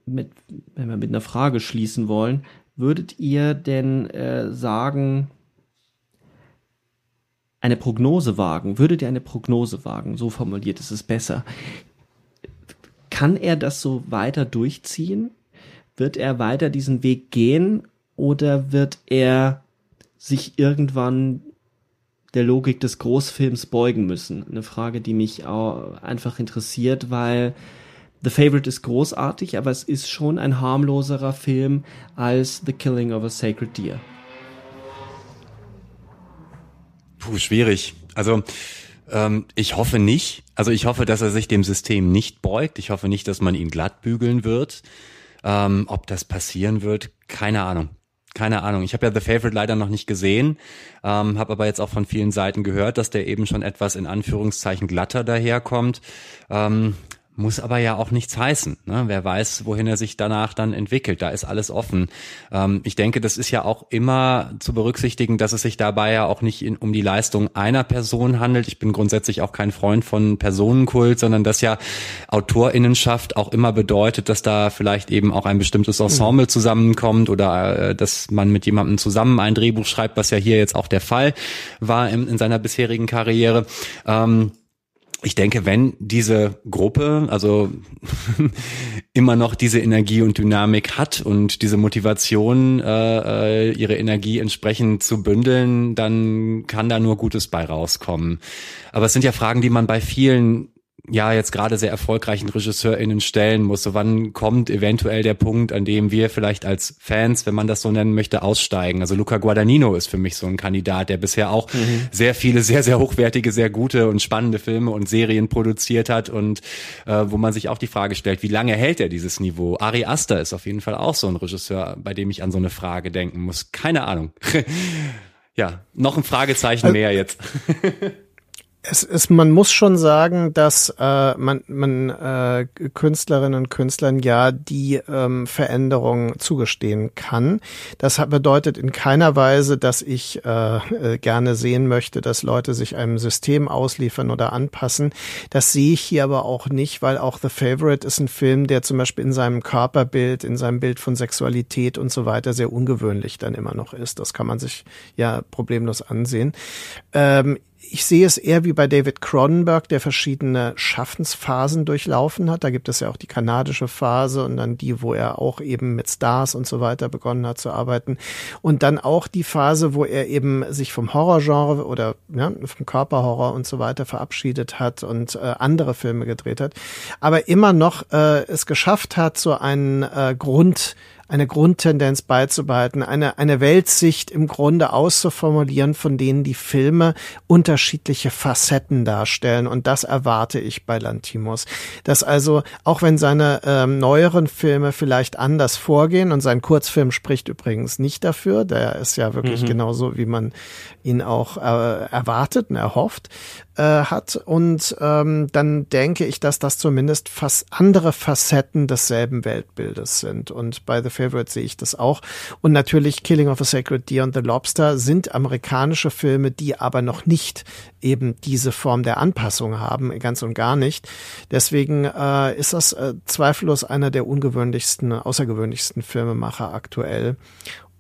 mit, wenn wir mit einer Frage schließen wollen, würdet ihr denn äh, sagen, eine Prognose wagen, würdet ihr eine Prognose wagen, so formuliert ist es besser. Kann er das so weiter durchziehen? Wird er weiter diesen Weg gehen oder wird er sich irgendwann der Logik des Großfilms beugen müssen? Eine Frage, die mich auch einfach interessiert, weil The Favorite ist großartig, aber es ist schon ein harmloserer Film als The Killing of a Sacred Deer. Puh, schwierig. Also ähm, ich hoffe nicht. Also ich hoffe, dass er sich dem System nicht beugt. Ich hoffe nicht, dass man ihn glatt bügeln wird. Ähm, ob das passieren wird, keine Ahnung. Keine Ahnung. Ich habe ja The Favorite leider noch nicht gesehen, ähm, habe aber jetzt auch von vielen Seiten gehört, dass der eben schon etwas in Anführungszeichen glatter daherkommt. Ähm, muss aber ja auch nichts heißen. Ne? Wer weiß, wohin er sich danach dann entwickelt. Da ist alles offen. Ähm, ich denke, das ist ja auch immer zu berücksichtigen, dass es sich dabei ja auch nicht in, um die Leistung einer Person handelt. Ich bin grundsätzlich auch kein Freund von Personenkult, sondern dass ja Autorinnenschaft auch immer bedeutet, dass da vielleicht eben auch ein bestimmtes Ensemble zusammenkommt oder äh, dass man mit jemandem zusammen ein Drehbuch schreibt, was ja hier jetzt auch der Fall war in, in seiner bisherigen Karriere. Ähm, ich denke, wenn diese Gruppe also immer noch diese Energie und Dynamik hat und diese Motivation, äh, äh, ihre Energie entsprechend zu bündeln, dann kann da nur Gutes bei rauskommen. Aber es sind ja Fragen, die man bei vielen ja jetzt gerade sehr erfolgreichen RegisseurInnen stellen muss. So wann kommt eventuell der Punkt, an dem wir vielleicht als Fans, wenn man das so nennen möchte, aussteigen? Also Luca Guadagnino ist für mich so ein Kandidat, der bisher auch mhm. sehr viele, sehr, sehr hochwertige, sehr gute und spannende Filme und Serien produziert hat und äh, wo man sich auch die Frage stellt, wie lange hält er dieses Niveau? Ari Aster ist auf jeden Fall auch so ein Regisseur, bei dem ich an so eine Frage denken muss. Keine Ahnung. ja, noch ein Fragezeichen mehr jetzt. es ist, man muss schon sagen, dass äh, man, man äh, Künstlerinnen und Künstlern ja die ähm, Veränderung zugestehen kann. Das bedeutet in keiner Weise, dass ich äh, äh, gerne sehen möchte, dass Leute sich einem System ausliefern oder anpassen. Das sehe ich hier aber auch nicht, weil auch The Favorite ist ein Film, der zum Beispiel in seinem Körperbild, in seinem Bild von Sexualität und so weiter sehr ungewöhnlich dann immer noch ist. Das kann man sich ja problemlos ansehen. Ähm, ich sehe es eher wie bei David Cronenberg, der verschiedene Schaffensphasen durchlaufen hat. Da gibt es ja auch die kanadische Phase und dann die, wo er auch eben mit Stars und so weiter begonnen hat zu arbeiten. Und dann auch die Phase, wo er eben sich vom Horrorgenre oder ja, vom Körperhorror und so weiter verabschiedet hat und äh, andere Filme gedreht hat. Aber immer noch äh, es geschafft hat, so einen äh, Grund eine Grundtendenz beizubehalten, eine, eine Weltsicht im Grunde auszuformulieren, von denen die Filme unterschiedliche Facetten darstellen. Und das erwarte ich bei Lantimos. Dass also, auch wenn seine ähm, neueren Filme vielleicht anders vorgehen, und sein Kurzfilm spricht übrigens nicht dafür, der ist ja wirklich mhm. genauso, wie man ihn auch äh, erwartet und erhofft, äh, hat. Und ähm, dann denke ich, dass das zumindest fast andere Facetten desselben Weltbildes sind. Und bei The Favorite sehe ich das auch. Und natürlich Killing of a Sacred Deer und The Lobster sind amerikanische Filme, die aber noch nicht eben diese Form der Anpassung haben, ganz und gar nicht. Deswegen äh, ist das äh, zweifellos einer der ungewöhnlichsten, außergewöhnlichsten Filmemacher aktuell.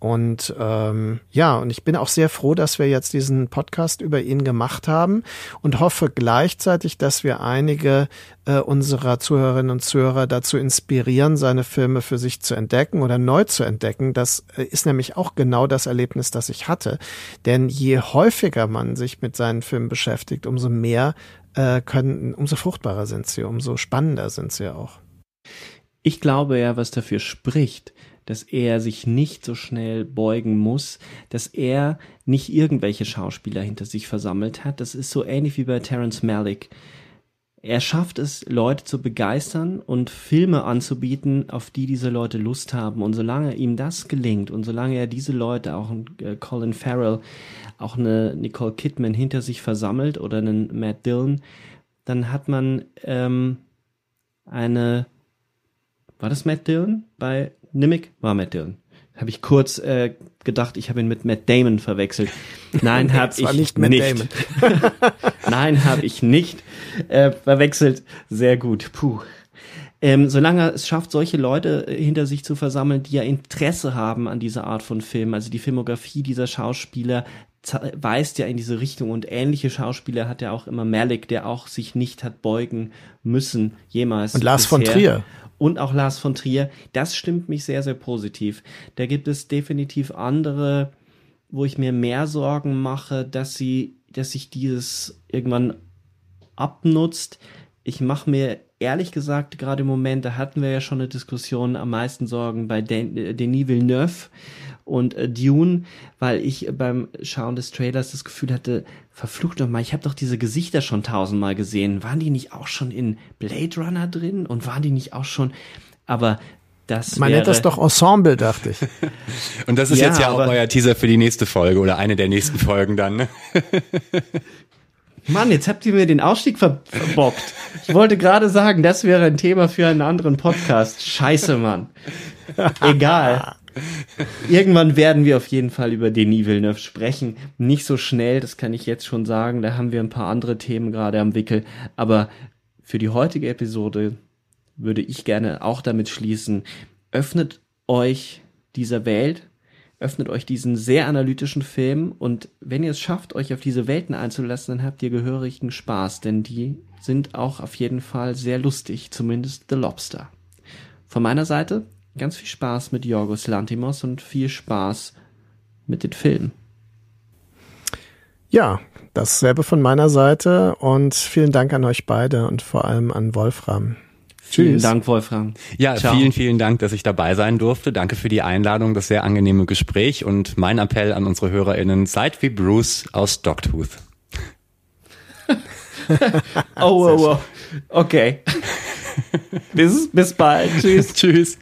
Und ähm, ja, und ich bin auch sehr froh, dass wir jetzt diesen Podcast über ihn gemacht haben und hoffe gleichzeitig, dass wir einige äh, unserer Zuhörerinnen und Zuhörer dazu inspirieren, seine Filme für sich zu entdecken oder neu zu entdecken. Das äh, ist nämlich auch genau das Erlebnis, das ich hatte. Denn je häufiger man sich mit seinen Filmen beschäftigt, umso mehr äh, können, umso fruchtbarer sind sie, umso spannender sind sie auch. Ich glaube ja, was dafür spricht, dass er sich nicht so schnell beugen muss, dass er nicht irgendwelche Schauspieler hinter sich versammelt hat. Das ist so ähnlich wie bei Terence Malick. Er schafft es, Leute zu begeistern und Filme anzubieten, auf die diese Leute Lust haben. Und solange ihm das gelingt und solange er diese Leute, auch äh, Colin Farrell, auch eine Nicole Kidman hinter sich versammelt oder einen Matt Dillon, dann hat man ähm, eine war das Matt Dillon bei Nimic? War Matt Dillon. Habe ich kurz äh, gedacht, ich habe ihn mit Matt Damon verwechselt. Nein, habe ich nicht. nicht. Nein, habe ich nicht äh, verwechselt. Sehr gut. Puh. Ähm, solange er es schafft, solche Leute äh, hinter sich zu versammeln, die ja Interesse haben an dieser Art von Film, also die Filmografie dieser Schauspieler weist ja in diese Richtung und ähnliche Schauspieler hat ja auch immer Malik, der auch sich nicht hat beugen müssen jemals. Und Lars bisher. von Trier und auch Lars von Trier. Das stimmt mich sehr, sehr positiv. Da gibt es definitiv andere, wo ich mir mehr Sorgen mache, dass sie, dass sich dieses irgendwann abnutzt. Ich mache mir ehrlich gesagt gerade im Moment, da hatten wir ja schon eine Diskussion, am meisten Sorgen bei äh, Denis Villeneuve und äh, Dune, weil ich beim Schauen des Trailers das Gefühl hatte, verflucht nochmal, ich habe doch diese Gesichter schon tausendmal gesehen. Waren die nicht auch schon in Blade Runner drin? Und waren die nicht auch schon, aber das Man nennt das doch Ensemble, dachte ich. Und das ist ja, jetzt ja auch euer Teaser für die nächste Folge oder eine der nächsten Folgen dann. Ne? Mann, jetzt habt ihr mir den Ausstieg verbockt. Ich wollte gerade sagen, das wäre ein Thema für einen anderen Podcast. Scheiße, Mann. Egal. Irgendwann werden wir auf jeden Fall über Denis Villeneuve sprechen. Nicht so schnell, das kann ich jetzt schon sagen. Da haben wir ein paar andere Themen gerade am Wickel. Aber für die heutige Episode würde ich gerne auch damit schließen. Öffnet euch dieser Welt, öffnet euch diesen sehr analytischen Film und wenn ihr es schafft, euch auf diese Welten einzulassen, dann habt ihr gehörigen Spaß, denn die sind auch auf jeden Fall sehr lustig, zumindest The Lobster. Von meiner Seite ganz viel Spaß mit Jorgos Lantimos und viel Spaß mit den Filmen. Ja, dasselbe von meiner Seite und vielen Dank an euch beide und vor allem an Wolfram. Vielen Dank, Wolfram. Ja, Ciao. vielen, vielen Dank, dass ich dabei sein durfte. Danke für die Einladung, das sehr angenehme Gespräch und mein Appell an unsere HörerInnen, seid wie Bruce aus Dogtooth. oh, oh, oh. Okay. bis, bis bald. Tschüss. Tschüss.